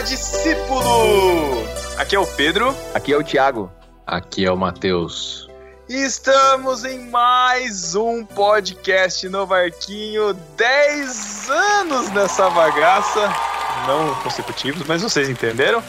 Fala discípulo! Aqui é o Pedro. Aqui é o Thiago. Aqui é o Matheus. Estamos em mais um podcast no Barquinho. 10 anos nessa bagaça. Não consecutivos, mas vocês entenderam.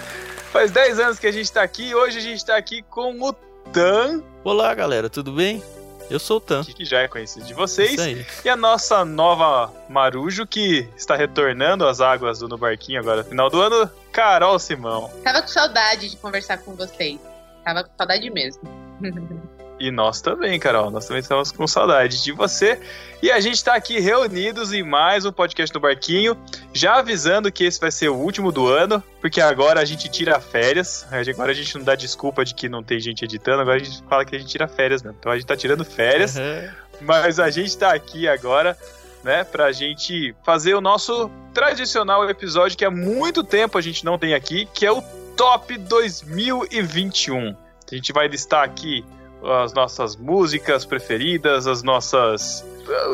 Faz 10 anos que a gente tá aqui. Hoje a gente tá aqui com o Tan. Olá, galera, tudo bem? Eu sou o Tan. Que já é conhecido de vocês. Isso aí. E a nossa nova Marujo, que está retornando às águas do No Barquinho agora no final do ano, Carol Simão. Tava com saudade de conversar com vocês. Tava com saudade mesmo. E nós também, Carol. Nós também estamos com saudade de você. E a gente está aqui reunidos em mais um podcast do Barquinho, já avisando que esse vai ser o último do ano, porque agora a gente tira férias. Agora a gente não dá desculpa de que não tem gente editando, agora a gente fala que a gente tira férias mesmo. Então a gente tá tirando férias, Uhum. mas a gente tá aqui agora, né, pra gente fazer o nosso tradicional episódio que há muito tempo a gente não tem aqui, que é o Top 2021. A gente vai listar aqui as nossas músicas preferidas, as nossas.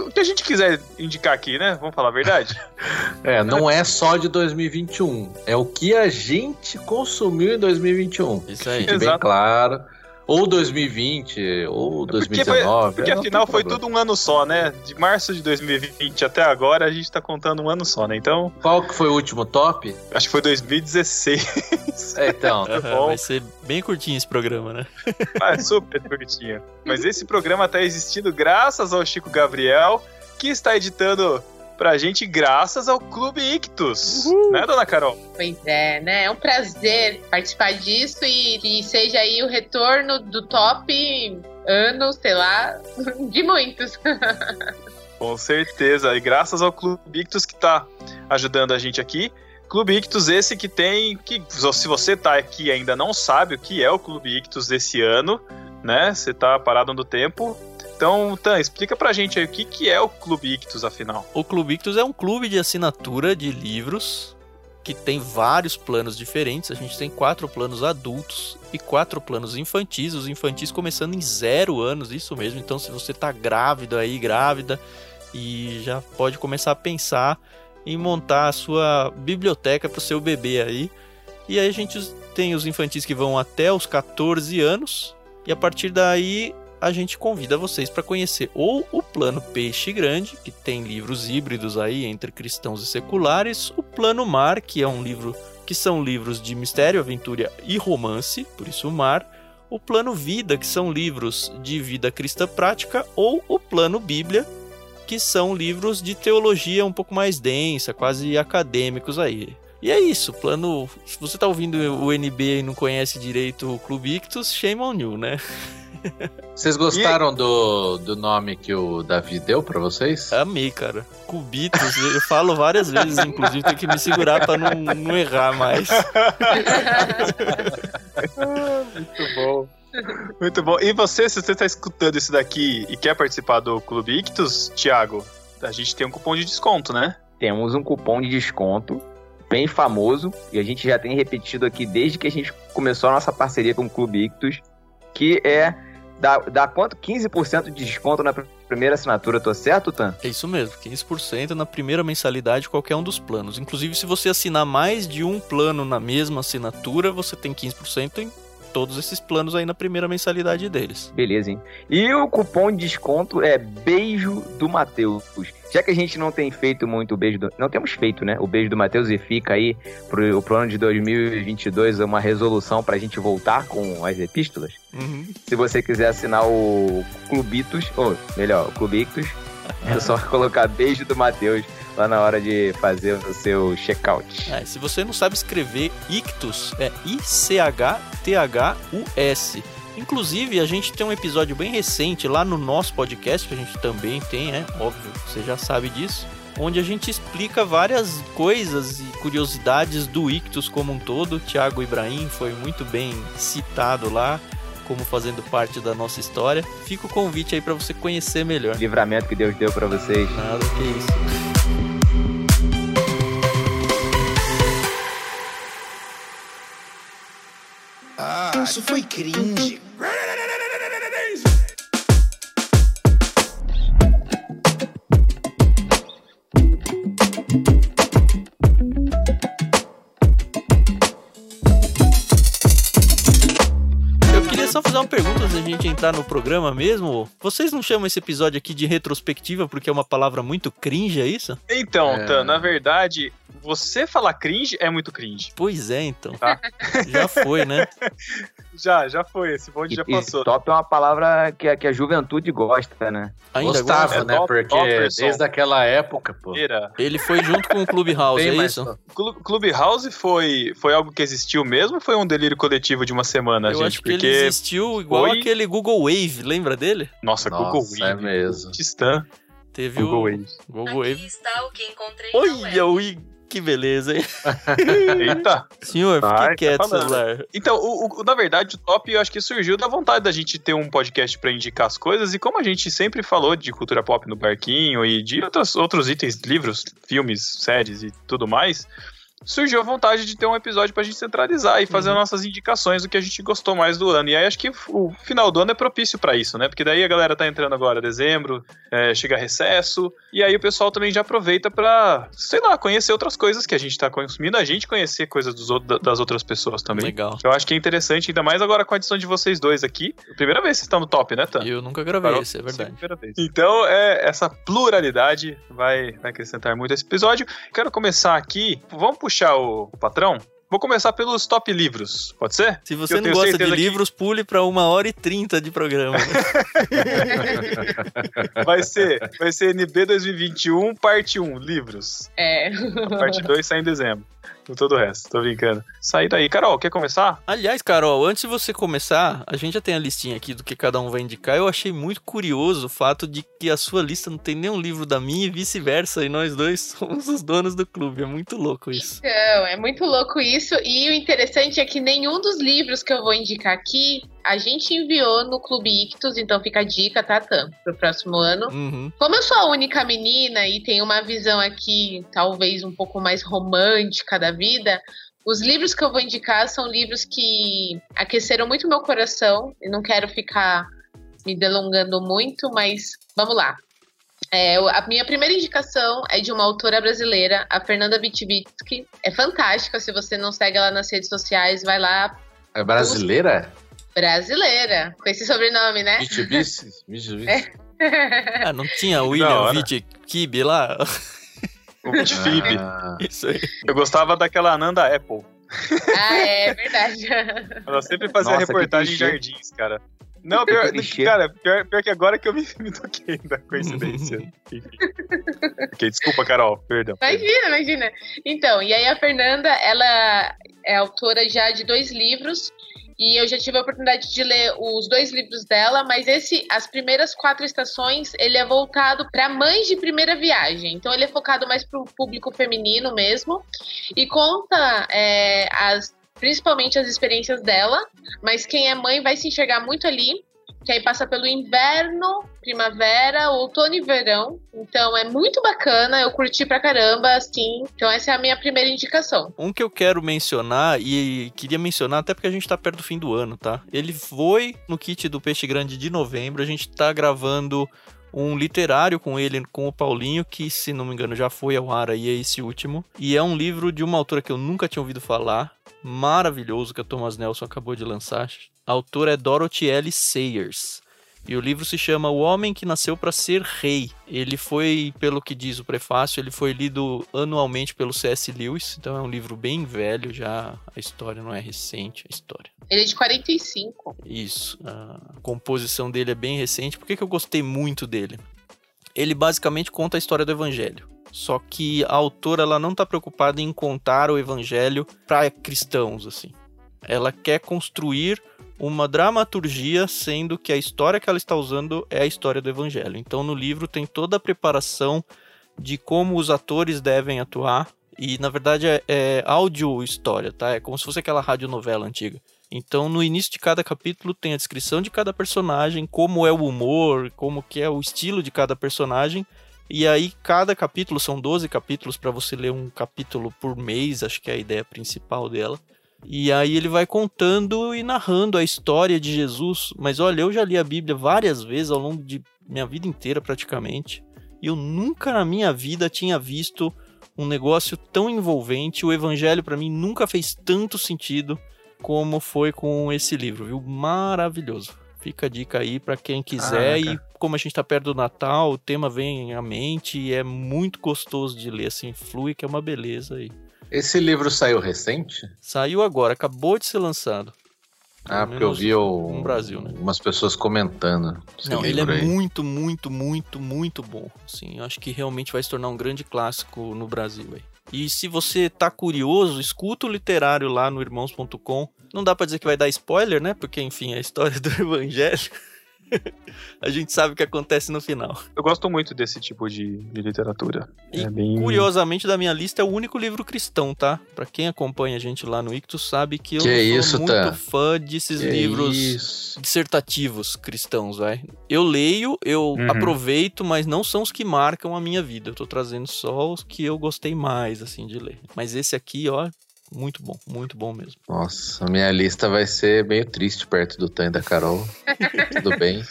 O que a gente quiser indicar aqui, né? Vamos falar a verdade? É, não é só de 2021. É o que a gente consumiu em 2021. Isso aí. Fique bem claro. Ou 2020, ou Porque, foi- 2019. porque é, afinal foi tudo um ano só, né? De março de 2020 até agora a gente tá contando um ano só, né? Então, Qual que foi o último top? acho que foi 2016. É, então. Aham, bom. vai ser bem curtinho esse programa, né? Ah, super curtinho. Mas esse programa tá existindo graças ao Chico Gabriel, que está editando pra gente graças ao Clube Ictus. Né, dona Carol? Pois é, né? É um prazer participar disso e que seja aí o retorno do top ano, sei lá, de muitos. Com certeza. E graças ao Clube Ictus que tá ajudando a gente aqui. Clube Ictus esse que tem. que Se você tá aqui e ainda não sabe o que é o Clube Ictus desse ano, né? Você tá parado no tempo. Então, Tan, explica pra gente aí o que, que é o Clube Ictus, afinal. O Clube Ictus é um clube de assinatura de livros que tem vários planos diferentes. A gente tem quatro planos adultos e quatro planos infantis. Os infantis começando em zero anos, isso mesmo. Então, se você tá grávido aí, grávida, e já pode começar a pensar em montar a sua biblioteca para o seu bebê aí. E aí a gente tem os infantis que vão até os 14 anos. E a partir daí a gente convida vocês para conhecer ou o plano Peixe Grande, que tem livros híbridos aí entre cristãos e seculares, o plano Mar, que é um livro que são livros de mistério, aventura e romance, por isso o Mar, o plano Vida, que são livros de vida cristã prática, ou o plano Bíblia, que são livros de teologia um pouco mais densa, quase acadêmicos aí. E é isso, plano. Se você tá ouvindo o NB e não conhece direito o Clube Ictus, shame on you, né? Vocês gostaram do, do nome que o Davi deu pra vocês? Amei, cara. Cubitos, eu falo várias vezes, inclusive, tenho que me segurar pra não, não errar mais. Muito bom. Muito bom. E você, se você está escutando isso daqui e quer participar do Clube Ictus, Thiago, a gente tem um cupom de desconto, né? Temos um cupom de desconto bem famoso e a gente já tem repetido aqui desde que a gente começou a nossa parceria com o Clube Ictus, que é dá, dá quanto? 15% de desconto na pr- primeira assinatura, tô certo, Tan? É isso mesmo, 15% na primeira mensalidade de qualquer um dos planos. Inclusive, se você assinar mais de um plano na mesma assinatura, você tem 15% em todos esses planos aí na primeira mensalidade deles. Beleza, hein? E o cupom de desconto é Beijo do Matheus. Já que a gente não tem feito muito o beijo do... Não temos feito, né? O beijo do Matheus e fica aí pro, pro ano de 2022 uma resolução pra gente voltar com as epístolas. Uhum. Se você quiser assinar o Clubitos, ou melhor, o Clubictus, é só colocar beijo do Matheus lá na hora de fazer o seu checkout. É, se você não sabe escrever Ictus, é I-C-H-T-H-U-S. Inclusive, a gente tem um episódio bem recente lá no nosso podcast, que a gente também tem, é óbvio, você já sabe disso, onde a gente explica várias coisas e curiosidades do Ictus como um todo. Thiago Ibrahim foi muito bem citado lá, como fazendo parte da nossa história. Fica o convite aí para você conhecer melhor. Livramento que Deus deu pra vocês. Nada que isso. Isso foi cringe. Só fazer uma pergunta antes da gente entrar no programa mesmo. Vocês não chamam esse episódio aqui de retrospectiva porque é uma palavra muito cringe, é isso? Então, É. Tan, na verdade, você falar cringe é muito cringe. Pois é, então. Tá. Já foi, né? Já, já foi, esse bonde já E, passou. e top é uma palavra que, a- que a juventude gosta, né? Ainda Gostava. É né? top- Porque Topperson. desde aquela época, pô. Era. Ele foi junto com o Clubhouse, Tem é isso? só. Clu- Clubhouse foi, foi algo que existiu mesmo ou foi um delírio coletivo de uma semana, Eu gente? acho que Porque, ele existiu igual foi- aquele Google Wave, lembra dele? nossa, Google Nossa, Wave. é mesmo. Stan, Teve Google o Wave. Google Wave. está o que encontrei na Olha, ui, que beleza, hein? Eita! Senhor, Ai, fique tá quieto, falando. celular. Então, o, o- na verdade, o top eu acho que surgiu da vontade da gente ter um podcast pra indicar as coisas, e como a gente sempre falou de cultura pop no barquinho e de outros, outros itens, livros, filmes, séries e tudo mais, surgiu a vontade de ter um episódio pra gente centralizar e fazer Uhum. nossas indicações do que a gente gostou mais do ano. E aí acho que o final do ano é propício pra isso, né? Porque daí a galera tá entrando agora dezembro, é, chega recesso, e aí o pessoal também já aproveita pra, sei lá, conhecer outras coisas que a gente tá consumindo, a gente conhecer coisas dos das outras pessoas também. Legal. Eu acho que é interessante, ainda mais agora com a adição de vocês dois aqui. Primeira vez que vocês estão no top, né, Tan? Eu nunca gravei Carol, esse, é verdade. primeira vez. Então, é, essa pluralidade vai, vai acrescentar muito esse episódio. Quero começar aqui. Vamos puxar o, o patrão? Vou começar pelos top livros, pode ser? Se você não gosta de que- livros, pule pra uma hora e trinta de programa. Vai ser, vai ser NB 2021, parte 1, livros. É. A parte 2 sai em dezembro. Com todo o resto, tô brincando. Sai daí. Carol, quer começar? Aliás, Carol, antes de você começar, a gente já tem a listinha aqui do que cada um vai indicar. Eu achei muito curioso o fato de que a sua lista não tem nenhum livro da minha e vice-versa, e nós dois somos os donos do clube. É muito louco isso. Então, é muito louco isso. E o interessante é que nenhum dos livros que eu vou indicar aqui a gente enviou no Clube Ictus, então fica a dica, tá, Tam, pro próximo ano. Uhum. Como eu sou a única menina e tenho uma visão aqui, talvez um pouco mais romântica da vida, os livros que eu vou indicar são livros que aqueceram muito meu coração. E não quero ficar me delongando muito, mas vamos lá. É, a minha primeira indicação é de uma autora brasileira, a Fernanda Bitbitsky. É fantástica, se você não segue ela nas redes sociais, vai lá. É brasileira? Brasileira, com esse sobrenome, né? Mitsubishi? Mitsubishi? É. Ah, não tinha William Kibe lá? O. Ah, Isso aí. Eu gostava daquela Ananda Apple. ah, é verdade. Ela sempre fazia Nossa, reportagem em jardins, cara. Não, pior, cara, pior, pior que agora que eu me, me toquei da coincidência. Enfim. ok, desculpa, Carol, perdão. Imagina, imagina. Então, e aí a Fernanda, ela é autora já de dois livros. E eu já tive a oportunidade de ler os dois livros dela, mas esse, as primeiras quatro estações, ele é voltado para mães de primeira viagem. Então ele é focado mais para o público feminino mesmo e conta é, as, principalmente as experiências dela, mas quem é mãe vai se enxergar muito ali. Que aí passa pelo inverno, primavera, outono e verão. Então é muito bacana, eu curti pra caramba, assim. Então essa é a minha primeira indicação. Um que eu quero mencionar, e queria mencionar até porque a gente tá perto do fim do ano, tá? Ele foi no kit do Peixe Grande de novembro, a gente tá gravando um literário com ele, com o Paulinho, que se não me engano já foi ao ar aí, é esse último. E é um livro de uma autora que eu nunca tinha ouvido falar, maravilhoso, que a Thomas Nelson acabou de lançar. A autora é Dorothy L. Sayers. E o livro se chama O Homem que Nasceu para Ser Rei. Ele foi, pelo que diz o prefácio, ele foi lido anualmente pelo C.S. Lewis, então é um livro bem velho já, a história não é recente, a história. Ele é de 45. Isso, a composição dele é bem recente. Por que, que eu gostei muito dele? Ele basicamente conta a história do evangelho. Só que a autora ela não está preocupada em contar o evangelho para cristãos assim. Ela quer construir uma dramaturgia, sendo que a história que ela está usando é a história do evangelho. Então no livro tem toda a preparação de como os atores devem atuar e na verdade é, é áudio história, tá? É como se fosse aquela radionovela antiga. Então, no início de cada capítulo tem a descrição de cada personagem, como é o humor, como que é o estilo de cada personagem. E aí, cada capítulo, são 12 capítulos para você ler um capítulo por mês, acho que é a ideia principal dela. E aí ele vai contando e narrando a história de Jesus. Mas olha, eu já li a Bíblia várias vezes ao longo de minha vida inteira, praticamente. E eu nunca na minha vida tinha visto um negócio tão envolvente. O evangelho para mim nunca fez tanto sentido como foi com esse livro, viu? Maravilhoso. Fica a dica aí pra quem quiser. Caraca. e como a gente tá perto do Natal, o tema vem à mente e é muito gostoso de ler, assim, flui, que é uma beleza aí. Esse livro saiu recente? Saiu agora, acabou de ser lançado. Ah, porque eu vi o, no Brasil, né? umas pessoas comentando. esse Não, ele é aí. muito, muito, muito, muito bom. Assim, eu acho que realmente vai se tornar um grande clássico no Brasil. Aí. E se você tá curioso, escuta o literário lá no irmãos.com. Não dá pra dizer que vai dar spoiler, né? Porque, enfim, é a história do evangelho. a gente sabe o que acontece no final. Eu gosto muito desse tipo de, de literatura. E é bem... Curiosamente, da minha lista, é o único livro cristão, tá? Pra quem acompanha a gente lá no Ictus, sabe que eu Que sou isso, muito Tan? fã desses Que livros isso. dissertativos cristãos, vai. Eu leio, eu Uhum. aproveito, mas não são os que marcam a minha vida. Eu tô trazendo só os que eu gostei mais, assim, de ler. Mas esse aqui, ó, muito bom, muito bom mesmo. Nossa, a minha lista vai ser meio triste perto do Tan e da Carol. Tudo bem.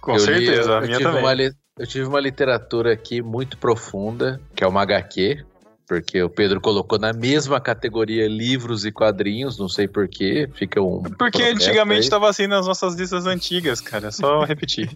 Com Eu li- certeza, eu, a minha tive também. Uma, li- eu tive uma literatura aqui muito profunda, que é uma HQ, porque o Pedro colocou na mesma categoria livros e quadrinhos, não sei porquê, fica um. Porque antigamente aí. tava assim nas nossas listas antigas, cara. É só repetir.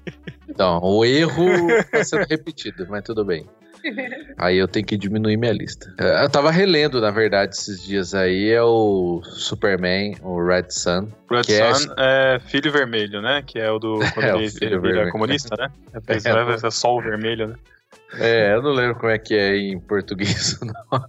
Então, o erro tá sendo repetido, mas tudo bem. Aí eu tenho que diminuir minha lista. É, Eu tava relendo, na verdade, esses dias aí, é o Superman, o Red Sun. Red Que é Sun é Filho Vermelho, né? Que é o do. Quando É, o ele, Filho ele Vermelho. comunista, né? É, É, ser Sol Vermelho, né? É, eu não lembro como é que é em português, não.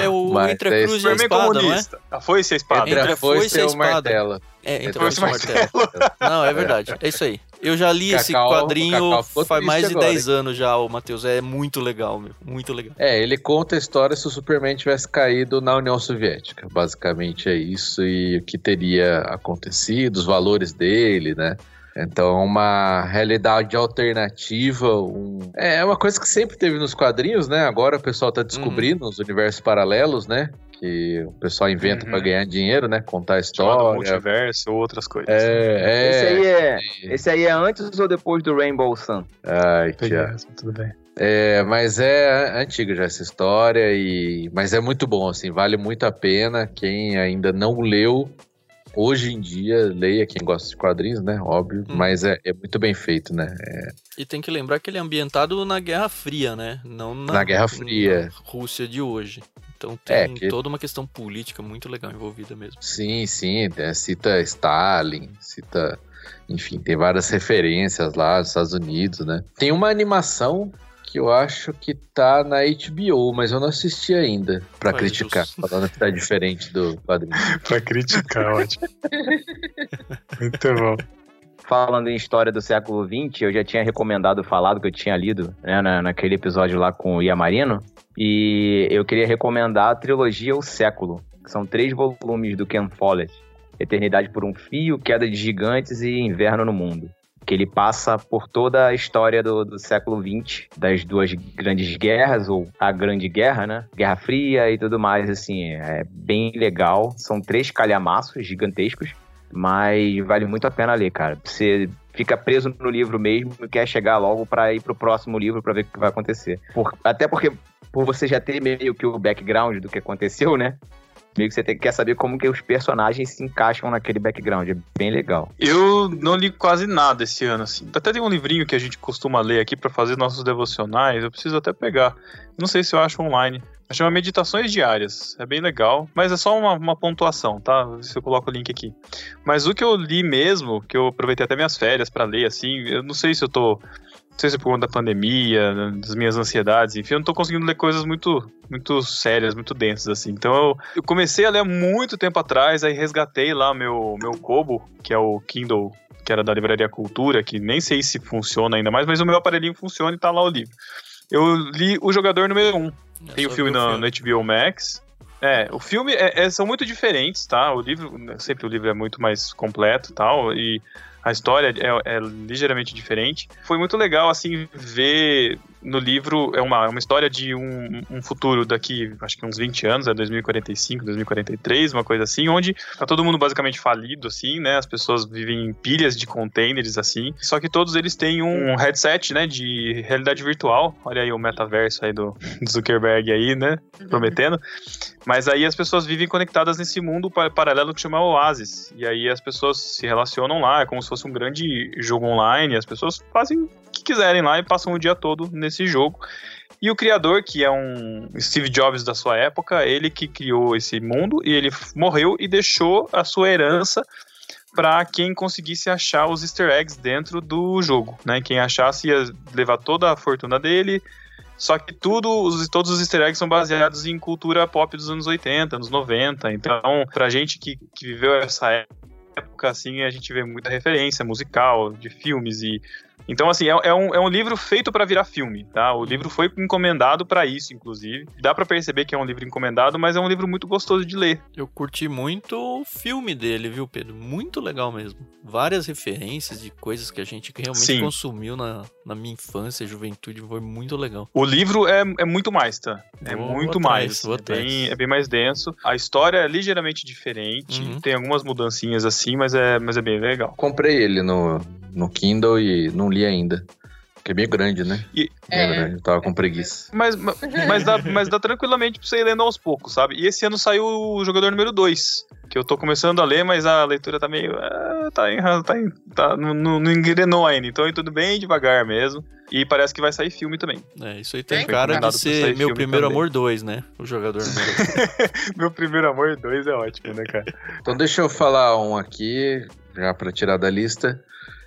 É o Mas Entre a é Cruz e a Espada, não é? comunista. A foice e a espada. Entre Entre a foice foice e a o espada. martelo. É, Entre Entre a a Cruz e o foice e Martelo. Não, é verdade. É isso aí. Eu já li esse Cacau- quadrinho Cacau ficou faz mais de agora, 10 anos já, o Matheus. É muito legal, meu. Muito legal. É, ele conta a história se o Superman tivesse caído na União Soviética. Basicamente é isso e o que teria acontecido, os valores dele, né? Então, uma realidade alternativa, um... é uma coisa que sempre teve nos quadrinhos, né? Agora o pessoal tá descobrindo os universos paralelos, né? Que o pessoal inventa Uhum. pra ganhar dinheiro, né? Contar a Chamado história. multiverso ou outras coisas. É, Esse, é. aí é, esse aí é antes ou depois do Rainbow Sun? Ai, essa, tudo bem. É, mas é antiga já essa história e mas é muito bom assim, vale muito a pena quem ainda não leu hoje em dia leia quem gosta de quadrinhos, né? Óbvio, Hum. mas é, é muito bem feito, né? É, E tem que lembrar que ele é ambientado na Guerra Fria, né? Não na, Na Guerra Fria. na Rússia de hoje. Então É, tem que- toda uma questão política muito legal envolvida mesmo. sim, sim, é, cita Stalin, cita, enfim, tem várias referências lá nos Estados Unidos, né? Tem uma animação que eu acho que tá na HBO, mas eu não assisti ainda pra Faz criticar, falando que tá diferente do quadrinho. Pra criticar, ótimo. Muito bom. Falando em história do século XX, eu já tinha recomendado, falado que eu tinha lido né, na, naquele episódio lá com o Iamarino. E eu queria recomendar a trilogia O Século, que são três volumes do Ken Follett. Eternidade por um Fio, Queda de Gigantes e Inverno no Mundo. Que ele passa por toda a história do, do século XX, das duas grandes guerras, ou a Grande Guerra, né? Guerra Fria e tudo mais, assim, é bem legal. São três calhamaços gigantescos. Mas vale muito a pena ler, cara. Você fica preso no livro mesmo e quer chegar logo pra ir pro próximo livro pra ver o que vai acontecer. Por- até porque, por você já ter meio que o background do que aconteceu, né? Meio que você tem- quer saber como que os personagens se encaixam naquele background. É bem legal. Eu não li quase nada esse ano, assim. Até tem um livrinho que a gente costuma ler aqui pra fazer nossos devocionais. Eu preciso até pegar. Não sei se eu acho online. Chama Meditações Diárias. É bem legal, mas é só uma, uma pontuação, tá? Se eu coloco o link aqui. Mas o que eu li mesmo, que eu aproveitei até minhas férias pra ler, assim, eu não sei se eu tô. Não sei se é por conta da pandemia, das minhas ansiedades, enfim, eu não tô conseguindo ler coisas muito, muito sérias, muito densas, assim. Então eu, eu comecei a ler há muito tempo atrás, aí resgatei lá meu, meu Kobo, que é o Kindle que era da Livraria Cultura, que nem sei se funciona ainda mais, mas o meu aparelhinho funciona e tá lá o livro. Eu li O Jogador Número 1. É Tem o filme ver no, no HBO Max. É, o filme é- é- são muito diferentes, tá? O livro, sempre o livro é muito mais completo e tal, e a história é, é ligeiramente diferente. Foi muito legal, assim, ver no livro é uma, é uma história de um, um futuro daqui, acho que uns 20 anos, é 2045, 2043, uma coisa assim, onde tá todo mundo basicamente falido, assim, né? As pessoas vivem em pilhas de containers, assim. Só que todos eles têm um headset, né? De realidade virtual. Olha aí o metaverso aí do Zuckerberg aí, né? Prometendo. Mas aí as pessoas vivem conectadas nesse mundo pa- paralelo que chama Oasis. E aí as pessoas se relacionam lá, é como se fosse um grande jogo online. As pessoas fazem o que quiserem lá e passam o dia todo nesse jogo. E o criador, que é um Steve Jobs da sua época, ele que criou esse mundo e ele morreu e deixou a sua herança para quem conseguisse achar os easter eggs dentro do jogo, né? Quem achasse ia levar toda a fortuna dele. Só que tudo, os, todos os easter eggs são baseados em cultura pop dos anos 80, anos 90. Então, pra gente que, que viveu essa época, assim, a gente vê muita referência musical, de filmes e então, assim, é, é um, é um livro feito pra virar filme, tá? O livro foi encomendado pra isso, inclusive. Dá pra perceber que é um livro encomendado, mas é um livro muito gostoso de ler. Eu curti muito o filme dele, viu, Pedro? Muito legal mesmo. Várias referências de coisas que a gente realmente Sim. consumiu na, na minha infância e juventude. Foi muito legal. O livro é, é muito mais, tá? É Vou- muito vou mais. atrás, vou é, bem, é bem mais denso. A história é ligeiramente diferente. Uhum. Tem algumas mudancinhas assim, mas é, mas é bem legal. Comprei ele no, no Kindle e não li ainda. Porque é meio grande, né? E- É. grande, eu tava com preguiça. Mas, ma- mas, dá, mas dá tranquilamente pra você ir lendo aos poucos, sabe? E esse ano saiu o jogador número 2, que eu tô começando a ler, mas a leitura tá meio. ah, tá em, tá em, tá, não, não não engrenou ainda, então é tudo bem devagar mesmo. E parece que vai sair filme também. É, isso aí tem cara de ser meu primeiro também. amor 2, né? O jogador número Meu primeiro amor 2 é ótimo, né, cara? Então deixa eu falar um aqui, já pra tirar da lista,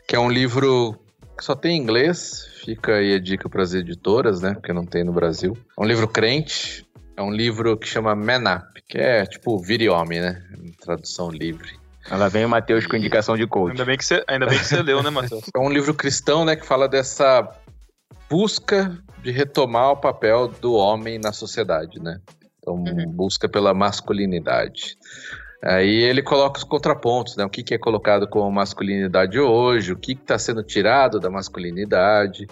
que é um livro que só tem em inglês. Fica aí a dica pras editoras, né? Porque não tem no Brasil. É um livro crente. É um livro que chama Man Up, que é tipo vire homem, né? Tradução livre. Ela vem o Matheus com indicação de coach. Ainda bem que você, ainda bem que você leu, né, Matheus? É um livro cristão, né, que fala dessa busca de retomar o papel do homem na sociedade, né? Então, Uhum. busca pela masculinidade. Aí ele coloca os contrapontos, né? O que, que é colocado como masculinidade hoje, o que está sendo tirado da masculinidade.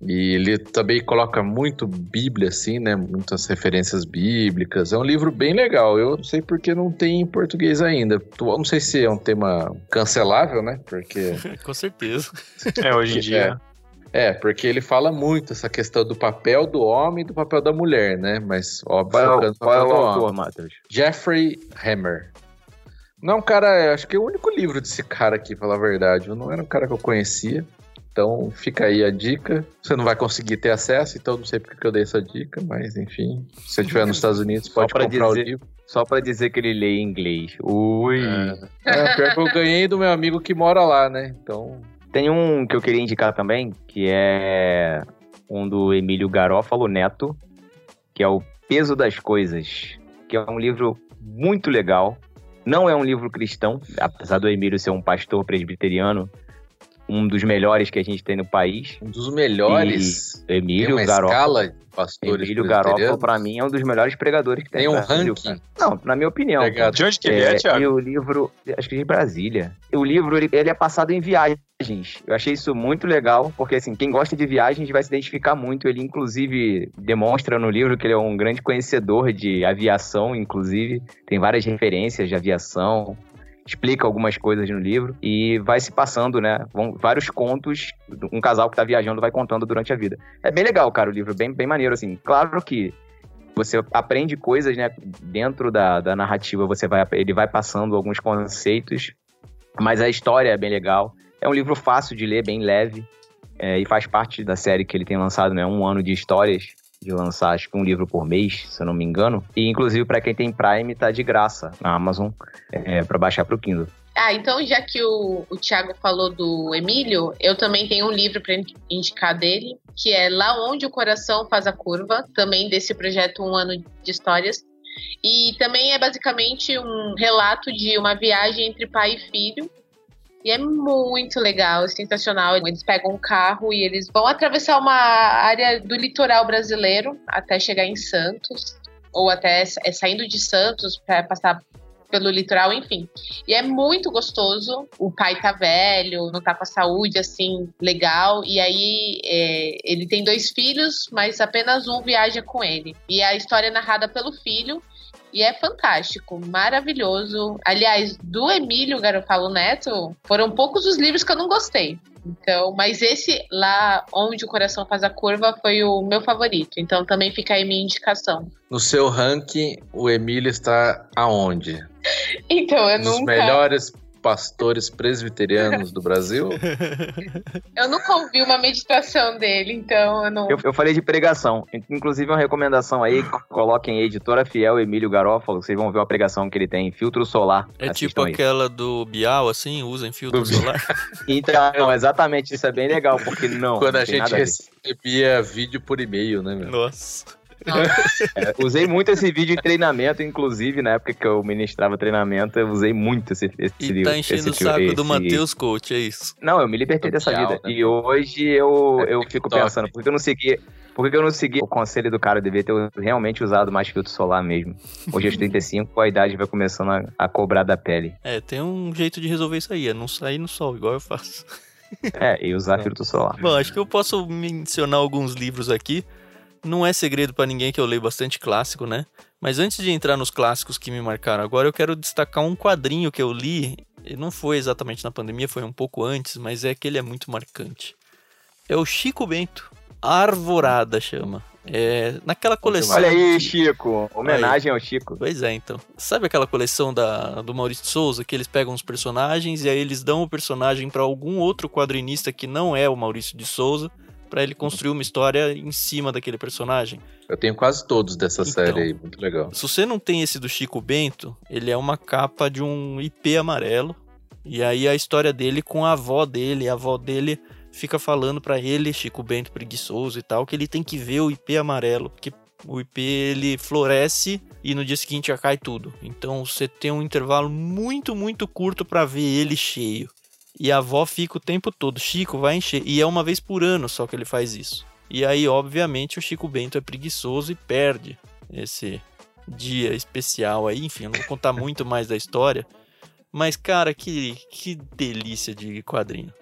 E ele também coloca muito Bíblia, assim, né? Muitas referências bíblicas. É um livro bem legal. Eu não sei porque não tem em português ainda. Eu Não sei se é um tema cancelável, né? Porque Com certeza. É, hoje em dia. é, porque ele fala muito essa questão do papel do homem e do papel da mulher, né? Mas, óbvio, Qual é, o- é o autor. Matheus? Jeffrey Hammer. Não, é um cara, acho que é o único livro desse cara aqui, pra falar a verdade. Não era um cara que eu conhecia. Então fica aí a dica. Você não vai conseguir ter acesso, então não sei porque que eu dei essa dica, mas enfim. Se você estiver nos Estados Unidos, pode pra comprar o dizer- livro. Só pra dizer que ele lê em inglês. Ui. É, pior que eu ganhei do meu amigo que mora lá, né? Então. Tem um que eu queria indicar também, que é um do Emílio Garófalo Neto, que é o Peso das Coisas, que é um livro muito legal. Não é um livro cristão, apesar do Emílio ser um pastor presbiteriano, um dos melhores que a gente tem no país. Um dos melhores. Tem Emílio uma Garófalo. escala de pastores. Emílio presbiterianos. pra mim, é um dos melhores pregadores que tem. Tem um Brasil, ranking. cara. Não, na minha opinião. Pegado. De onde que ele é, É, Thiago? e o livro, acho que de Brasília. O livro, ele, ele é passado em viagens. Eu achei isso muito legal, porque assim, quem gosta de viagens vai se identificar muito. Ele, inclusive, demonstra no livro que ele é um grande conhecedor de aviação, inclusive. Tem várias referências de aviação. Explica algumas coisas no livro e vai se passando, né? Vão, vários contos, um casal que tá viajando vai contando durante a vida. É bem legal, cara, o livro, bem, bem maneiro, assim. Claro que você aprende coisas, né? Dentro da, da narrativa, você vai, ele vai passando alguns conceitos, mas a história é bem legal. É um livro fácil de ler, bem leve, é, e faz parte da série que ele tem lançado, né? Um ano de histórias, de lançar acho que um livro por mês, se eu não me engano. E inclusive para quem tem Prime tá de graça na Amazon é, para baixar pro Kindle. Ah, então já que o, o Thiago falou do Emílio, eu também tenho um livro para indicar dele, que é Lá Onde o Coração Faz a Curva, também desse projeto Um Ano de Histórias. E também é basicamente um relato de uma viagem entre pai e filho. E é muito legal, é sensacional. Eles pegam um carro e eles vão atravessar uma área do litoral brasileiro até chegar em Santos, ou até é, saindo de Santos para passar pelo litoral, enfim. E é muito gostoso. O pai tá velho, não tá com a saúde assim legal. E aí é, ele tem dois filhos, mas apenas um viaja com ele. E a história é narrada pelo filho. E é fantástico, maravilhoso. Aliás, do Emílio Garofalo Neto, foram poucos os livros que eu não gostei. Então, mas esse lá onde o coração faz a curva foi o meu favorito. Então também fica aí minha indicação. No seu ranking, o Emílio está aonde? Então, eu Dos nunca melhores pastores presbiterianos do Brasil? eu nunca ouvi uma meditação dele, então eu não Eu, eu falei de pregação. Inclusive, uma recomendação aí: coloquem Editora Fiel Emílio Garófalo. Vocês vão ver uma pregação que ele tem, filtro solar. É Assistam tipo aí. aquela do Bial, assim, usem filtro Do- solar. Então, exatamente, isso é bem legal, porque não. Quando não a gente recebia vídeo por e-mail, né, meu? Nossa. É, usei muito esse vídeo em treinamento, inclusive na época que eu ministrava treinamento, eu usei muito esse, esse E livro. tá enchendo o saco esse- do Matheus Coach, é isso. Não, eu me libertei dessa vida. né? E hoje eu, eu fico TikTok. pensando, por que eu não segui. Por que eu não segui o conselho do cara? Eu devia ter realmente usado mais filtro solar mesmo. Hoje aos 35, a idade vai começando a, a cobrar da pele. É, tem um jeito de resolver isso aí, é não sair no sol, igual eu faço. É, e usar filtro solar. Bom, acho que eu posso mencionar alguns livros aqui. Não é segredo pra ninguém que eu leio bastante clássico, né? Mas antes de entrar nos clássicos que me marcaram agora, eu quero destacar um quadrinho que eu li. E não foi exatamente na pandemia, foi um pouco antes, mas é que ele é muito marcante. É o Chico Bento. Arvorada chama. É naquela coleção. Olha aí, de- Chico. Homenagem ao Chico. Pois é, então. Sabe aquela coleção da, do Maurício de Souza que eles pegam os personagens e aí eles dão o personagem pra algum outro quadrinista que não é o Maurício de Souza pra ele construir uma história em cima daquele personagem? Eu tenho quase todos dessa Então. série aí, muito legal. Se você não tem esse do Chico Bento, ele é uma capa de um IP amarelo. E aí a história dele com a avó dele, a avó dele fica falando pra ele, Chico Bento preguiçoso e tal, que ele tem que ver o IP amarelo, porque o IP ele floresce e no dia seguinte já cai tudo. Então você tem um intervalo muito, muito curto pra ver ele cheio. E a avó fica o tempo todo, Chico vai encher. E é uma vez por ano só que ele faz isso. E aí, obviamente, o Chico Bento é preguiçoso e perde esse dia especial aí. Enfim, eu não vou contar muito mais da história. Mas, cara, que, que delícia de quadrinho.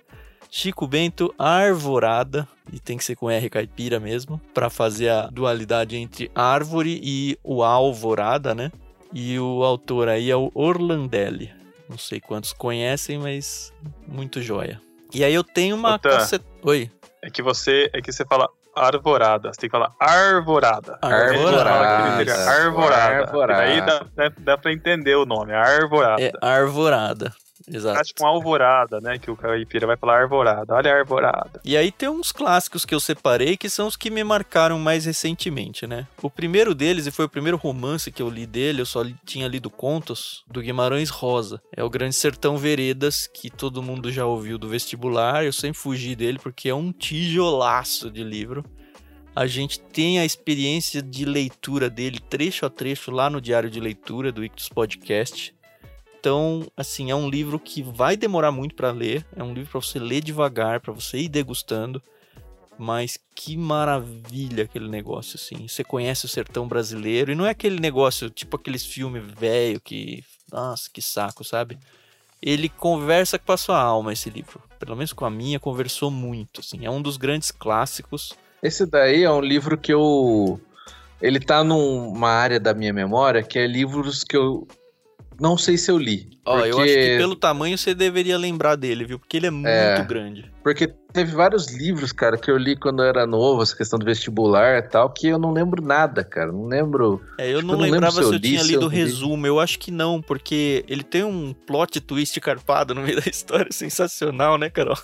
Chico Bento, Arvorada, e tem que ser com R caipira mesmo, para fazer a dualidade entre árvore e o alvorada, né? E o autor aí é o Orlandelli. Não sei quantos conhecem, mas muito joia. E aí eu tenho uma Outra. caceta... Oi. É que você, é que você fala arvorada. Você tem que falar arvorada. Arvorada. Arvorada. Arvorada. Arvorada. Aí dá, dá, dá pra entender o nome. Arvorada. É arvorada. É Exato. tipo uma alvorada, né? Que o caipira vai falar arvorada. Olha a arvorada. E aí tem uns clássicos que eu separei que são os que me marcaram mais recentemente, né? O primeiro deles, e foi o primeiro romance que eu li dele, eu só tinha lido contos, do Guimarães Rosa. É o Grande Sertão Veredas, que todo mundo já ouviu do vestibular, eu sempre fugi dele porque é um tijolaço de livro. A gente tem a experiência de leitura dele trecho a trecho lá no Diário de Leitura do Ictus Podcast. Então, assim, é um livro que vai demorar muito para ler, é um livro para você ler devagar, para você ir degustando. Mas que maravilha aquele negócio, assim. Você conhece o sertão brasileiro e não é aquele negócio tipo aqueles filmes velho que. Nossa, que saco, sabe? Ele conversa com a sua alma, esse livro. Pelo menos com a minha, conversou muito, assim. É um dos grandes clássicos. Esse daí é um livro que eu. Ele tá numa área da minha memória que é livros que eu não sei se eu li. Ó, eu porque- acho que pelo tamanho você deveria lembrar dele, viu? Porque ele é muito É. grande. Porque teve vários livros, cara, que eu li quando eu era novo, essa questão do vestibular e tal, que eu não lembro nada, cara. Não lembro. É, eu Tipo, não eu não lembrava se eu se eu li, tinha lido eu o não li. resumo. Eu acho que não, porque ele tem um plot twist carpado no meio da história sensacional, né, Carol?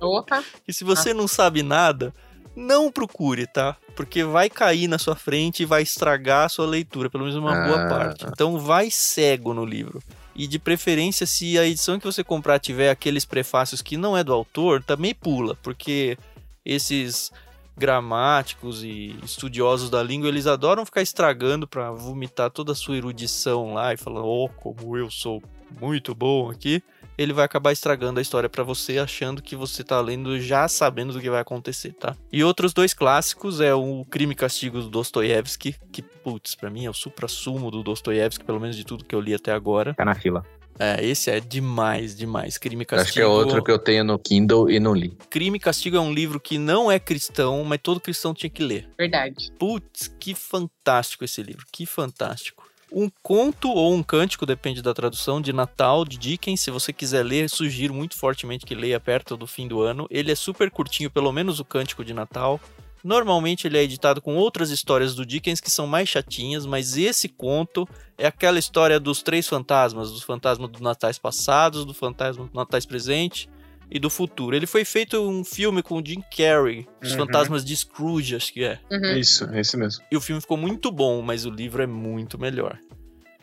Opa, E se você não sabe nada, não procure, tá? Porque vai cair na sua frente e vai estragar a sua leitura, pelo menos uma boa Ah. parte. Então vai cego no livro. E de preferência, se a edição que você comprar tiver aqueles prefácios que não é do autor, também pula, porque esses gramáticos e estudiosos da língua, eles adoram ficar estragando pra vomitar toda a sua erudição lá e falar, oh, como eu sou muito bom aqui. Ele vai acabar estragando a história pra você, achando que você tá lendo já sabendo do que vai acontecer, tá? E outros dois clássicos é o Crime e Castigo do Dostoiévski, que, putz, pra mim é o supra-sumo do Dostoiévski, pelo menos de tudo que eu li até agora. Tá na fila. É, esse é demais, demais. Crime e Castigo. Acho que é outro que eu tenho no Kindle e não li. Crime e Castigo é um livro que não é cristão, mas todo cristão tinha que ler. Verdade. Putz, que fantástico esse livro, que fantástico. Um conto ou um cântico, depende da tradução, de Natal, de Dickens. Se você quiser ler, sugiro muito fortemente que leia perto do fim do ano. Ele é super curtinho, pelo menos o cântico de Natal. Normalmente ele é editado com outras histórias do Dickens que são mais chatinhas, mas esse conto é aquela história dos três fantasmas, dos fantasmas dos natais passados, do fantasma do natais presente e do futuro. Ele foi feito um filme com o Jim Carrey, os Uhum. fantasmas de Scrooge, acho que é. Uhum. Isso, é esse mesmo. E o filme ficou muito bom, mas o livro é muito melhor.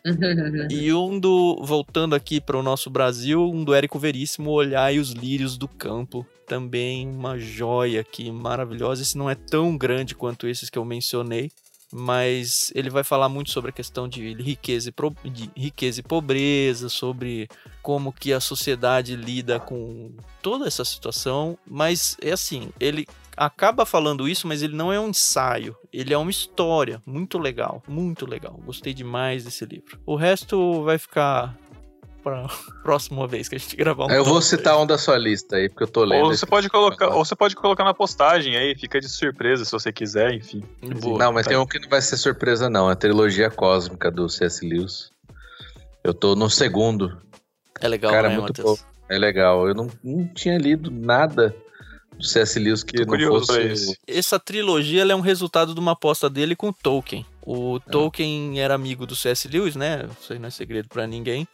Uhum. E um do. Voltando aqui para o nosso Brasil, um do Érico Veríssimo, Olhai os Lírios do Campo. Também uma joia aqui, maravilhosa. Esse não é tão grande quanto esses que eu mencionei, mas ele vai falar muito sobre a questão de riqueza e, pro- de riqueza e pobreza, sobre como que a sociedade lida com toda essa situação. Mas é assim, ele acaba falando isso, mas ele não é um ensaio. Ele é uma história muito legal, muito legal. Gostei demais desse livro. O resto vai ficar para próxima vez que a gente gravar um Eu vou citar um da sua lista aí, porque eu tô lendo. Ou você pode colocar, agora. ou você pode colocar na postagem aí, fica de surpresa se você quiser, enfim. aí. Boa. Não, mas Tá. tem um que não vai ser surpresa, não. A trilogia cósmica do C.S. Lewis. Eu tô no segundo. É legal, Cara, né, muito Matheus? É legal. Eu não, não tinha lido nada do C.S. Lewis que não curioso fosse. pra esse. Essa trilogia ela é um resultado de uma aposta dele com o Tolkien. O Tolkien era amigo do C.S. Lewis, né? Isso aí não é segredo pra ninguém.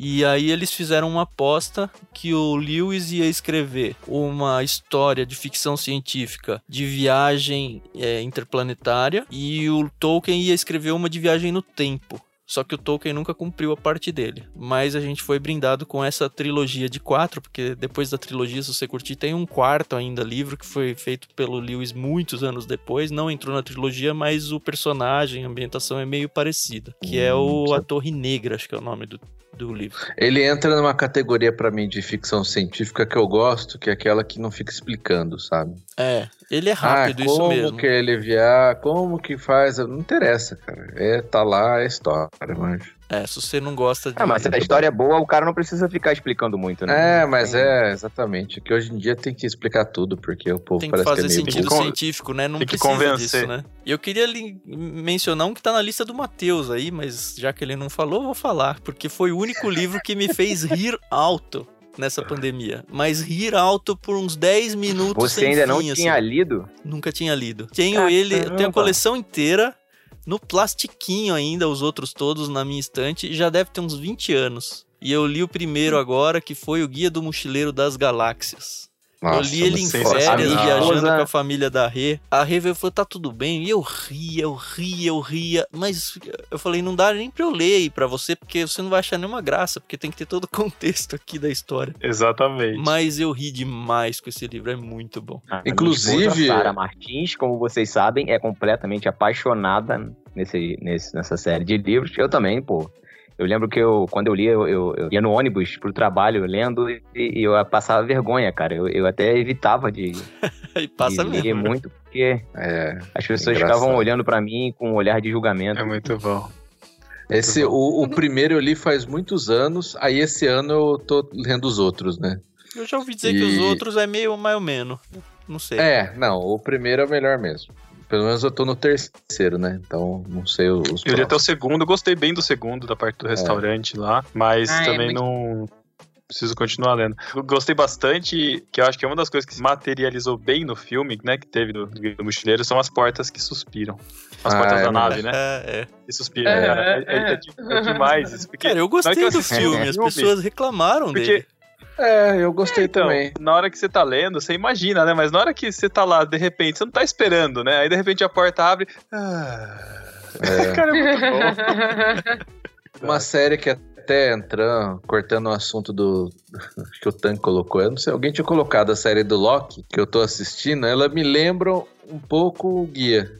E aí eles fizeram uma aposta que o Lewis ia escrever uma história de ficção científica de viagem é, interplanetária e o Tolkien ia escrever uma de viagem no tempo. Só que o Tolkien nunca cumpriu a parte dele. Mas a gente foi brindado com essa trilogia de quatro, porque depois da trilogia, se você curtir, tem um quarto ainda livro que foi feito pelo Lewis muitos anos depois. Não entrou na trilogia, mas o personagem, a ambientação é meio parecida. Que é o A Torre Negra, acho que é o nome do, do livro. Ele entra numa categoria pra mim de ficção científica que eu gosto, que é aquela que não fica explicando, sabe? É, ele é rápido, ah, isso como mesmo. que é aliviar, como que faz, não interessa, cara. É, tá lá a história, mas... É, se você não gosta de. Ah, mas se a história é boa, o cara não precisa ficar explicando muito, né? É, mas é, exatamente. Que hoje em dia tem que explicar tudo, porque o povo Tem que parece fazer que é meio sentido burro. científico, né? Não tem que precisa convencer. disso, né? E eu queria mencionar um que tá na lista do Matheus aí, mas já que ele não falou, eu vou falar, porque foi o único livro que me fez rir alto nessa pandemia. Mas rir alto por uns 10 minutos Você sem ainda não fim, assim. tinha lido? Nunca tinha lido. Tenho ele, eu tenho a coleção inteira no plastiquinho ainda, os outros todos na minha estante, já deve ter uns 20 anos. E eu li o primeiro agora, que foi o Guia do Mochileiro das Galáxias. Eu Nossa, li ele em férias, viajando com a família da Rê. A Rê veio e falou, tá tudo bem. E eu ria, eu ria, eu ria. Mas eu falei, não dá nem pra eu ler aí pra você, porque você não vai achar nenhuma graça, porque tem que ter todo o contexto aqui da história. Exatamente. Mas eu ri demais com esse livro, é muito bom. A minha Inclusive- Sara Martins, como vocês sabem, é completamente apaixonada nesse, nesse, nessa série de livros. Eu também, pô. Eu lembro que eu, quando eu lia, eu, eu- eu ia no ônibus pro trabalho lendo e, e eu passava vergonha, cara. Eu, eu até evitava de, E passa de ler mesmo. né? muito, porque É, as pessoas Engraçado. ficavam olhando pra mim com um olhar de julgamento. É muito bom. esse, o, o primeiro eu li faz muitos anos, aí esse ano eu tô lendo os outros, né? Eu já ouvi dizer que os E- outros é meio mais ou menos. Não sei. É, não, o primeiro é o melhor mesmo. Pelo menos eu tô no terceiro, né? Então não sei os Eu li até o segundo, gostei bem do segundo, da parte do restaurante lá, mas Ah, é também muito- não preciso continuar lendo. Gostei bastante, que eu acho que é uma das coisas que se materializou bem no filme, né, que teve do, do Mochileiro, são as portas que suspiram. As Ah, portas é da nave, né? É, é. Que suspiram. Aham, cara. É, é- é é demais isso. Porque, Cara, eu gostei do filme, as pessoas reclamaram Porque- dele. É, eu gostei então, também. na hora que você tá lendo, você imagina, né? Mas na hora que você tá lá, de repente, você não tá esperando, né? Aí de repente a porta abre. Ah... É. Cara, é muito bom. Uma série que até entrando, cortando o assunto do. Acho que o Tan colocou. Eu não sei, alguém tinha colocado a série do Loki, que eu tô assistindo, ela me lembra um pouco o guia.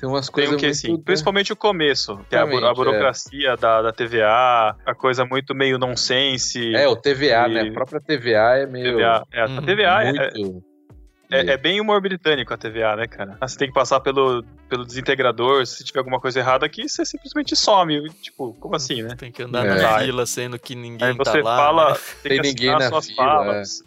Tem umas Tem coisas o que, muito... sim. Principalmente o começo, que é a, bu- a Exatamente, burocracia da, da TVA, a coisa muito meio nonsense. É, o TVA, E- né? A própria TVA é meio... TVA. É, a Uhum. TVA é, muito... é, é bem humor britânico a TVA, né, cara? Você tem que passar pelo, pelo desintegrador, se tiver alguma coisa errada aqui, você simplesmente some. Tipo, como assim, né? Tem que andar É. na fila sendo que ninguém Aí você tá lá. fala, né? tem, Tem que ninguém na suas fila, falas.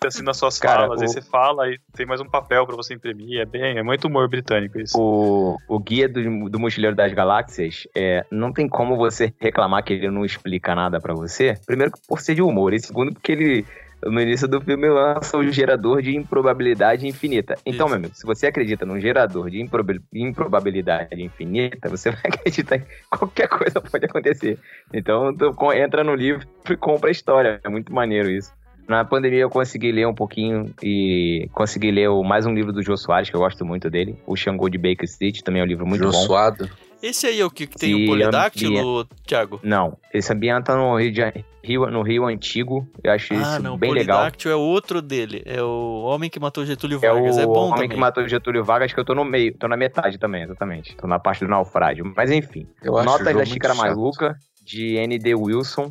Você assina suas Cara, falas, aí o- você fala e tem mais um papel pra você imprimir. É bem, é muito humor britânico isso. O, o guia do, do Mochileiro das Galáxias, é, não tem como você reclamar que ele não explica nada pra você. Primeiro, por ser de humor. E segundo, porque ele, no início do filme, lança o gerador de improbabilidade infinita. Então, Isso. meu amigo, se você acredita num gerador de improba- improbabilidade infinita, você vai acreditar que qualquer coisa pode acontecer. Então, tu entra no livro e compra a história. É muito maneiro isso. Na pandemia eu consegui ler um pouquinho e consegui ler o- mais um livro do Jô Soares, que eu gosto muito dele. O Xangô de Baker Street, também é um livro muito bom. Josuado. Esse aí é o que, que tem Se o polidáctilo, Thiago? Não, esse ambienta no Rio, de, Rio, no Rio Antigo. Eu acho Ah, isso não, o bem legal. polidáctilo é outro dele. É o homem que matou Getúlio É o Vargas. É, bom Homem também. que Matou Getúlio Vargas, que eu tô no meio, tô na metade também, exatamente. Tô na parte do naufrágio. Mas enfim, Eu o Notas da Xícara chato. Maluca, de N.D. Wilson,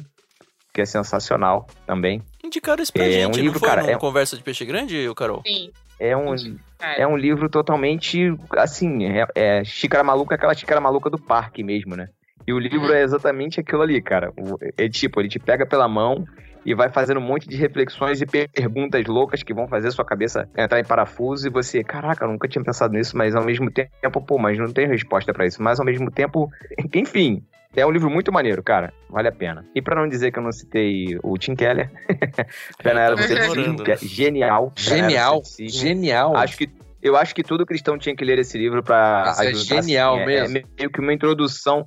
que é sensacional também. Indicaram isso pra É, gente, um livro, não foi cara, no é- Conversa de Peixe Grande, Carol? Sim. É um, Cara, é um livro totalmente, assim, é, é xícara maluca, aquela xícara maluca do parque mesmo, né? E o livro é exatamente aquilo ali, cara. É tipo, ele te pega pela mão e vai fazendo um monte de reflexões e perguntas loucas que vão fazer sua cabeça entrar em parafuso e você, caraca, eu nunca tinha pensado nisso, mas ao mesmo tempo, pô, mas não tem resposta pra isso. Mas ao mesmo tempo, enfim, é um livro muito maneiro, cara. Vale a pena. E pra não dizer que eu não citei o Tim Keller, Pé na Era do Ceticismo, que é genial. Genial. Genial. Acho que eu acho que todo cristão tinha que ler esse livro para Mas é genial é, mesmo. É meio que uma introdução,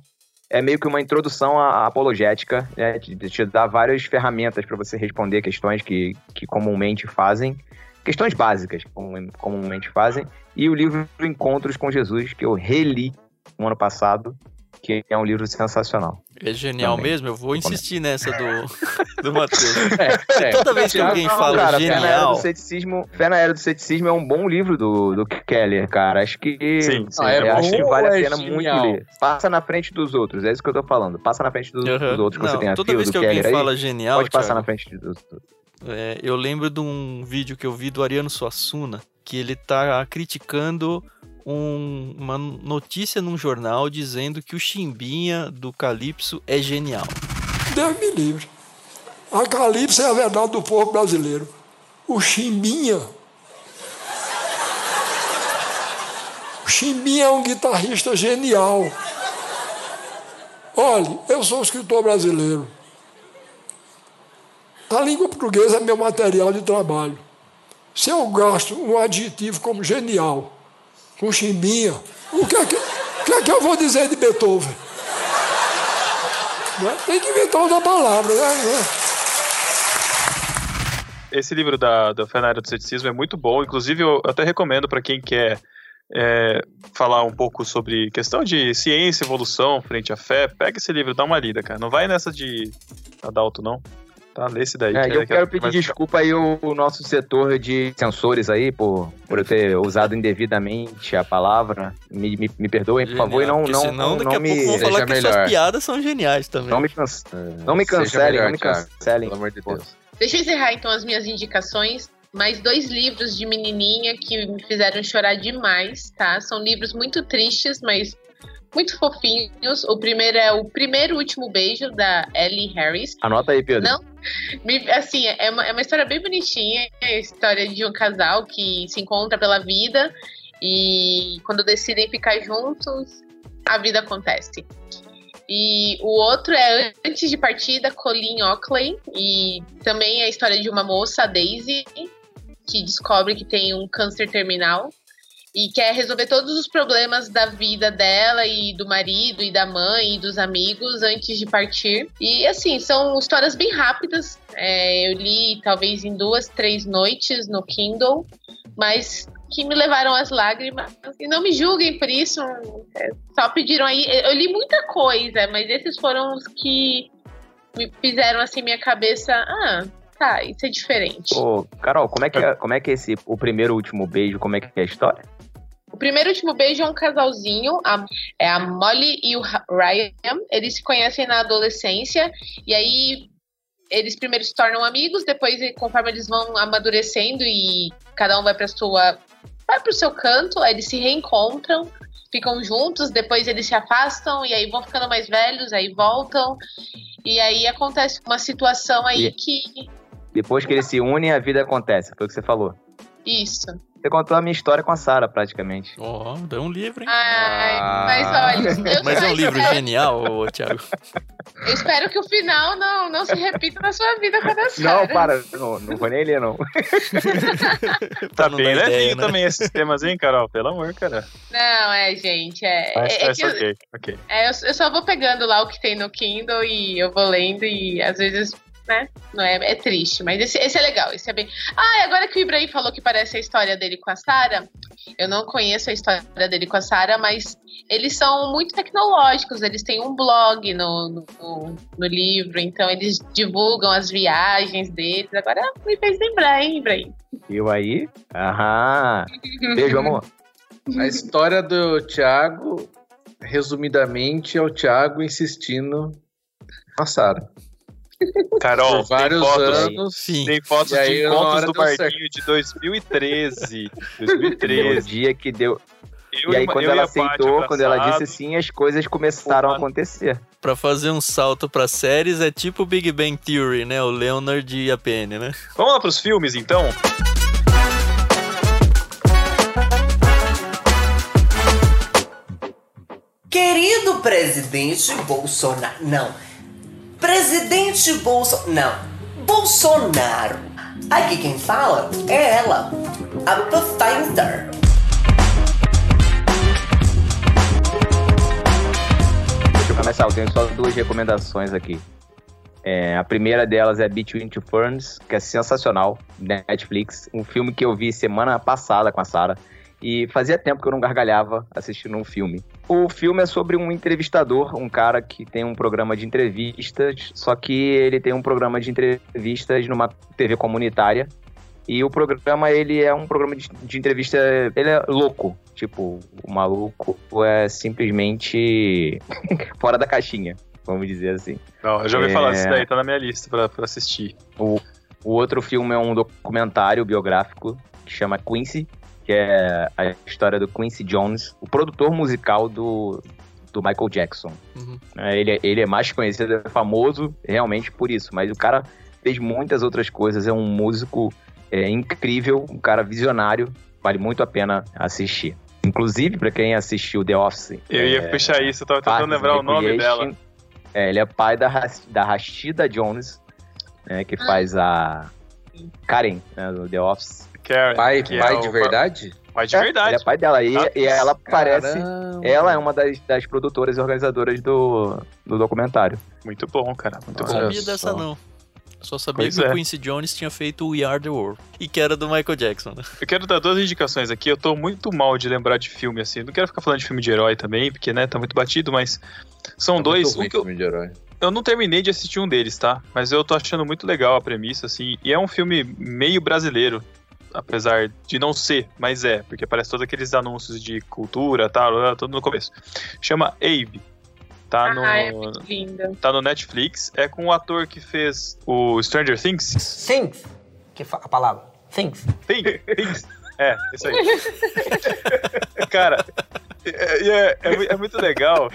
é meio que uma introdução à apologética, né? Te, te dá várias ferramentas para você responder questões que, que comumente fazem, questões básicas que comum- comumente fazem. E o livro Encontros com Jesus que eu reli no ano passado, que é um livro sensacional. É genial Também. mesmo, eu vou insistir nessa do, do Matheus. É, é. Toda vez que alguém Não, fala cara, Fé na Era genial, do Ceticismo, Fé na Era do Ceticismo é um bom livro do, do Keller, cara. Acho que. Sim, sim. Ah, é eu acho que bom vale a é pena genial? muito ler. Passa na frente dos outros, é isso que eu tô falando. Passa na frente dos, Aham. dos outros. Quando Não, você tem a toda vez do que alguém Keller aí, fala genial, pode passar Thiago, na frente dos outros. é, eu lembro de um vídeo que eu vi do Ariano Suassuna, que ele tá criticando um- uma notícia num jornal dizendo que o Chimbinha do Calypso é genial. Deus me livre. A Calypso é a verdade do povo brasileiro. O Chimbinha. O Chimbinha é um guitarrista genial. Olhe, eu sou um escritor brasileiro. A língua portuguesa é meu material de trabalho. Se eu gasto um adjetivo como genial com Chimbinha, o que é que, o que, é que eu vou dizer de Beethoven? Né? Tem que inventar outra palavra, né? Esse livro da, da Era do Ceticismo é muito bom. Inclusive, eu até recomendo para quem quer é, falar um pouco sobre questão de ciência, evolução frente à fé. Pega esse livro, dá uma lida, cara. Não vai nessa de Adalto, não. Tá, lê esse daí. É, que eu que quero é pedir desculpa aí o, o nosso setor de censores aí por, por eu ter usado indevidamente a palavra. Me, me, me perdoem, por favor, e não, não, senão não, daqui não a pouco vão me, falar que melhor. suas piadas são geniais também. não me, canse- não me cancelem, melhor, não me cancelem. Pelo amor de Deus. Deixa eu encerrar então as minhas indicações. Mais dois livros de menininha que me fizeram chorar demais, tá? São livros muito tristes, mas muito fofinhos. O primeiro é o Primeiro Último Beijo, da Ellie Harris. Anota aí, Pedro. Não. Assim, é uma, é uma história bem bonitinha. É a história de um casal que se encontra pela vida e quando decidem ficar juntos, a vida acontece. E o outro é Antes de Partida, Colleen Oakley. E também é a história de uma moça, a Daisy, que descobre que tem um câncer terminal e quer resolver todos os problemas da vida dela e do marido e da mãe e dos amigos antes de partir. E assim, são histórias bem rápidas. É, eu li talvez em duas, três noites no Kindle, mas que me levaram às lágrimas. E não me julguem por isso. é, só pediram aí. Eu li muita coisa, mas esses foram os que me fizeram assim minha cabeça. Ah, tá, isso é diferente. Ô, Carol, como é que é, como é que é esse o primeiro último beijo, como é que é a história? Primeiro e último beijo é um casalzinho, a, é a Molly e o Ryan. Eles se conhecem na adolescência e aí eles primeiro se tornam amigos, depois conforme eles vão amadurecendo e cada um vai para sua vai pro seu canto, aí eles se reencontram, ficam juntos, depois eles se afastam e aí vão ficando mais velhos, aí voltam. E aí acontece uma situação aí E- que Depois que eles se unem, a vida acontece. Foi o que você falou. isso. Você contou a minha história com a Sara, praticamente. Ó, deu um livro, hein? Ai, Ah. mas olha, eu, Mas é um livro espero- genial, Thiago. Eu espero que o final não, não se repita na sua vida com a da Não, para. Não, não vou nem ler, não. Tá não bem dar levinho né? também esses temas, hein, Carol? Pelo amor, cara. Não, é, gente, é, Mas, é, é que eu, ok, ok. é, eu, eu só vou pegando lá o que tem no Kindle e eu vou lendo e às vezes, né, não é, é triste, mas esse, esse é legal, esse é bem... Ah, e agora que o Ibrahim falou que parece a história dele com a Sarah, eu não conheço a história dele com a Sarah, mas eles são muito tecnológicos, eles têm um blog no, no, no livro, então eles divulgam as viagens deles, agora me fez lembrar, hein, Ibrahim? Eu aí? Aham. Beijo, amor. A história do Thiago, resumidamente, é o Thiago insistindo com a Sara. Carol, Por vários tem fotos, anos. Sim. tem fotos aí, de encontros do deu certo. Barquinho de 2013. Deu o 2013. dia que deu. Eu e aí, quando ela a aceitou, quando ela disse sim, as coisas começaram a Uma- acontecer. Pra fazer um salto pra séries é tipo Big Bang Theory, né? O Leonard e a Penny, né? Vamos lá pros filmes, então? Querido presidente Bolsonaro. Não. Presidente Bolsonaro. Não. Bolsonaro. Aqui quem fala é ela, a Pathfinder. Deixa eu começar, eu tenho só duas recomendações aqui. É, a primeira delas é Between Two Ferns, que é sensacional, Netflix. Um filme que eu vi semana passada com a Sara. E fazia tempo que eu não gargalhava assistindo um filme. O filme é sobre um entrevistador, um cara que tem um programa de entrevistas, só que ele tem um programa de entrevistas numa TV comunitária. E o programa, ele é um programa de, de entrevista, ele é louco. Tipo, o maluco é simplesmente fora da caixinha, vamos dizer assim. Não, eu já ouvi É. falar disso daí, tá na minha lista pra, pra assistir. O outro filme é um documentário biográfico que chama Quincy, que é a história do Quincy Jones, o produtor musical do, do Michael Jackson. Uhum. É, Ele, é- ele é mais conhecido, é famoso realmente por isso, mas o cara fez muitas outras coisas, é um músico é, incrível, um cara visionário, vale muito a pena assistir. Inclusive, pra quem assistiu The Office. Eu ia é, puxar isso, eu tava tentando Parks lembrar o nome dela. É, ele é pai da, da Rashida Jones, né, que faz a Karen, né, do The Office. Karen, Pai, que pai é de o- verdade? Pai de É, verdade. Ele é pai dela. E, Ah, e ela parece. Ela é uma das, das produtoras e organizadoras do, do documentário. Muito bom, cara. Muito Não bom. Olha sabia dessa, só. não. Só sabia Pois que é. o Quincy Jones tinha feito We Are the World. E que era do Michael Jackson, né? Eu quero dar duas indicações aqui. Eu tô muito mal de lembrar de filme, assim. Não quero ficar falando de filme de herói também, porque, né, tá muito batido, mas são Tá dois. muito ruim Um que eu, filme de herói. eu não terminei de assistir um deles, tá? Mas eu tô achando muito legal a premissa, assim. E é um filme meio brasileiro, apesar de não ser, mas é, porque parece todos aqueles anúncios de cultura, tal, tudo no começo. Chama Abe. Tá no. Ah, é muito linda. Tá no Netflix. É com o ator que fez o Stranger Things. Things. Que a palavra. Things. Thing- Things. É, isso aí. Cara, é, é- é é muito legal.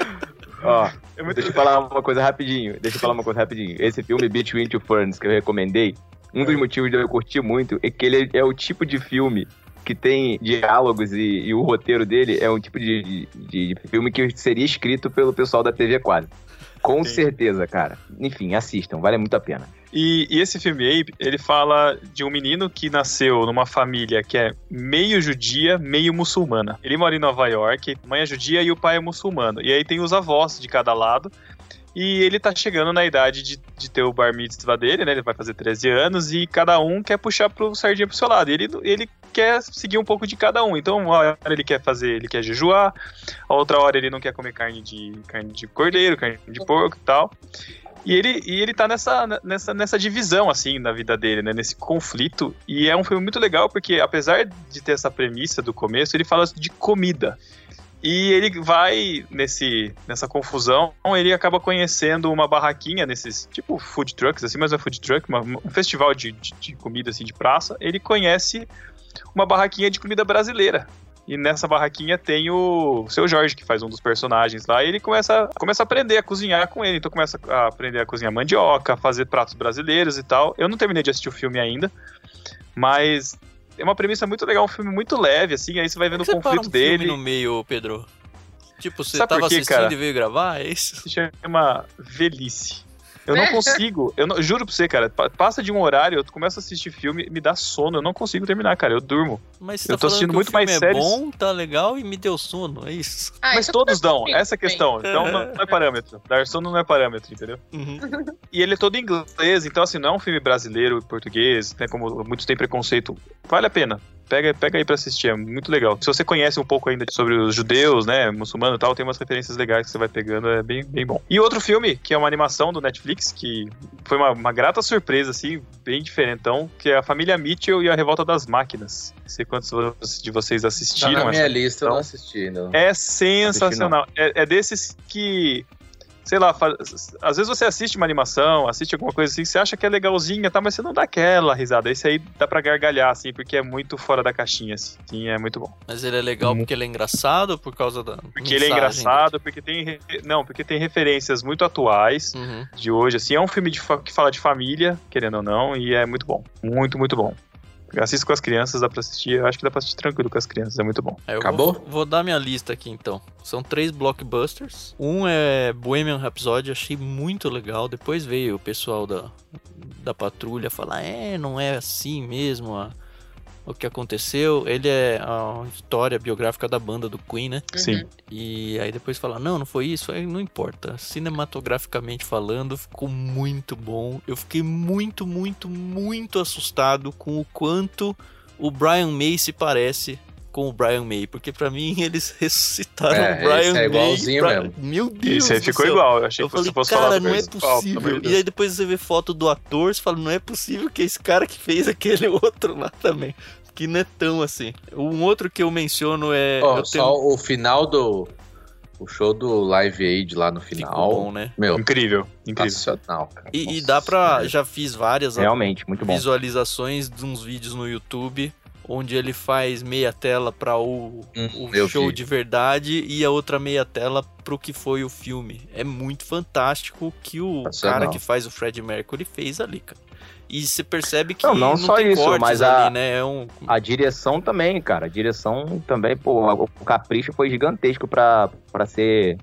Ó, É muito deixa eu falar uma coisa rapidinho. Deixa eu falar uma coisa rapidinho. Esse filme, Between Two Ferns, que eu recomendei, um dos motivos de eu curtir muito é que ele é o tipo de filme que tem diálogos e, e o roteiro dele é um tipo de, de- de filme que seria escrito pelo pessoal da TV quase. Com Sim. certeza, cara. Enfim, assistam, vale muito a pena. E, e esse filme Abe, ele fala de um menino que nasceu numa família que é meio judia, meio muçulmana. Ele mora em Nova York, a mãe é judia e o pai é muçulmano. E aí tem os avós de cada lado. E ele tá chegando na idade de, de ter o bar mitzvah dele, né? Ele vai fazer 13 anos e cada um quer puxar pro sardinha pro seu lado. Ele, ele quer seguir um pouco de cada um. Então, uma hora ele quer fazer, ele quer jejuar, a outra hora ele não quer comer carne de carne de cordeiro, carne de porco e tal. E ele, e ele tá nessa, nessa, nessa divisão, assim, na vida dele, né? Nesse conflito. E é um filme muito legal, porque apesar de ter essa premissa do começo, ele fala de comida. E ele vai nesse, nessa confusão, ele acaba conhecendo uma barraquinha nesses, tipo food trucks, assim, mas é food truck, uma, um festival de, de, de comida, assim, de praça. Ele conhece uma barraquinha de comida brasileira. E nessa barraquinha tem o seu Jorge, que faz um dos personagens lá, e ele começa, começa a aprender a cozinhar com ele. Então começa a aprender a cozinhar mandioca, a fazer pratos brasileiros e tal. Eu não terminei de assistir o filme ainda, mas é uma premissa muito legal, um filme muito leve, assim, aí você vai vendo o você para conflito um filme dele. no meio, Pedro? Tipo, você Sabe tava quê, assistindo cara? e veio gravar? É isso? Se chama velhice. Eu não consigo, eu não- juro pra você, cara, pa- passa de um horário, eu começo a assistir filme, me dá sono, eu não consigo terminar, cara, eu durmo. Mas você Eu tá tô assistindo que muito o filme mais é séries. bom, tá legal e me deu sono, é isso? Ah, Mas todos dão, tranquilo, essa é a bem. questão. Então não, não é parâmetro. Dar sono não é parâmetro, entendeu? Uhum. E ele é todo em inglês, então assim, não é um filme brasileiro, português, né, como muitos têm preconceito. Vale a pena. Pega, pega aí pra assistir, é muito legal. Se você conhece um pouco ainda sobre os judeus, né, muçulmanos e tal, tem umas referências legais que você vai pegando, é bem, bem bom. E outro filme, que é uma animação do Netflix, que foi uma, uma grata surpresa, assim, bem diferentão, que é a Família Mitchell e a Revolta das Máquinas. Não sei quantos de vocês Tá assistiram. na minha essa lista, eu não animação. assisti ainda. É sensacional. É, é desses que, sei lá, às vezes você assiste uma animação, assiste alguma coisa assim, você acha que é legalzinha, tá, mas você não dá aquela risada. Esse aí dá pra gargalhar, assim, porque é muito fora da caixinha, assim, é muito bom. Mas ele é legal Uhum. porque ele é engraçado ou por causa da. Porque ele é engraçado, porque tem, não, porque tem referências muito atuais Uhum. de hoje, assim, é um filme de que fala de família, querendo ou não, e é muito bom. Muito, muito bom. Assista com as crianças, dá pra assistir, eu acho que dá pra assistir tranquilo com as crianças, é muito bom. Eu Acabou? Vou, vou dar minha lista aqui então. São três blockbusters. Um é Bohemian Rhapsody, achei muito legal. Depois veio o pessoal da, da patrulha falar: é, não é assim mesmo a- o que aconteceu. Ele é a história biográfica da banda do Queen, né? Uhum. Sim. E aí depois fala, não, não foi isso, aí não importa. Cinematograficamente falando, ficou muito bom. Eu fiquei muito, muito, muito assustado com o quanto o Brian May se parece com o Brian May, porque pra mim eles ressuscitaram É, o Brian esse é May. igualzinho pra- mesmo. Meu Deus. Esse aí ficou céu. igual, eu achei Eu que falei, fosse falar cara, não é possível. E aí depois você vê foto do ator, você fala, não é possível que esse cara que fez aquele outro lá também. Que não é tão assim. Um outro que eu menciono é. Ó, eu só o final do. O show do Live Aid lá no Ficou final. bom, né? Meu, Incrível, incrível. cara. E, e dá pra. Senhora. Já fiz várias Realmente, muito bom. visualizações de uns vídeos no YouTube onde ele faz meia tela pra o, Hum, o show vi. de verdade e a outra meia tela pro que foi o filme. É muito fantástico o que o cara que faz o Fred Mercury fez ali, cara. E você percebe que Não, não só tem isso, mas ali, a- né? É um, A direção também, cara. A direção também, pô, o capricho foi gigantesco pra ser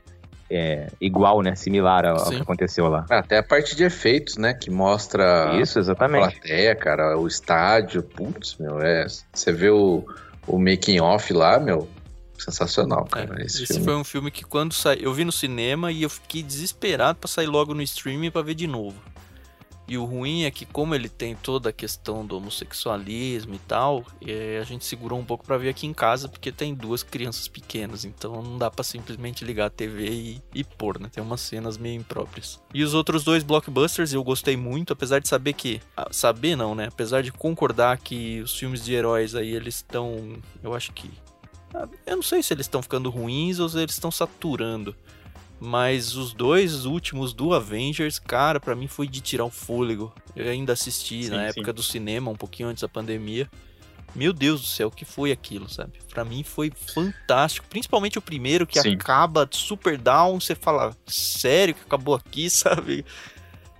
é, igual, né? Similar ao, ao que aconteceu lá. Até a parte de efeitos, né? Que mostra Isso, a exatamente. plateia, cara, o estádio. Putz, meu, é. Você vê o, o making off lá, meu. Sensacional, é, cara. esse esse filme. foi um filme que quando saiu, eu vi no cinema e eu fiquei desesperado pra sair logo no streaming pra ver de novo. E o ruim é que como ele tem toda a questão do homossexualismo e tal, é, a gente segurou um pouco pra ver aqui em casa porque tem duas crianças pequenas, então não dá pra simplesmente ligar a TV e, e pôr, né? Tem umas cenas meio impróprias. E os outros dois blockbusters eu gostei muito, apesar de saber que saber não, né? Apesar de concordar que os filmes de heróis aí eles estão, eu acho que ah, eu não sei se eles estão ficando ruins ou se eles estão saturando. Mas os dois últimos do Avengers, cara, pra mim foi de tirar o fôlego. Eu ainda assisti Sim, na sim. época do cinema, um pouquinho antes da pandemia. Meu Deus do céu, o que foi aquilo, sabe? Pra mim foi fantástico. Principalmente o primeiro, que Sim. acaba super down. Você fala, sério que acabou aqui, sabe?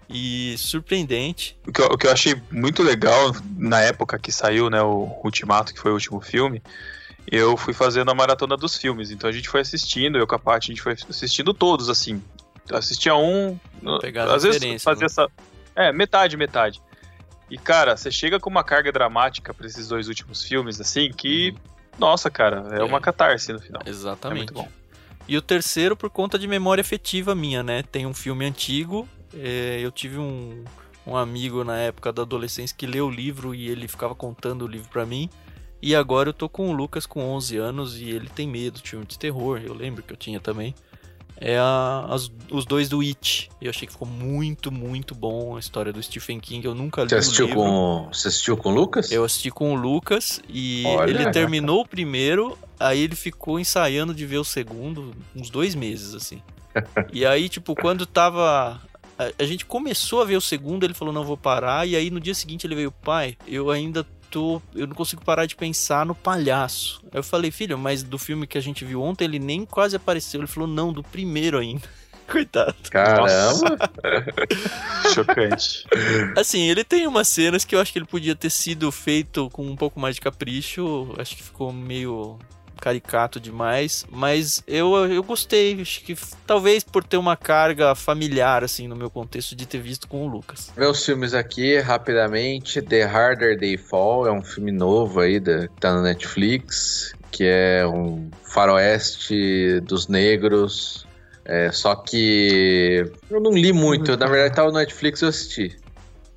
E surpreendente. O que, eu, o que eu achei muito legal na época que saiu, né, o Ultimato, que foi o último filme, eu fui fazendo a maratona dos filmes. Então a gente foi assistindo, eu com a Paty, a gente foi assistindo todos, assim. Assistia um, Pegar às vezes fazia né? essa... É, metade, metade. E, cara, você chega com uma carga dramática pra esses dois últimos filmes, assim, que... Nossa, cara, é, É. uma catarse no final. Exatamente. É muito bom. E o terceiro por conta de memória afetiva minha, né? Tem um filme antigo. é, eu tive um, um amigo na época da adolescência que leu o livro e ele ficava contando o livro pra mim. E agora eu tô com o Lucas com 11 anos e ele tem medo de filme de terror. Eu lembro que eu tinha também. é a- as- os dois do It. Eu achei que ficou muito, muito bom a história do Stephen King. Eu nunca li Você o assistiu com. Você assistiu com o Lucas? Eu assisti com o Lucas e Olha. ele terminou o primeiro, aí ele ficou ensaiando de ver o segundo uns dois meses, assim. e aí, tipo, quando tava. A, a gente começou a ver o segundo, ele falou, não vou parar, e aí no dia seguinte ele veio, pai, eu ainda tô. Eu não consigo parar de pensar no palhaço. Aí eu falei, filho, mas do filme que a gente viu ontem, ele nem quase apareceu. Ele falou, não, do primeiro ainda. Coitado. Caramba! Chocante. Assim, ele tem umas cenas que eu acho que ele podia ter sido feito com um pouco mais de capricho. Acho que ficou meio caricato demais, mas eu, eu gostei. Acho que talvez por ter uma carga familiar, assim, no meu contexto, de ter visto com o Lucas. Os filmes aqui rapidamente. The Harder They Fall é um filme novo aí da, tá no Netflix, que é um faroeste dos negros. É, só que eu não li muito, na verdade tava no Netflix eu assisti.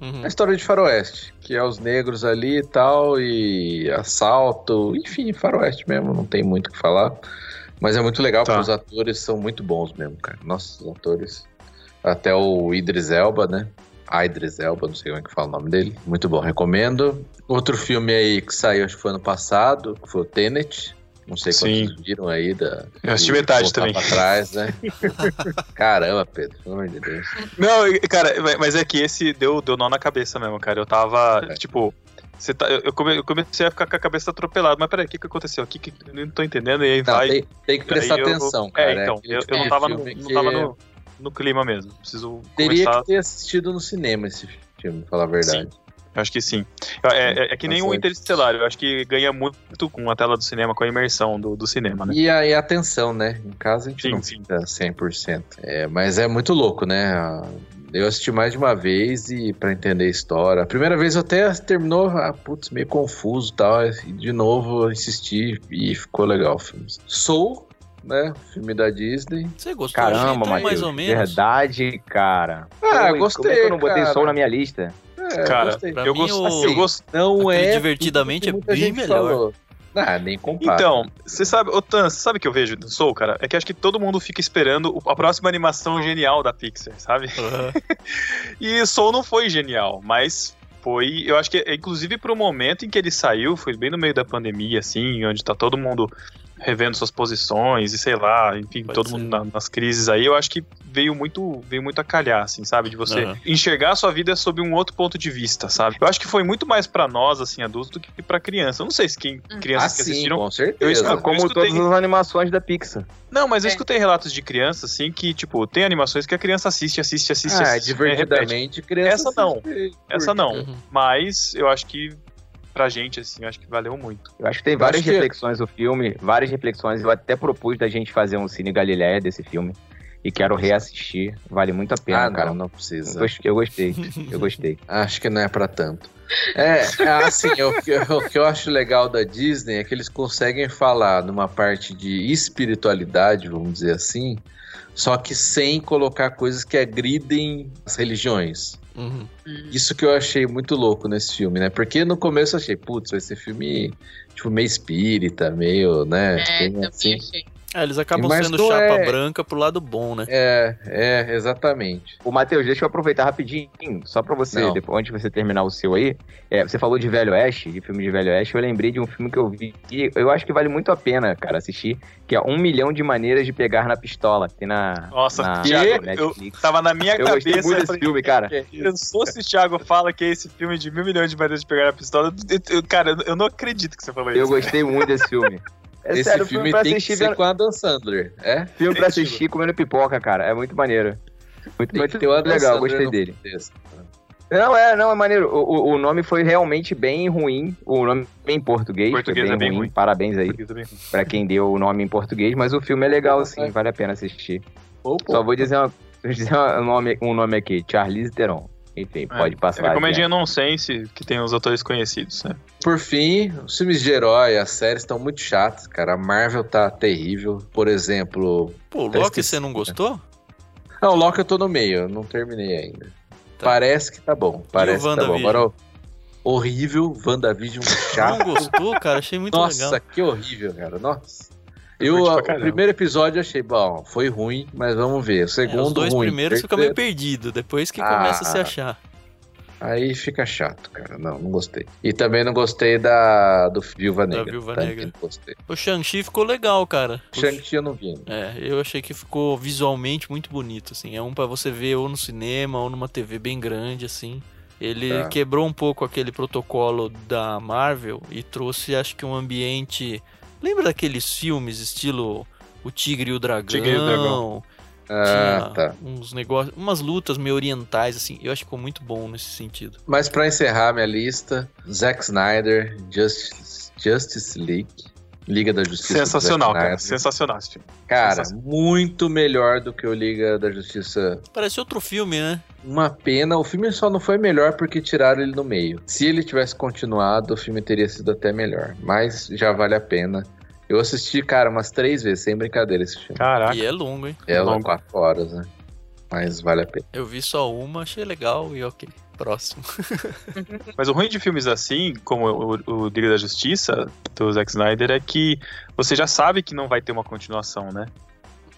Uhum. A história de faroeste, que é os negros ali e tal, e assalto, enfim, faroeste mesmo, não tem muito o que falar. Mas é muito legal Tá. porque os atores são muito bons mesmo, cara. Nossa, os atores. Até o Idris Elba, né? A Idris Elba, não sei como é que fala o nome dele. Muito bom, recomendo. Outro filme aí que saiu, acho que foi ano passado, que foi o Tenet. Não sei Sim. quantos viram aí. Da, Eu assisti metade também. Pra trás, né? Caramba, Pedro, pelo amor de Deus. Não, cara, mas é que esse deu, deu nó na cabeça mesmo, cara. Eu tava, tipo. Você tá, eu, eu come- eu comecei a ficar com a cabeça atropelada, mas peraí, o que, que aconteceu aqui? Que, que- eu não tô entendendo, e aí Não, vai. tem, tem que prestar aí eu- atenção, cara. É, então, aquele eu, tipo eu não de tava, no, não tava no, no clima mesmo. Preciso Teria começar. que ter assistido no cinema esse filme, pra falar a verdade. Eu acho que sim. É, é- é que nem o Bastante. Interestelar, eu acho que ganha muito com a tela do cinema, com a imersão do, do cinema, né? E a, e a atenção, né? Em casa a gente Sim, não sim. fica 100%. É, mas é muito louco, né? Eu assisti mais de uma vez e para entender a história. A primeira vez eu até terminou, ah, putz, meio confuso e tal. E de novo eu insisti e ficou legal o filme. Soul, né? Filme da Disney. Você gostou? Caramba, tão mais Matheus. ou menos. Verdade, cara. Ah, Pô, gostei, Como é que eu não botei cara. Soul na minha lista? É, Cara, gostei. Pra eu, mim, gost- o- eu gost- Não é. Divertidamente tudo que é bem melhor. falou. Ah, nem compara. Então, você sabe, ô Tan, você sabe o que eu vejo do Soul, cara? É que acho que todo mundo fica esperando a próxima animação genial da Pixar, sabe? Aham. E Soul não foi genial, mas foi, eu acho que inclusive pro momento em que ele saiu, foi bem no meio da pandemia, assim, onde tá todo mundo revendo suas posições e sei lá, enfim, Pode todo ser. mundo na- nas crises aí, eu acho que veio muito, veio muito a calhar, assim, sabe? De você Aham. enxergar a sua vida sob um outro ponto de vista, sabe? Eu acho que foi muito mais pra nós, assim, adultos, do que pra criança. Eu não sei se quem, Hum. crianças ah, que sim, assistiram com Eu certeza. escuto- Como escutei- todas as animações da Pixar. Não, mas eu É. escutei relatos de crianças, assim, que, tipo, tem animações que a criança assiste, assiste, assiste, Ah, assiste. repete. divertidamente, criança. Essa não. assiste, Essa não. Uhum. Mas eu acho que, pra gente, assim, eu acho que valeu muito. Eu acho que tem Eu várias que- reflexões do filme, várias reflexões. Eu até propus da gente fazer um Cine Galileia desse filme. E quero reassistir. Vale muito a pena, Ah, cara. não, não Eu precisa. Eu gostei, eu gostei. Acho que não é pra tanto. É, é assim, o que, o que eu acho legal da Disney é que eles conseguem falar numa parte de espiritualidade, vamos dizer assim, só que sem colocar coisas que agridem as religiões. Uhum. Isso que eu achei muito louco nesse filme, né? Porque no começo eu achei, putz, vai ser filme tipo meio espírita, meio, né? É, assim, achei. É, eles acabam Mas sendo chapa é- branca pro lado bom, né? É, é, exatamente. Ô, Matheus, deixa eu aproveitar rapidinho, só pra você, Não. depois, antes de você terminar o seu aí. É, você falou de Velho Oeste, de filme de Velho Oeste, eu lembrei de um filme que eu vi, e eu acho que vale muito a pena, cara, assistir, que é Um Milhão de Maneiras de Pegar na Pistola, que tem na, Nossa, na Thiago, eu Netflix. tava na minha Eu gostei cabeça. muito eu desse falei, filme, cara. Pensou se o Thiago fala que é esse filme de mil milhões de maneiras de pegar a pistola? Eu- eu- cara, eu- eu não acredito que você falou Eu isso. gostei muito desse filme. É Esse sério, filme pra tem que assistir, ser vendo- com a Adam Sandler, é? filme pra assistir comendo pipoca, cara, é muito maneiro. Muito, Tem muito que ter o Adam legal, Sandler gostei dele. contexto. Não, é, não, é maneiro. O, o- o nome foi realmente bem ruim. O nome em português, Português foi é bem ruim. Parabéns aí também. pra quem deu o nome em português, mas o filme é legal, sim, vale a pena assistir. Só vou dizer, uma, vou dizer um, nome, um nome aqui, Charlize Theron. Enfim, pode passar. É comedinha adiante. nonsense que tem os atores conhecidos, né? Por fim, os filmes de herói, as séries estão muito chatas, cara. A Marvel tá terrível. Por exemplo. Pô, o Tá Loki você não gostou? Não, o Loki eu tô no meio, eu não terminei ainda. Tá. Parece que tá bom. Parece que tá bom. Agora, horrível, WandaVision Não chato. gostou, cara? Achei muito Nossa, legal. que horrível, cara. Nossa. Eu, o primeiro episódio eu achei, bom, foi ruim, mas vamos ver. O É, segundo, os dois ruim. primeiros ficam meio perdido, depois que Ah. começa a se achar. Aí fica chato, cara. Não, não gostei. E também não gostei da do Viúva Da Negra. Viúva não gostei. O Shang-Chi ficou legal, cara. O Shang-Chi eu não vi. ainda. É, eu achei que ficou visualmente muito bonito, assim. É um pra você ver ou no cinema ou numa TV bem grande, assim. Ele Tá. quebrou um pouco aquele protocolo da Marvel e trouxe, acho que, um ambiente. Lembra daqueles filmes estilo O Tigre e o Dragão? Tigre e o Dragão. Ah, tá. uns negócios, umas lutas meio orientais, assim. Eu acho que ficou muito bom nesse sentido. Mas pra encerrar minha lista, Zack Snyder, Justice, Justice League, Liga da Justiça. do Sensacional, Zack cara. Sensacional esse filme. Cara, Sensacional. muito melhor do que o Liga da Justiça. Parece outro filme, né? Uma pena, o filme só não foi melhor porque tiraram ele no meio. Se ele tivesse continuado, o filme teria sido até melhor. Mas já vale a pena. Eu assisti, cara, umas três vezes, sem brincadeira, esse filme. Caraca. E é longo, hein? É longo. quatro horas, né? Mas vale a pena. Eu vi só uma, achei legal e ok. Próximo. Mas o ruim de filmes assim, como o, o Liga da Justiça, do Zack Snyder, é que você já sabe que não vai ter uma continuação, né?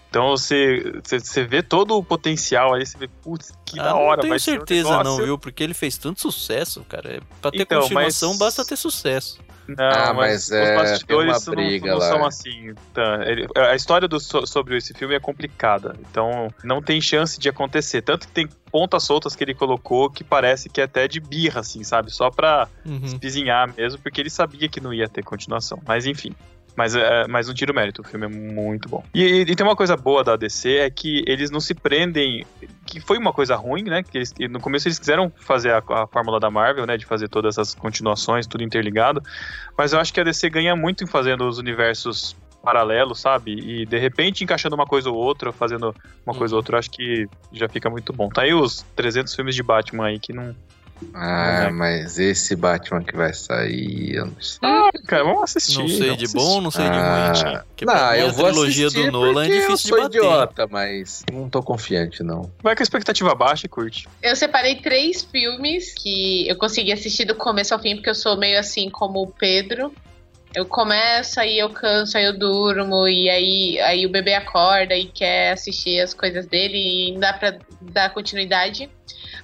Então você, você, você vê todo o potencial aí, você vê, putz, que Ah, da hora, não tenho vai ser um certeza não, viu? Porque ele fez tanto sucesso, cara. É- Pra ter Então, continuação, mas- basta ter sucesso. Não, Ah, mas, mas, é, os bastidores não, briga não lá. são assim. tá? Ele- a história do- so- sobre esse filme é complicada, então não tem chance de acontecer. Tanto que tem pontas soltas que ele colocou que parece que é até de birra, assim, sabe? Só pra Uhum. espizinhar mesmo, porque ele sabia que não ia ter continuação. Mas enfim. Mas, é, mas não tira o mérito, o filme é muito bom. E, e- e tem uma coisa boa da DC, é que eles não se prendem. Que foi uma coisa ruim, né? Que eles- no começo eles quiseram fazer a, a fórmula da Marvel, né? De fazer todas essas continuações, tudo interligado. Mas eu acho que a DC ganha muito em fazendo os universos paralelos, sabe? E de repente encaixando uma coisa ou outra, fazendo uma coisa ou outra, acho que já fica muito bom. Tá aí os 300 filmes de Batman aí que não. Ah, É. mas esse Batman que vai sair, eu não sei. Ah, cara, vamos assistir. Não sei vamos de assistir. bom, não sei de Ah, ruim. Porque pra mim a trilogia do assistir Nolan é difícil eu de sou bater. idiota, mas não tô confiante, não. Vai com a expectativa baixa e curte. Eu separei três filmes que eu consegui assistir do começo ao fim, porque eu sou meio assim como o Pedro. Eu começo, aí eu canso, aí eu durmo, e aí, aí o bebê acorda e quer assistir as coisas dele e não dá pra dar continuidade.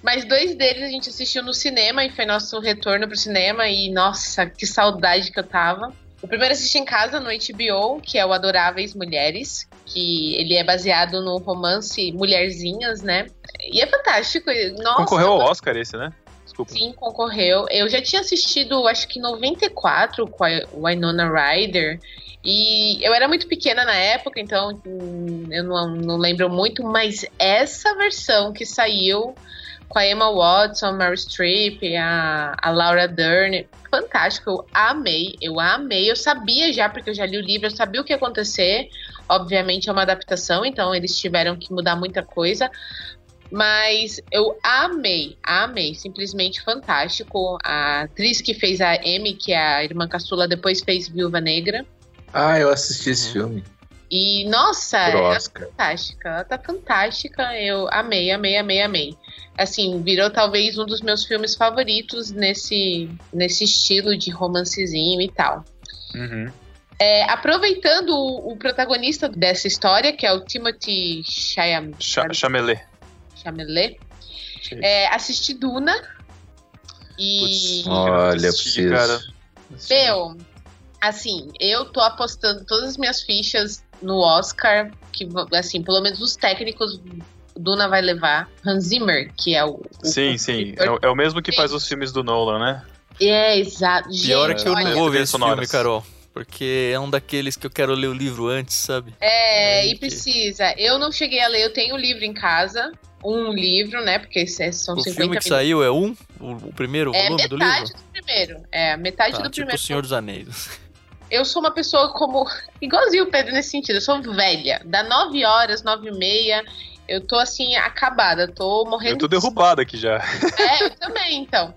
Mas dois deles a gente assistiu no cinema e foi nosso retorno pro cinema e nossa, que saudade que eu tava. O primeiro assisti em casa no HBO, que é o Adoráveis Mulheres, que ele é baseado no romance Mulherzinhas, né? E é fantástico. Nossa, Concorreu ao Oscar esse, né? Desculpa. Sim, concorreu. Eu já tinha assistido, acho que em 94, com a Winona Ryder. E eu era muito pequena na época, então hum, eu não, não lembro muito, mas essa versão que saiu com a Emma Watson, Mary Streep, a, a Laura Dern, fantástico, eu amei, eu amei, eu sabia já, porque eu já li o livro, eu sabia o que ia acontecer, obviamente é uma adaptação, então eles tiveram que mudar muita coisa, mas eu amei, amei, simplesmente fantástico. A atriz que fez a Amy, que é a irmã caçula, depois fez Viúva Negra. Ah, eu assisti esse Uhum. filme E, nossa, ela tá fantástica, ela tá fantástica. Eu amei, amei, amei, amei. Assim, virou talvez um dos meus filmes favoritos nesse, nesse estilo de romancezinho e tal. Uhum. É, aproveitando o, o protagonista dessa história, que é o Timothy Chayam- Cha Chamelé. Chalamet, é, assisti Duna. E. Putz, Olha, eu assisti, preciso. Meu, assim, eu tô apostando todas as minhas fichas no Oscar, que, assim, pelo menos os técnicos Duna vai levar. Hans Zimmer, que é o. o Sim, sim. É, o- é o mesmo que faz os filmes do Nolan, né? É, exato. Pior é que eu olha, não vou ver esse sonoras. filme, Carol. Porque é um daqueles que eu quero ler o livro antes, sabe? É, Aí e que- precisa. Eu não cheguei a ler, eu tenho o livro em casa. Um livro, né? Porque esses são O 50 filme que minutos. saiu é um? O, o primeiro É volume do metade livro? do primeiro. É, metade Tá, do tipo primeiro. o Senhor dos Anéis. eu sou uma pessoa como. Igualzinho o Pedro nesse sentido. Eu sou velha. Dá 9 horas, 9 e meia. Eu tô assim, acabada. Tô morrendo Eu tô derrubado aqui já. É, eu também, então.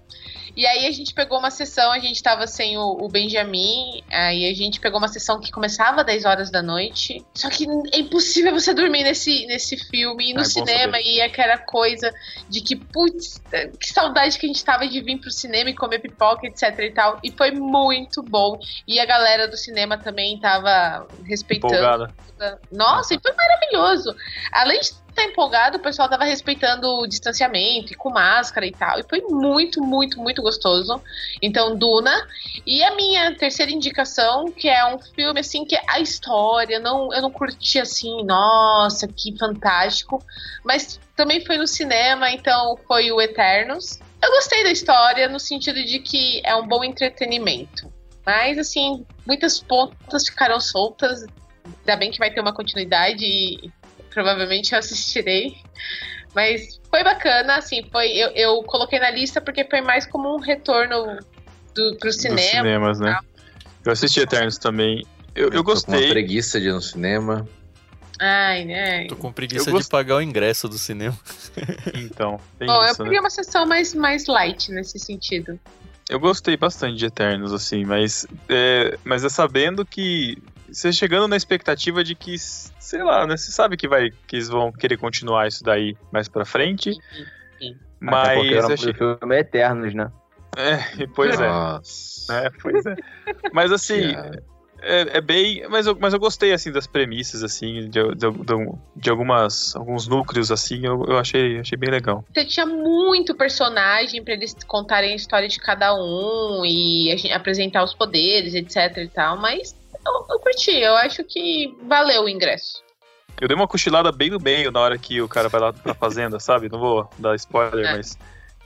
E aí a gente pegou uma sessão, a gente tava sem o, o Benjamin, aí a gente pegou uma sessão que começava às 10 horas da noite. Só que é impossível você dormir nesse, nesse filme, ir no Ah, é cinema, e aquela coisa de que, putz, que saudade que a gente tava de vir pro cinema e comer pipoca, etc e tal. E foi muito bom. E a galera do cinema também tava respeitando. Empolgada. Nossa, e foi maravilhoso. Além de estar empolgado, o pessoal tava respeitando o distanciamento e com máscara e tal. E foi muito, muito, muito gostoso. Então, Duna. E a minha terceira indicação, que é um filme assim que a história, não, eu não curti assim, nossa, que fantástico. Mas também foi no cinema, então foi o Eternos. Eu gostei da história no sentido de que é um bom entretenimento. Mas, assim, muitas pontas ficaram soltas. Ainda bem que vai ter uma continuidade e provavelmente eu assistirei. Mas foi bacana, assim, foi. Eu, eu coloquei na lista porque foi mais como um retorno do, pro Dos cinema. cinemas, né? Eu assisti Eternos também. Eu, eu Tô com uma gostei. preguiça de ir no cinema. Ai, né? Tô com preguiça Eu gost- de pagar o ingresso do cinema. Então, tem Bom, eu isso, né? queria uma sessão mais, mais light nesse sentido. Eu gostei bastante de Eternos, assim, mas é, mas é sabendo que você chegando na expectativa de que, sei lá, né? Você sabe que vai que eles vão querer continuar isso daí mais pra frente. Sim. Até porque Mas era um achei, filme Eternos, né? é, pois é, Nossa. é, pois é. Mas assim, é, é bem, mas eu, mas eu gostei assim das premissas assim, de, de, de- de algumas alguns núcleos assim, eu, eu achei achei bem legal. Você tinha muito personagem pra eles contarem a história de cada um e a gente- apresentar os poderes, etc e tal, mas eu, eu curti, eu acho que valeu o ingresso. Eu dei uma cochilada bem no meio na hora que o cara vai lá pra fazenda, sabe? Não vou dar spoiler, É. mas.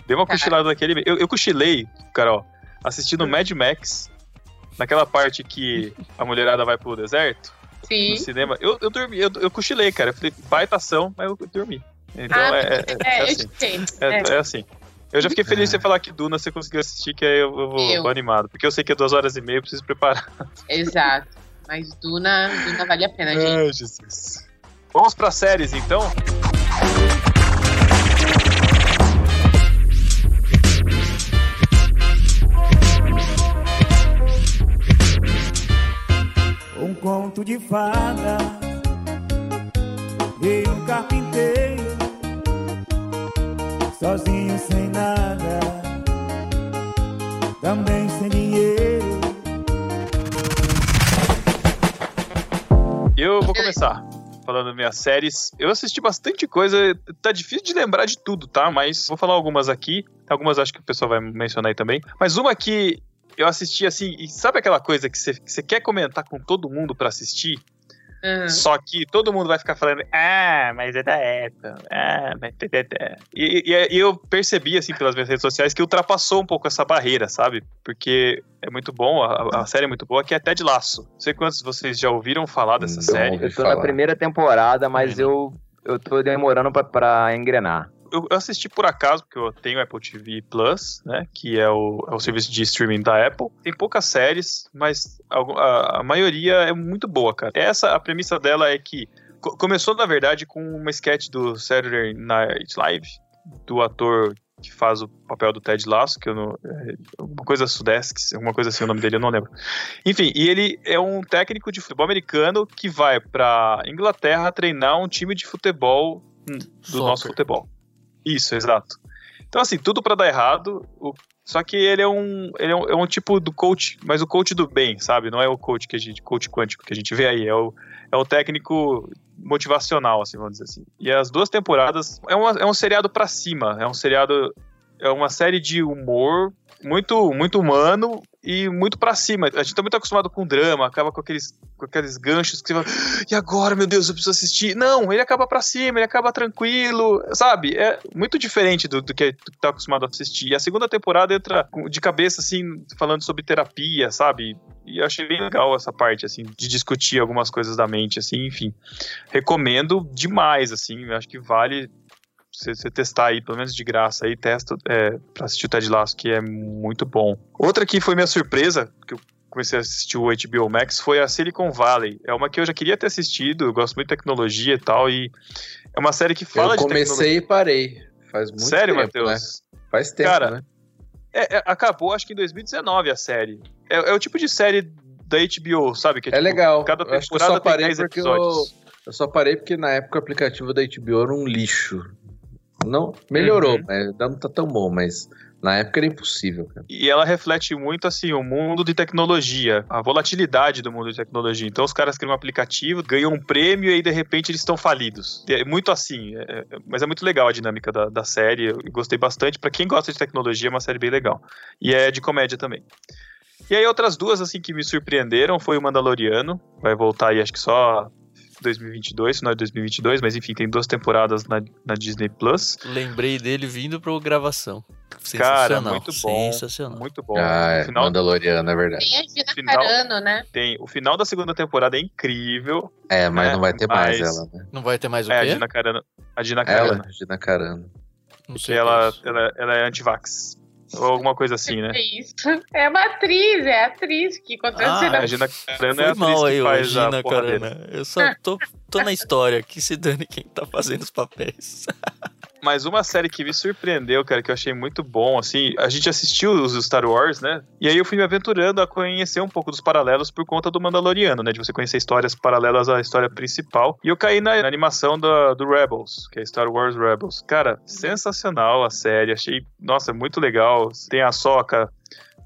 Dei uma Tá. cochilada naquele. Eu, eu cochilei, Carol, assistindo Mad Max, naquela parte que a mulherada vai pro deserto, Sim. no cinema. Eu, eu dormi, eu, eu cochilei, cara. Eu falei, baita ação, mas eu dormi. Então Ah, é, é, é, eu assim. É. é assim. Eu já fiquei feliz de você falar que Duna você conseguiu assistir, que aí eu, eu vou, Eu. vou animado. Porque eu sei que é duas horas e meia, eu preciso preparar. Exato. Mas Duna, Duna vale a pena, gente. Ai, Jesus. Vamos pra séries, então? Um conto de fada e um carpinteiro sozinho sem nada, também sem dinheiro. Eu vou começar falando das minhas séries. Eu assisti bastante coisa, tá difícil de lembrar de tudo, tá? Mas vou falar algumas aqui. Algumas acho que o pessoal vai mencionar aí também. Mas uma que eu assisti assim, e sabe aquela coisa que você, que você quer comentar com todo mundo pra assistir? Uhum. Só que todo mundo vai ficar falando, ah, mas é da Apple, ah, mas é da... E, e, e eu percebi, assim, pelas minhas redes sociais, que ultrapassou um pouco essa barreira, sabe? Porque é muito bom, a, a série é muito boa, que é Ted Laço. Não sei quantos de vocês já ouviram falar dessa Não. série. Eu tô falar. na primeira temporada, mas eu, eu tô demorando pra, pra engrenar. Eu, assisti por acaso, porque eu tenho Apple TV Plus, né? Que é o, é o serviço de streaming da Apple. Tem poucas séries, mas a, a maioria é muito boa, cara. Essa, a premissa dela é que co- começou, na verdade, com uma sketch do Saturday Night Live, do ator que faz o papel do Ted Lasso, que eu não. É, alguma coisa Sudesques, alguma coisa assim o nome dele, eu não lembro. Enfim, e ele é um técnico de futebol americano que vai pra Inglaterra treinar um time de futebol hum, do Soccer. nosso futebol. Isso, exato. Então, assim, tudo pra dar errado. o- Só que ele é um. Ele é um, é um tipo do coach, mas o coach do bem, sabe? Não é o coach que a gente. coach quântico que a gente vê aí. É o, é o técnico motivacional, assim, vamos dizer assim. E as duas temporadas. É, uma, é um seriado pra cima. É um seriado. É uma série de humor muito, muito humano e muito pra cima. A gente tá muito acostumado com drama, acaba com aqueles, com aqueles ganchos que você fala, e agora, meu Deus, eu preciso assistir. Não, ele acaba pra cima, ele acaba tranquilo, sabe? É muito diferente do, do que tá acostumado a assistir. E a segunda temporada entra de cabeça, assim, falando sobre terapia, sabe? E eu achei bem legal essa parte, assim, de discutir algumas coisas da mente, assim, enfim. Recomendo demais, assim, acho que vale você, você testar aí, pelo menos de graça aí, testa é, pra assistir o Ted Lasso, que é muito bom. Outra que foi minha surpresa, que eu comecei a assistir o HBO Max, foi a Silicon Valley. É uma que eu já queria ter assistido, eu gosto muito de tecnologia e tal, e é uma série que fala eu de comecei e parei. Faz muito Sério, tempo, né? Matheus? Faz tempo, Cara, né? É, é, acabou, acho que em 2019 a série. É, é o tipo de série da HBO, sabe? Que É legal. Cada Eu acho que eu temporada só tem parei 10 porque episódios. Eu só parei porque na época o aplicativo da HBO era um lixo. Não, melhorou, Uhum. mas não tá tão bom, mas na época era impossível, cara. E ela reflete muito, assim, o mundo de tecnologia, a volatilidade do mundo de tecnologia. Então, os caras criam um aplicativo, ganham um prêmio e aí, de repente, eles estão falidos. É muito assim, é- é- mas é muito legal a dinâmica da, da série. Eu gostei bastante. Pra quem gosta de tecnologia, é uma série bem legal. E é de comédia também. E aí, outras duas, assim, que me surpreenderam foi o Mandaloriano. Vai voltar aí, acho que só 2022, final de 2022, mas enfim, tem duas temporadas na, na Disney Plus. Lembrei dele vindo pra gravação. Cara, Sensacional. muito bom. Sensacional. Muito bom. ah, é, final, Mandaloriano, é verdade. Tem a Gina Final- Carano, né? tem, o final da segunda temporada é incrível. É, mas É, não vai ter mais mas- ela, né? Não vai ter mais o É, a? Gina Carano. A Gina Carano. Ela, Gina Carano. Não Porque sei ela, é isso. ela, ela é antivax. Ou alguma coisa assim, né? É isso. É uma atriz, é a atriz que contracenou. A Gina Carano é a mal que aí, faz a Gina porradeira. Carana. Eu só tô, tô na história. Que se dane quem tá fazendo os papéis. Mas uma série que me surpreendeu, cara, que eu achei muito bom, assim, a gente assistiu os Star Wars, né? E aí eu fui me aventurando a conhecer um pouco dos paralelos por conta do Mandaloriano, né? De você conhecer histórias paralelas à história principal. E eu caí na, na animação do, do Rebels, que é Star Wars Rebels. Cara, sensacional a série, achei, nossa, muito legal. Tem a Soca,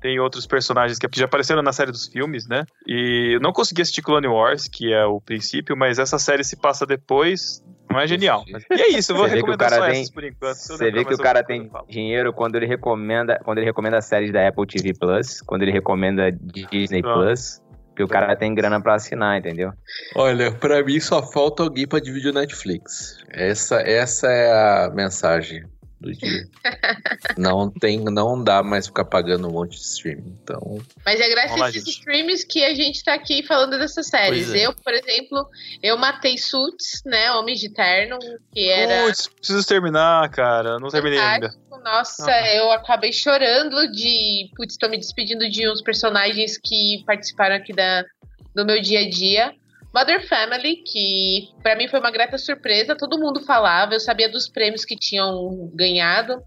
tem outros personagens que já apareceram na série dos filmes, né? E eu não consegui assistir Clone Wars, que é o princípio, mas essa série se passa depois. Não é genial. E é isso, eu vou Você vê que o recomendar cara só tem- essas por enquanto. Você vê que o cara tem dinheiro quando ele recomenda, quando ele recomenda séries da Apple TV Plus, quando ele recomenda Disney Pronto. Plus, que o cara tem grana pra assinar, entendeu? Olha, pra mim só falta alguém pra dividir o Netflix. Essa, essa é a mensagem do dia. não tem, não dá mais ficar pagando um monte de streaming. Então, Mas é graças a esses streams que a gente tá aqui falando dessas séries. É. Eu, por exemplo, eu matei Suits, né? Homens de Terno, que era. Putz, preciso terminar, cara. Não terminei ainda. Nossa, Ah. eu acabei chorando de. Putz, tô me despedindo de uns personagens que participaram aqui da, do meu dia a dia. Mother Family, que pra mim foi uma grata surpresa, todo mundo falava, eu sabia dos prêmios que tinham ganhado,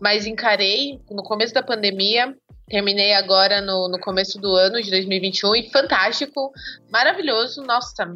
mas encarei no começo da pandemia, terminei agora no, no começo do ano de 2021 e fantástico, maravilhoso, nossa.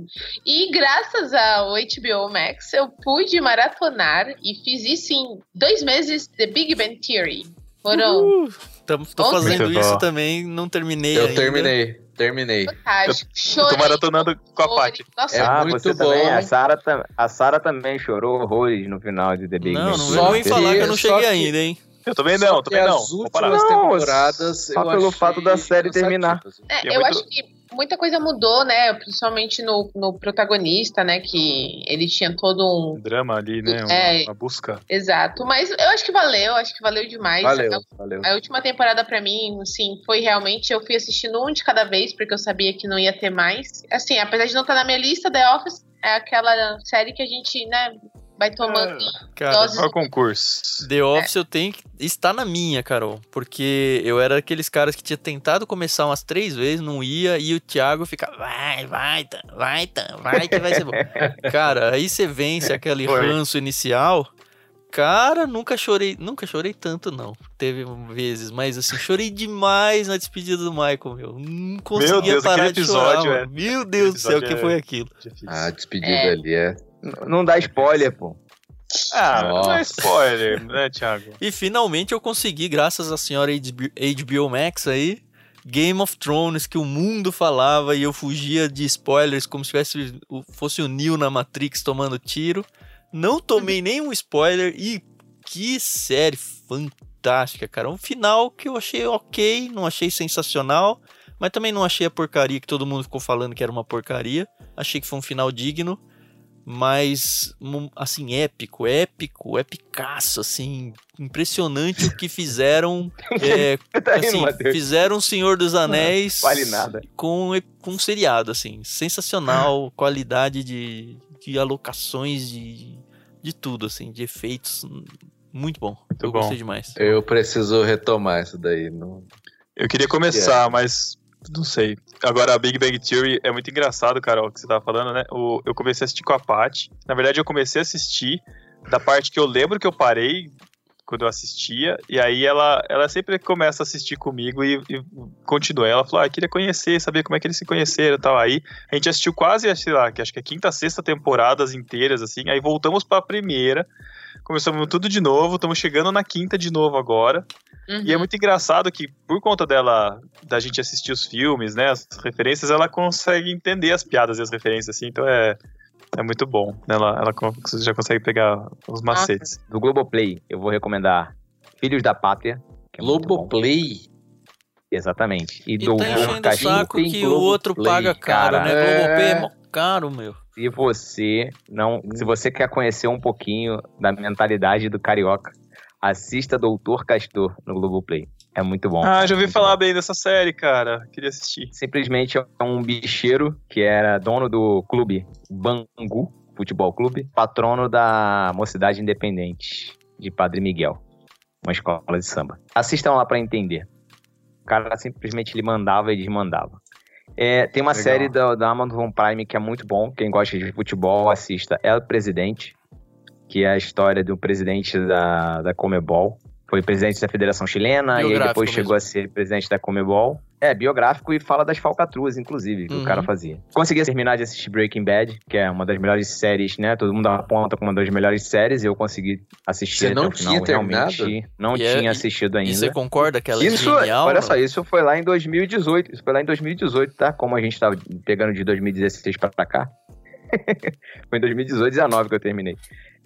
E graças ao HBO Max eu pude maratonar e fiz isso em dois meses The Big Bang Theory. Foram Uh, tamo, tô fazendo isso também, não terminei eu ainda. terminei, terminei. fantásticos. Eu tô Chorei maratonando com a. Paty. Nossa, É ah, muito você bom. também. A Sarah, tam- a Sarah também chorou horrores no final de The Big Não, Bang não Theory. vem falar que eu não só cheguei que- ainda, hein? Eu também Só não, também não. As Vou parar. últimas Não, temporadas. só eu pelo achei fato da série terminar. cansativas. É, é eu muito- acho que muita coisa mudou, né? Principalmente no, no protagonista, né? Que ele tinha todo um. Um drama ali, né? Uma, É. uma busca. Exato. Mas eu acho que valeu, acho que valeu demais. Valeu, A, valeu. a última temporada pra mim, assim, foi realmente. Eu fui assistindo um de cada vez, porque eu sabia que não ia ter mais. Assim, apesar de não estar na minha lista, The Office é aquela série que a gente, né, vai tomando. Cara, doses o concurso. The Office eu tenho que. Está na minha, Carol. Porque eu era aqueles caras que tinha tentado começar umas três vezes, não ia, e o Thiago ficava, vai, vai, tá, vai, tá, vai, que vai ser bom. cara, aí você vence aquele Foi. ranço inicial. Cara, nunca chorei, nunca chorei tanto, não. Teve vezes, mas assim, chorei demais na despedida do Michael, meu. Não conseguia Deus, parar de chorar. episódio mano. é- Meu Deus do céu, o que foi é- aquilo? A despedida É. ali é. Não dá spoiler, pô. Ah, não é Nossa. spoiler, né, Thiago? E finalmente eu consegui, graças à senhora HBO HBO Max aí, Game of Thrones, que o mundo falava e eu fugia de spoilers como se tivesse, fosse o Neo na Matrix tomando tiro. Não tomei nenhum spoiler e que série fantástica, cara. Um final que eu achei ok, não achei sensacional, mas também não achei a porcaria que todo mundo ficou falando que era uma porcaria. Achei que foi um final digno mas assim épico, épico, epicaço, assim, impressionante o que fizeram, é, Tá rindo, assim, Matheus? fizeram o Senhor dos Anéis Vale nada. com com um seriado, assim, sensacional, qualidade de, de alocações de, de tudo, assim, de efeitos, muito bom, eu bom. gostei demais. Eu preciso retomar isso daí. Não... Eu queria começar, mas não sei. Agora, a Big Bang Theory é muito engraçado, Carol, que você tava falando, né? O, eu comecei a assistir com a Paty. Na verdade, eu comecei a assistir da parte que eu lembro que eu parei quando eu assistia, e aí ela, ela sempre começa a assistir comigo e, e continua. Ela falou, ah, queria conhecer, saber como é que eles se conheceram e tal. Aí a gente assistiu quase, sei lá, que acho que é quinta, sexta temporadas inteiras, assim, aí voltamos pra primeira, começamos tudo de novo, estamos chegando na quinta de novo agora. Uhum. E é muito engraçado que, por conta dela, da gente assistir os filmes, né, as referências, ela consegue entender as piadas e as referências, assim, então é, é muito bom. né, Ela, ela já consegue pegar os macetes. Do Globoplay, eu vou recomendar Filhos da Pátria. que é. Globoplay. Exatamente. E, E do tá enchendo o saco tem que o outro Globoplay, paga caro, cara. né? É. Globoplay é mó caro, meu. Se você não, se você quer conhecer um pouquinho da mentalidade do carioca, assista Doutor Castor no Globoplay. É muito bom. Ah, já ouvi falar bom. bem dessa série, cara. Queria assistir. Simplesmente é um bicheiro que era dono do clube Bangu Futebol Clube, patrono da Mocidade Independente de Padre Miguel, uma escola de samba. Assistam lá pra entender. O cara simplesmente ele mandava e desmandava. É, tem uma Legal. série da, da Amazon Prime que é muito bom. Quem gosta de futebol, assista. É o Presidente, que é a história do presidente da, da Comebol. Foi presidente da Federação Chilena e aí depois chegou a ser presidente da Comebol. É, biográfico e fala das falcatruas, inclusive, que Uhum. o cara fazia. Consegui terminar de assistir Breaking Bad, que é uma das melhores séries, né? Todo mundo aponta como uma das melhores séries. Eu consegui assistir Você até não o final. tinha terminado? Realmente, não E é- tinha assistido ainda. E você concorda que ela Isso, é genial? olha só, isso foi lá em 2018. Isso foi lá em 2018, tá? Como a gente tava pegando de 2016 pra cá. foi em 2018, 19 que eu terminei.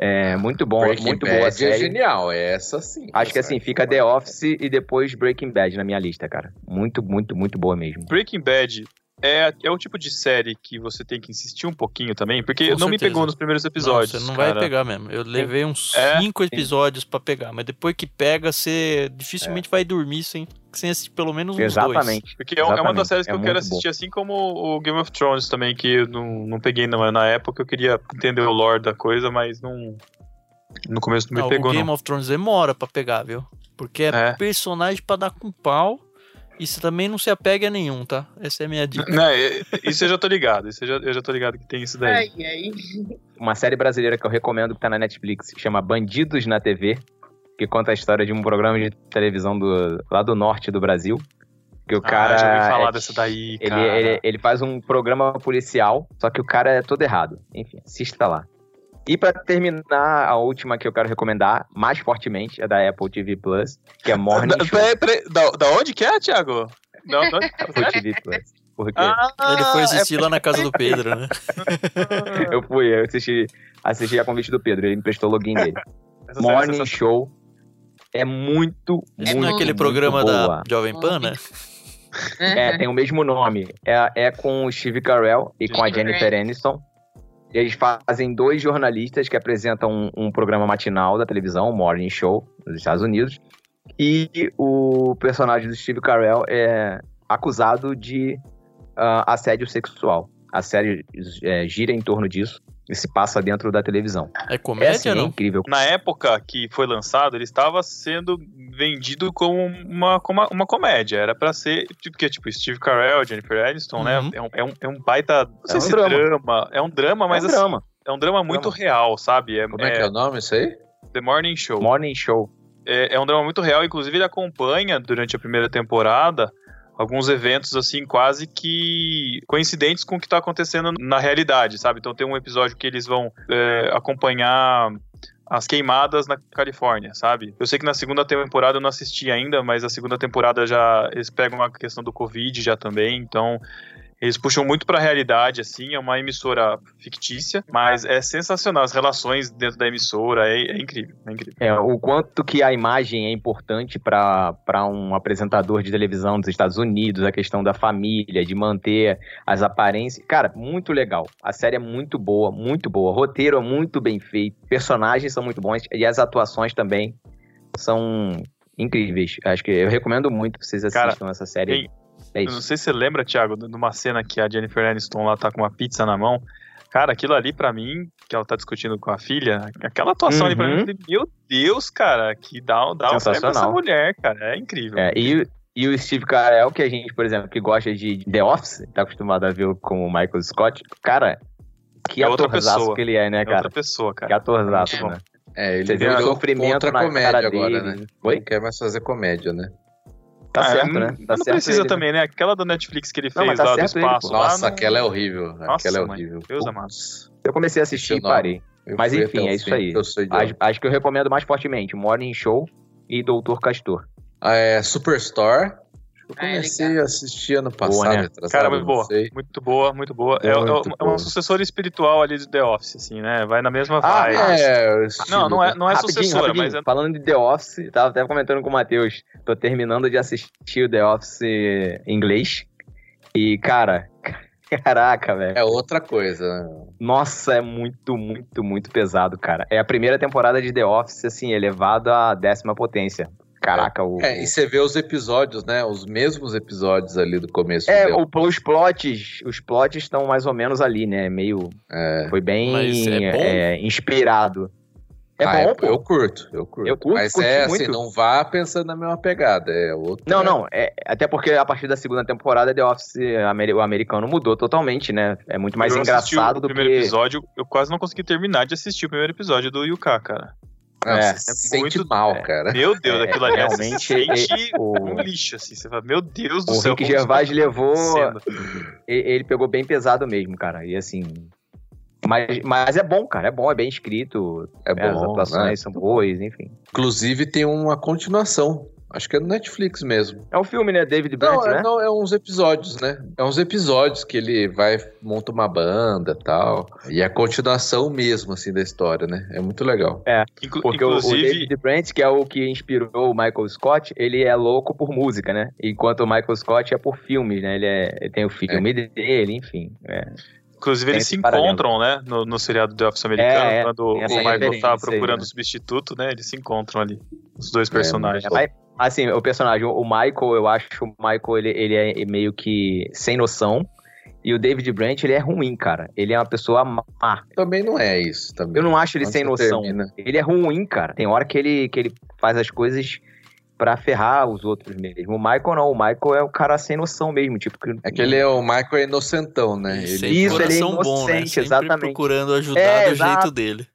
É, muito bom, Breaking muito Bad boa é série. genial, é essa sim. Acho que assim, fica The Office e depois Breaking Bad na minha lista, cara. Muito, muito, muito boa mesmo. Breaking Bad é, é o tipo de série que você tem que insistir um pouquinho também, porque Com não me certeza. pegou nos primeiros Não, episódios. você não cara. vai pegar mesmo. Eu levei uns É? cinco episódios pra pegar, mas depois que pega, você dificilmente vai dormir sem, sem assistir pelo menos uns dois. Exatamente. Porque é, um- é uma Exatamente, das séries que é eu quero muito bom. assistir, assim como o Game of Thrones também, que eu não, não peguei na, na época, eu queria entender o lore da coisa, mas não. No começo não me Não, pegou, o Game não. of Thrones demora pra pegar, viu? Porque é, É. personagem pra dar com pau e você também não se apega a nenhum, tá? Essa é a minha dica. Não, é- isso eu já tô ligado. Isso eu já, eu já tô ligado que tem isso daí. Ai, ai. Uma série brasileira que eu recomendo que tá na Netflix, que chama Bandidos na TV, que conta a história de um programa de televisão do, lá do norte do Brasil. Que o cara. ah, já ouvi falar é- dessa daí, Ele, cara. ele, ele faz um programa policial, só que o cara é todo errado. Enfim, assista lá. E pra terminar, a última que eu quero recomendar, mais fortemente, é da Apple TV Plus, que é Morning Da, Show. peraí, da, da onde que é, Thiago? Da, da onde? Apple TV Plus. Porque Ah, Ele foi é assistir lá na casa do Pedro, né? eu fui, eu assisti, assisti a convite do Pedro, ele me emprestou o login dele. essa é Morning sensacional. Show é muito, Isso muito, não é aquele muito programa boa. da Jovem Pan, né? É, tem o mesmo nome. É, é com o Steve Carell e com a Jennifer Jennifer Aniston. Eles fazem dois jornalistas que apresentam um, um programa matinal da televisão, o Morning Show, nos Estados Unidos. E o personagem do Steve Carell é acusado de ah, assédio sexual. A série é, gira em torno disso e se passa dentro da televisão. É É, comédia assim, é ou não? incrível. Na época que foi lançado, ele estava sendo vendido como uma, como uma, uma comédia. Era pra ser, tipo, porque, tipo, Steve Carell, Jennifer Aniston, né? Uhum. É um, é, um, é um baita. Não sei um se drama. drama. É um drama, mas é um assim, drama. é um drama muito Drama. real, sabe? É, Como é, que é o nome isso aí? The Morning Show. Morning Show. é, é um drama muito real, inclusive ele acompanha durante a primeira temporada alguns eventos assim quase que coincidentes com o que está acontecendo na realidade, sabe? Então tem um episódio que eles vão é, acompanhar as queimadas na Califórnia, sabe? Eu sei que na segunda temporada eu não assisti ainda, mas a segunda temporada já eles pegam a questão do Covid já também, então eles puxam muito pra realidade, assim, é uma emissora fictícia, mas é sensacional. As relações dentro da emissora é, é incrível, é incrível. É, o quanto que a imagem é importante para um apresentador de televisão dos Estados Unidos, a questão da família, de manter as aparências. Cara, muito legal. A série é muito boa, muito boa. O roteiro é muito bem feito, personagens são muito bons e as atuações também são incríveis. Acho que eu recomendo muito que vocês Cara, assistam essa série. tem- É Eu não isso. sei se você lembra, Thiago, de uma cena que a Jennifer Aniston lá tá com uma pizza na mão. Cara, aquilo ali pra mim, que ela tá discutindo com a filha, aquela atuação ali pra mim, Uhum. eu falei, meu Deus, cara, que dá, dá um prêmio pra essa Sensacional. mulher, cara, é incrível. É, e, e o Steve Carell, que a gente, por exemplo, que gosta de The Office, tá acostumado a ver com o Michael Scott, cara, que É outra atorzaço pessoa. que ele é, né, É cara? outra pessoa, Que cara. atorzaço, Muito bom. né? É, ele Você vê o sofrimento na comédia cara agora, dele. né? Oi? Não quer mais fazer comédia, né? Tá Ah, certo, não- né? Tá não certo precisa ele. também, né? Aquela do Netflix que ele Não, fez mas tá lá do certo ele, espaço. lá Nossa, não- aquela é horrível. Nossa, aquela é mãe, horrível. Deus amado. Putz, Eu comecei a assistir e parei. eu Mas enfim, é isso fim, aí. Acho, acho que eu recomendo mais fortemente Morning Show e Doutor Castor. Ah, É, Superstore. Eu Ah, é comecei legal. a assistir ano passado, Boa, né? atrasado, Cara, muito não boa. sei. Muito boa, muito boa. É, é, Muito é uma boa. sucessora espiritual ali do The Office, assim, né? Vai na mesma Ah, vibe. É, o Não, estilo, não é, não é rapidinho, sucessora, rapidinho. mas é. Falando de The Office, tava até comentando com o Matheus. Tô terminando de assistir o The Office em inglês. E, cara, caraca, velho. É outra coisa. né? Nossa, é muito, muito, muito pesado, cara. É a primeira temporada de The Office, assim, elevado à décima potência. Caraca, o. É, e você vê os episódios, né? Os mesmos episódios ali do começo. É, do- o- os plots, os plots estão mais ou menos ali, né? Meio. É. Foi bem Mas é bom? é, inspirado. É Ah, bom, eu, pô. eu curto, eu curto. Eu curto, Mas curti é assim, muito. não vá pensando na mesma pegada. É outro. Não, não. É, até porque a partir da segunda temporada, The Office, o americano mudou totalmente, né? É muito mais eu engraçado o do primeiro que. episódio, eu quase não consegui terminar de assistir o primeiro episódio do Yuka, cara. Não, É, você é se sente muito- mal, é. cara. Meu Deus, É, aquilo ali é, realmente, sente é, o- um lixo, assim. Você fala, meu Deus do O céu. Rick como isso Gervais tá levou. Ele pegou bem pesado mesmo, cara. E assim. Mas, mas é bom, cara. É bom, é bem escrito. É As bom. atuações né? são boas, enfim. Inclusive tem uma continuação. Acho que é no Netflix mesmo. É um filme, né? David Brent, Não, é, né? não, é uns episódios, né? É uns episódios que ele vai, monta uma banda tal. E é a continuação mesmo, assim, da história, né? É muito legal. Inclu- Porque o- o, inclusive, David Brent, que é o que inspirou o Michael Scott, ele é louco por música, né? Enquanto o Michael Scott é por filmes, né? Ele, é, ele tem o filme dele, enfim. é. inclusive eles se paralelo. encontram, né? No, no seriado The Office americano, É, é, quando o Michael tá referência aí, procurando né? o substituto, né? Eles se encontram ali. Os dois É, personagens. É, mas, assim, o personagem, o Michael, eu acho que o Michael, ele, ele é meio que sem noção. E o David Brent, ele é ruim, cara. Ele é uma pessoa má. Também não é isso. Também. Eu não acho ele Quando sem noção. termina. Ele é ruim, cara. Tem hora que ele, que ele faz as coisas pra ferrar os outros mesmo. O Michael não. O Michael é o cara sem noção mesmo. Tipo, que... É que ele é o Michael é inocentão, né? Ele, Isso, ele é coração bom, né? inocente, Sempre exatamente. procurando ajudar É, do exato. jeito dele.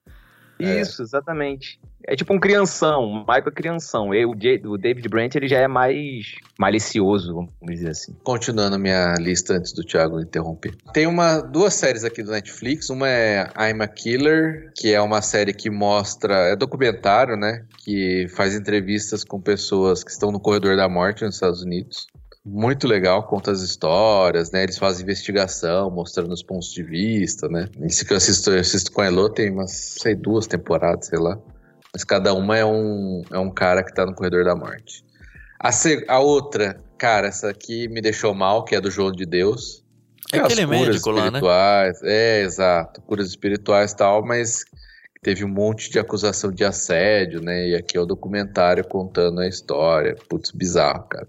Isso, exatamente. É tipo um crianção. O Michael crianção. E o, David Brent, ele já é mais malicioso, vamos dizer assim. Continuando a minha lista antes do Thiago interromper. Tem uma, duas séries aqui do Netflix. Uma é I'm a Killer, que é uma série que mostra. É documentário, né? Que faz entrevistas com pessoas que estão no corredor da morte nos Estados Unidos. Muito legal, conta as histórias, né? Eles fazem investigação, mostrando os pontos de vista, né? Esse que eu assisto, eu assisto com a Elo tem umas, sei, duas temporadas, sei lá. Mas cada uma é um, é um cara que tá no corredor da morte. A, a outra, cara, essa aqui me deixou mal, que é do João de Deus. É aquele curas médico lá, né? É, exato. Curas espirituais e tal, mas teve um monte de acusação de assédio, né? E aqui é o documentário contando a história. Putz, bizarro, cara.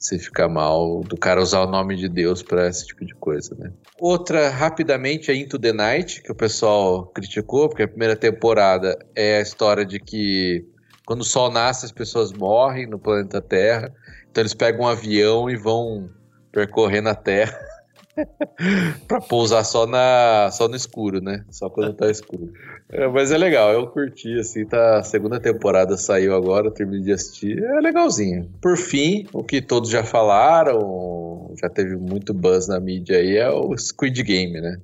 Você fica mal do cara usar o nome de Deus pra esse tipo de coisa, né? Outra, rapidamente, é Into the Night, que o pessoal criticou, porque a primeira temporada é a história de que quando o sol nasce as pessoas morrem no planeta Terra. Então eles pegam um avião e vão percorrer na Terra pra pousar só, na, só no escuro, né? Só quando tá escuro. É, mas é legal, eu curti, assim, tá, a segunda temporada saiu agora, eu terminei de assistir, é legalzinho. Por fim, o que todos já falaram, já teve muito buzz na mídia aí, é o Squid Game, né?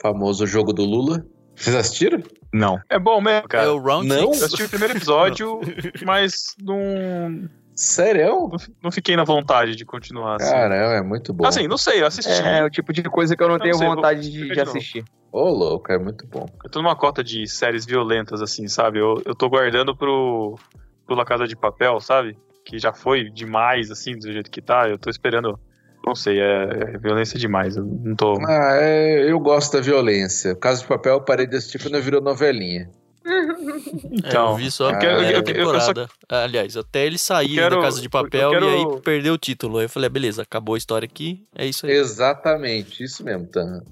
Famoso jogo do Lula. Vocês assistiram? Não. É bom mesmo, É cara. o Round Não? Eu assisti o primeiro episódio, mas não, Sério? não, não fiquei na vontade de continuar. Assim, Caramba, é muito bom. assim não sei, eu assisti. É, o tipo de coisa que eu não Não tenho sei, vontade vou de, de de assistir. Ô, louco, é muito bom. Eu tô numa cota de séries violentas, assim, sabe? Eu, eu tô guardando pro, pro La Casa de Papel, sabe? Que já foi demais, assim, do jeito que tá. Eu tô esperando. Não sei, é, é violência demais. Eu não tô. Ah, é, eu gosto da violência. Casa de Papel eu parei de assistir quando virou novelinha. Então, É, eu vi só a quero- eu- eu só- temporada. Aliás, até ele sair quero- da Casa de Papel quero- e aí perdeu o título. Aí eu falei, ah, beleza, acabou a história aqui, é isso aí. Exatamente, isso mesmo, Tan.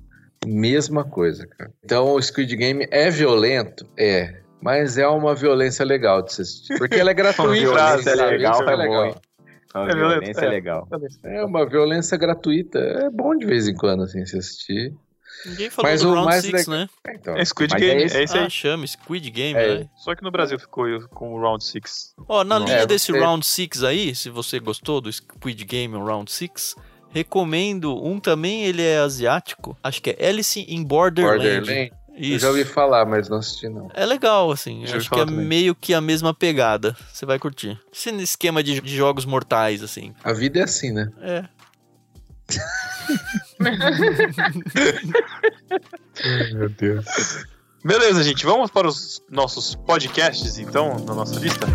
Mesma coisa, cara. Então o Squid Game é violento? É. Mas é uma violência legal de se assistir. Porque ela é gratuita. violência sabe? legal, Isso é bom, hein? A É violência é é. legal. É uma violência gratuita. É bom de vez em quando, assim, se assistir. Ninguém falou Mas do o Round mais 6, legal- né? Então, É Squid Game, é é esse- esse, aí. Ah, chama Squid Game, É. né? Só que no Brasil ficou com o Round 6. Ó, na Não. linha É, desse você- Round 6 aí, se você gostou do Squid Game o Round 6, recomendo um também, ele é asiático, acho que é Alice in Borderland. Borderland. Eu Isso. já ouvi falar, mas não assisti não. É legal, assim. Já acho que é também. meio que a mesma pegada. Você vai curtir. Esse esquema de, de jogos mortais, assim. A vida é assim, né? É. Meu Deus. Beleza, gente, vamos para os nossos podcasts, então, na nossa lista?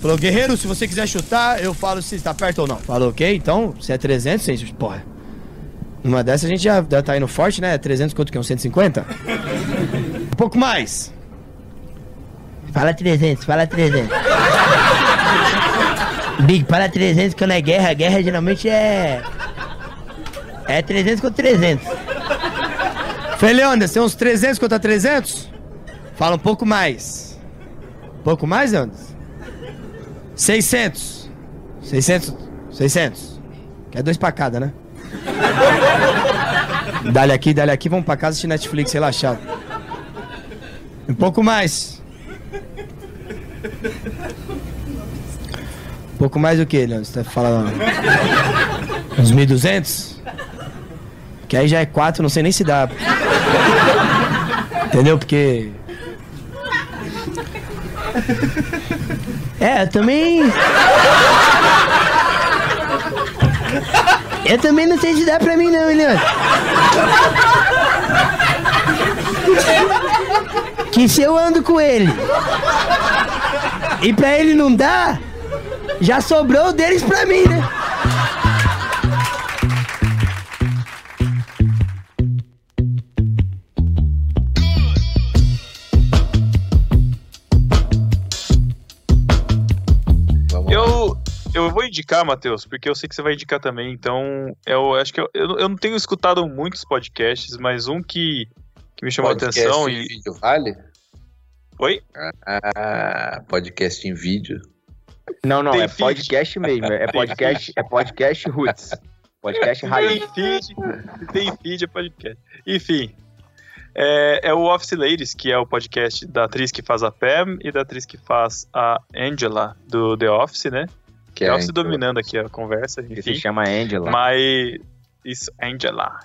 Falou, guerreiro, se você quiser chutar, eu falo se tá perto ou não. Falou, ok? Então, se é 300, você... porra. Numa dessa a gente já, tá indo forte, né? 300 quanto que é? Um 150? um pouco mais. Fala 300, fala 300. Big, fala 300 quando é guerra. Guerra geralmente é... É 300 contra 300. Feliandas, tem uns 300 contra 300? Fala um pouco mais. Um pouco mais, Leandro? 600. 600. 600. Quer dois pra cada, né? dale aqui, dale aqui, vamos pra casa assistir Netflix relaxado. Um pouco mais. Um pouco mais do que, Leandro? Você tá falando? Uns 1.200? Que aí já é 4, não sei nem se dá. Entendeu? Porque. É, também. Eu também não sei se dá pra mim, não, Leandro? Que se eu ando com ele e pra ele não dá, já sobrou deles pra mim, né? Indicar, Matheus, porque eu sei que você vai indicar também, então eu acho que eu, eu, eu não tenho escutado muitos podcasts, mas um que, que me chamou a Podcast atenção em e. vídeo vale? Oi? Ah, podcast em vídeo. Não, não, Tem é feed. podcast mesmo. É podcast, é podcast roots. Podcast raiz. Tem feed, tem feed, é podcast. Enfim. É, é o Office Ladies, que é o podcast da atriz que faz a Pam e da atriz que faz a Angela do The Office, né? Que é Office dominando aqui a conversa, Que se enfim. chama Angela. Mas. Isso, Angela.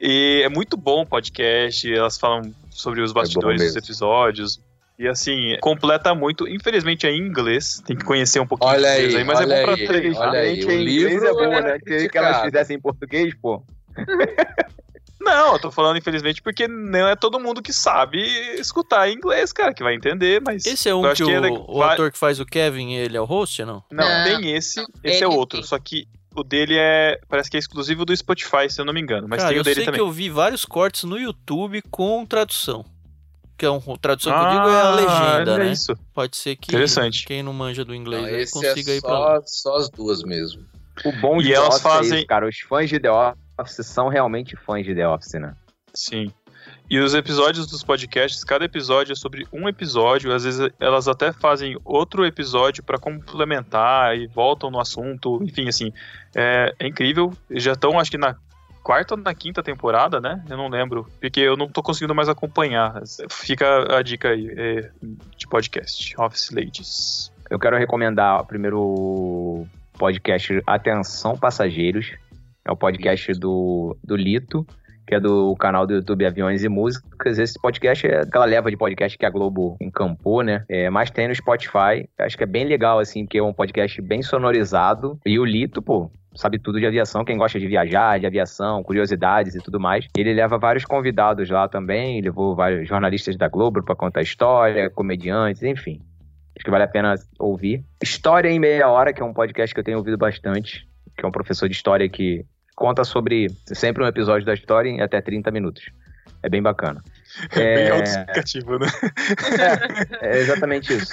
E é muito bom o podcast, elas falam sobre os bastidores dos mesmo. episódios. E assim, completa muito. Infelizmente é em inglês, tem que conhecer um pouquinho Olha de inglês aí, aí, mas é olha bom pra aí, treinar. olha aí. Gente, o em inglês livro é bom, é né? Queria que elas fizessem em português, pô. Não, eu tô falando infelizmente porque não é todo mundo que sabe escutar em inglês, cara, que vai entender, mas. Esse é um eu que que o, ele o vai- ator que faz o Kevin, ele é o host, não? Não, Não, tem esse, não, esse é outro, tem. só que o dele é. Parece que é exclusivo do Spotify, se eu não me engano. Mas Cara, tem o eu dele sei também. que eu vi vários cortes no YouTube com tradução. Que é um tradução que eu digo é a Ah, legenda, é né? Isso. Pode ser que Interessante. quem não manja do inglês Não, aí esse consiga é ir pra lá. só, só as duas mesmo. O bom de E elas é fazem- isso, cara. Os fãs de The Office são realmente fãs de The Office, né? Sim. E os episódios dos podcasts, cada episódio é sobre um episódio, às vezes elas até fazem outro episódio pra complementar e voltam no assunto, enfim, assim, é, é incrível. Já estão, acho que na quarta ou na quinta temporada, né? Eu não lembro, porque eu não tô conseguindo mais acompanhar. Fica a dica aí é, de podcast, Office Ladies. Eu quero recomendar primeiro o podcast Atenção Passageiros. É o podcast do, do Lito, que é do canal do YouTube Aviões e Músicas. Esse podcast é aquela leva de podcast que a Globo encampou, né? É, mas tem no Spotify. Acho que é bem legal, assim, porque é um podcast bem sonorizado. E o Lito, pô, sabe tudo de aviação, quem gosta de viajar, de aviação, curiosidades e tudo mais. Ele leva vários convidados lá também, levou vários jornalistas da Globo para contar história, comediantes, enfim. Acho que vale a pena ouvir. História em Meia Hora, que é um podcast que eu tenho ouvido bastante, que é um professor de história que conta sobre sempre um episódio da história em até 30 minutos. É bem bacana. É bem É. autoexplicativo, né? É exatamente isso.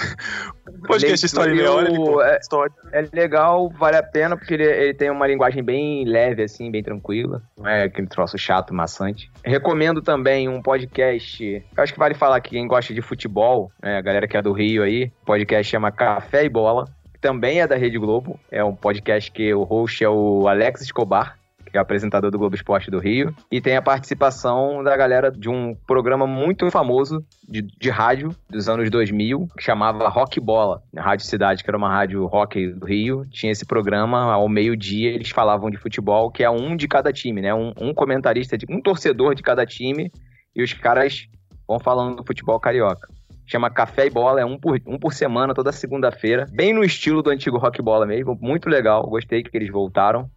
Podcast História em Meia Hora, é, história. é legal, vale a pena, porque ele, ele tem uma linguagem bem leve, assim, bem tranquila. Não é aquele troço chato, maçante. Recomendo também um podcast. Eu acho que vale falar que quem gosta de futebol, né, a galera que é do Rio aí, o podcast chama Café e Bola. que Também é da Rede Globo. É um podcast que o host é o Alex Escobar. Que é apresentador do Globo Esporte do Rio. E tem a participação da galera de um programa muito famoso de, de rádio dos anos 2000, que chamava Rock Bola, na Rádio Cidade, que era uma rádio rock do Rio. Tinha esse programa, ao meio-dia, eles falavam de futebol, que é um de cada time, né? Um, um comentarista, de, um torcedor de cada time, e os caras vão falando do futebol carioca. Chama Café e Bola, é um por, um por semana, toda segunda-feira. Bem no estilo do antigo Rock Bola mesmo. Muito legal, gostei que eles voltaram.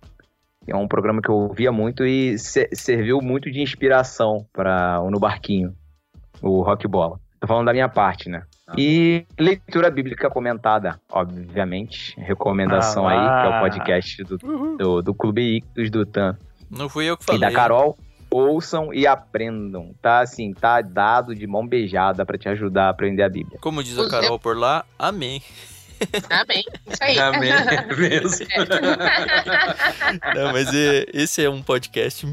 É um programa que eu ouvia muito e se- serviu muito de inspiração para o No Barquinho, o Rock Bola. Tô falando da minha parte, né? E leitura bíblica comentada, obviamente. Recomendação Ah, aí, que é o podcast do, do, do Clube Ictus do TAM Não fui eu que e falei. da Carol. Ouçam e aprendam. Tá assim, tá dado de mão beijada pra te ajudar a aprender a Bíblia. Como diz a Carol por lá, amém. Amém. Isso aí. Amém mesmo. Não, mas é- esse é um podcast.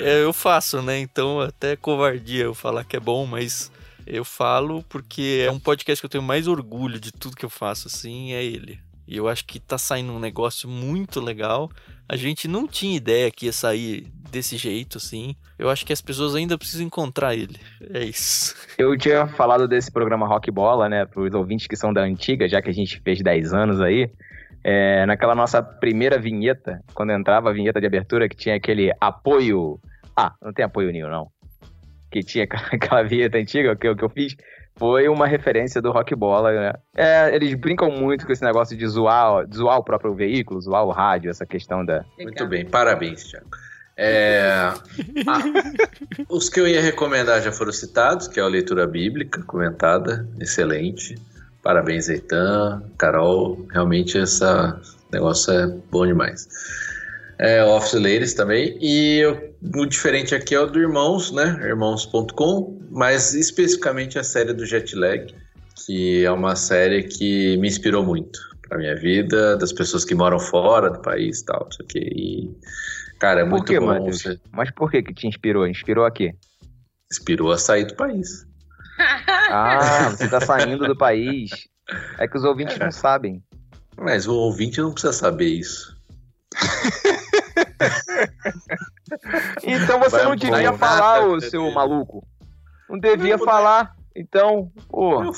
é, eu faço, né? Então até covardia eu falar que é bom, mas eu falo porque é um podcast que eu tenho mais orgulho de tudo que eu faço, assim, é ele. E eu acho que tá saindo um negócio muito legal. A gente não tinha ideia que ia sair desse jeito, assim. Eu acho que as pessoas ainda precisam encontrar ele. É isso. Eu tinha falado desse programa Rock Bola, né, pros ouvintes que são da antiga, já que a gente fez 10 anos aí. É, naquela nossa primeira vinheta, quando entrava a vinheta de abertura, que tinha aquele apoio. Ah, não tem apoio nenhum, não. Que tinha aquela- aquela vinheta antiga que eu, que eu fiz. Foi uma referência do Rock Bola, né? É, eles brincam muito com esse negócio de zoar, de zoar o próprio veículo, zoar o rádio, essa questão da. Muito bem, parabéns, Thiago. É, ah, os que eu ia recomendar já foram citados, que é a leitura bíblica comentada, excelente. Parabéns, Eitan, Carol, realmente esse negócio é bom demais. É, Office Ladies também, e eu- o diferente aqui é o do Irmãos, né, irmãos.com, mas especificamente a série do Jetlag, que é uma série que me inspirou muito pra minha vida, das pessoas que moram fora do país e tal, não sei o quê. E, cara, é Por muito que, bom. Matheus? Você Mas por que que te inspirou? Inspirou a quê? inspirou a sair do país. Ah, você tá saindo do país. É que os ouvintes não sabem. Mas o ouvinte não precisa saber isso. Então você Vai não devia falar, ô pra seu maluco. Não devia Não, falar. Então, pô, Eu,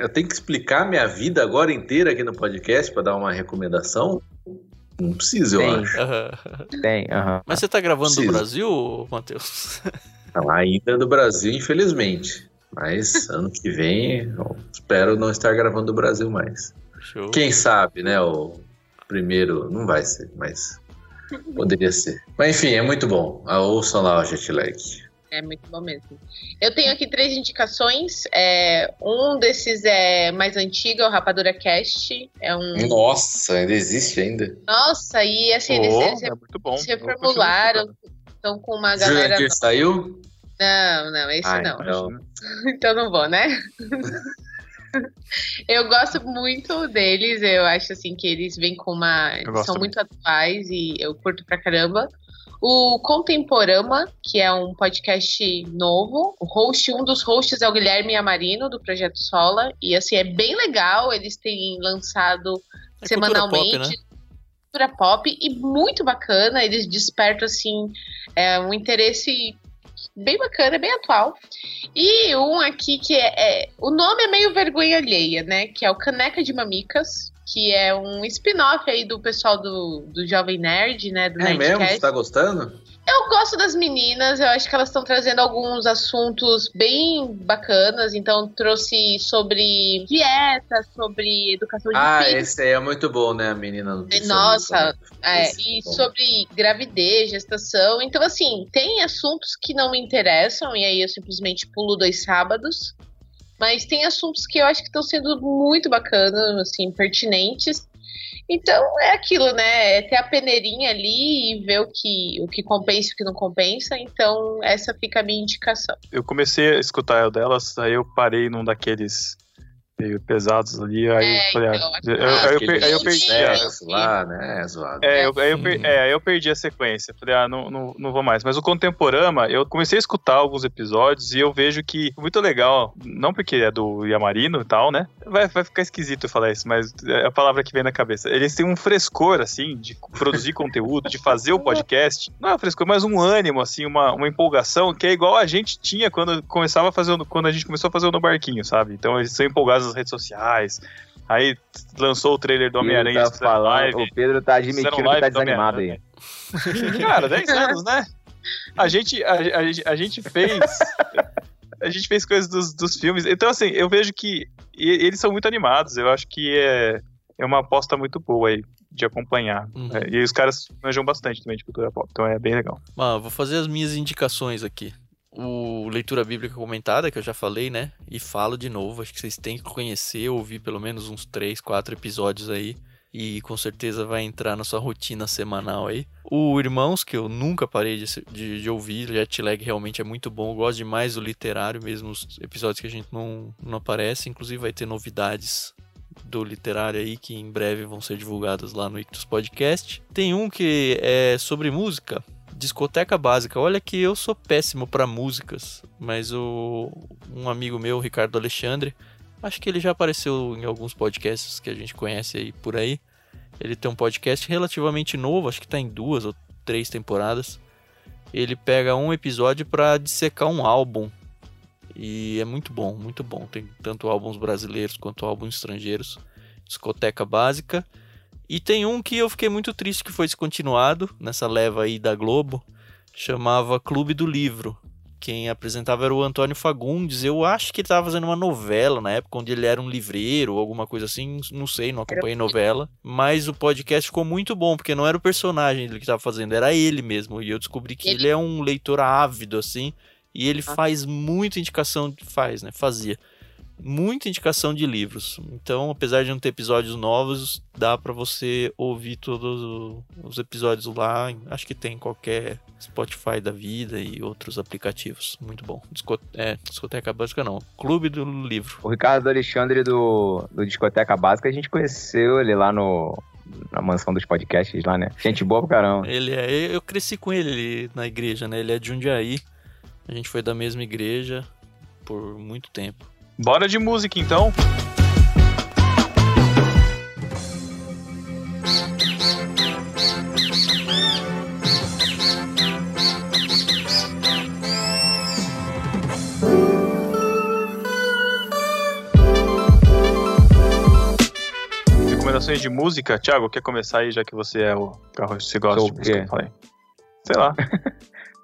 eu tenho que explicar minha vida agora inteira aqui no podcast pra dar uma recomendação? Não precisa, eu Tem. acho. Tem, aham. Mas você tá gravando do. Brasil, Matheus? Não, ainda do Brasil, infelizmente. Mas ano que vem, espero não estar gravando do Brasil mais. Show. Quem sabe, né? O primeiro não vai ser, mas poderia ser. Mas enfim, é muito bom. Ah, Ouçam lá o Jetlag. É muito bom mesmo. Eu tenho aqui três indicações. É, um desses é mais antigo, é o Rapadura Cast. É um. Nossa, ainda existe ainda. Nossa, e assim, eles, Oh, eles é muito bom. se reformularam. Estão com uma galera. Jurandir saiu? Não, não, esse Ah, não. então- Então não vou, né? eu gosto muito deles, eu acho assim que eles vêm com uma. São também. muito atuais e eu curto pra caramba. O Contemporama, que é um podcast novo. O host, um dos hosts é o Guilherme Amarino, do Projeto Sola. E assim, é bem legal. Eles têm lançado É semanalmente. cultura pop, né? cultura pop e muito bacana. Eles despertam assim é, um interesse bem bacana, bem atual. E um aqui que é, é- o nome é meio vergonha alheia, né? Que é o Caneca de Mamicas, que é um spin-off aí do pessoal do, do Jovem Nerd, né? Do É mesmo? Nerdcast. Você tá gostando? Eu gosto das meninas, eu acho que elas estão trazendo alguns assuntos bem bacanas. Então, trouxe sobre dieta, sobre educação de Ah, filhos. esse aí é muito bom, né? A menina Nossa? É, Esse e é bom. sobre gravidez, gestação. Então, assim, tem assuntos que não me interessam, e aí eu simplesmente pulo dois sábados. Mas tem assuntos que eu acho que estão sendo muito bacanas, assim, pertinentes. Então é aquilo, né? É ter a peneirinha ali e ver o que, o que compensa e o que não compensa. Então, essa fica a minha indicação. Eu comecei a escutar delas, aí eu parei num daqueles meio pesados ali, aí É, eu falei, ah, então, eu- eu- aí eu per- aí eu perdi é, a, lá, né? É zoado. É, eu, aí eu, per- é, aí eu perdi a sequência. Falei, ah, não, não, não vou mais. Mas o Contemporama, eu comecei a escutar alguns episódios e eu vejo que é muito legal. Não porque é do Yamarino e tal, né? Vai, vai ficar esquisito eu falar isso, mas é a palavra que vem na cabeça. Eles têm um frescor, assim, de produzir conteúdo, de fazer o podcast. Não é um frescor, mas um ânimo, assim, uma, uma empolgação que é igual a gente tinha quando começava a fazer, quando a gente começou a fazer o No Barquinho, sabe? Então eles são empolgados nas redes sociais. Aí lançou o trailer do Homem-Aranha. Tá live. o Pedro tá admitindo que tá do desanimado aí. Cara, 10 anos, né? A gente, a, a- a gente fez. A gente fez coisas dos, dos filmes. Então, assim, eu vejo que eles são muito animados. Eu acho que é, é uma aposta muito boa aí de acompanhar. Uhum. É, e os caras manjam bastante também de cultura pop. Então é bem legal. Ah, vou fazer as minhas indicações aqui. O Leitura Bíblica Comentada, que eu já falei, né? E falo de novo. Acho que vocês têm que conhecer, ouvir pelo menos uns 3, 4 episódios aí. E com certeza vai entrar na sua rotina semanal aí. O Irmãos, que eu nunca parei de, de, de ouvir. Jet Lag realmente é muito bom. Eu gosto demais do literário, mesmo os episódios que a gente não, não aparece. Inclusive vai ter novidades do literário aí que em breve vão ser divulgadas lá no Ictus Podcast. Tem um que é sobre música, discoteca básica. Olha que eu sou péssimo para músicas, mas o um amigo meu, Ricardo Alexandre, acho que ele já apareceu em alguns podcasts que a gente conhece aí por aí. Ele tem um podcast relativamente novo, acho que tá em duas ou três temporadas. Ele pega um episódio para dissecar um álbum. E é muito bom, muito bom. Tem tanto álbuns brasileiros quanto álbuns estrangeiros. Discoteca básica. E tem um que eu fiquei muito triste que foi descontinuado nessa leva aí da Globo. Chamava Clube do Livro. Quem apresentava era o Antônio Fagundes. Eu acho que ele estava fazendo uma novela na época, onde ele era um livreiro ou alguma coisa assim. Não sei, não acompanhei novela. Mas o podcast ficou muito bom, porque não era o personagem dele que estava fazendo, era ele mesmo. E eu descobri que Ele- ele é um leitor ávido, assim. E ele faz muita indicação, faz, né? Fazia muita indicação de livros. Então, apesar de não ter episódios novos, dá pra você ouvir todos os episódios lá. Acho que tem em qualquer Spotify da vida e outros aplicativos. Muito bom. É, discoteca básica não. Clube do livro. O Ricardo Alexandre do, do Discoteca Básica, a gente conheceu ele lá no, na mansão dos podcasts lá, né? Gente boa pro caramba. Ele é, eu cresci com ele na igreja, né? Ele é de Jundiaí. A gente foi da mesma igreja por muito tempo. Bora de música então. Recomendações de música? Thiago, quer começar aí, já que você é o carro, você gosta Sou de música? quê? Falei. Sei lá.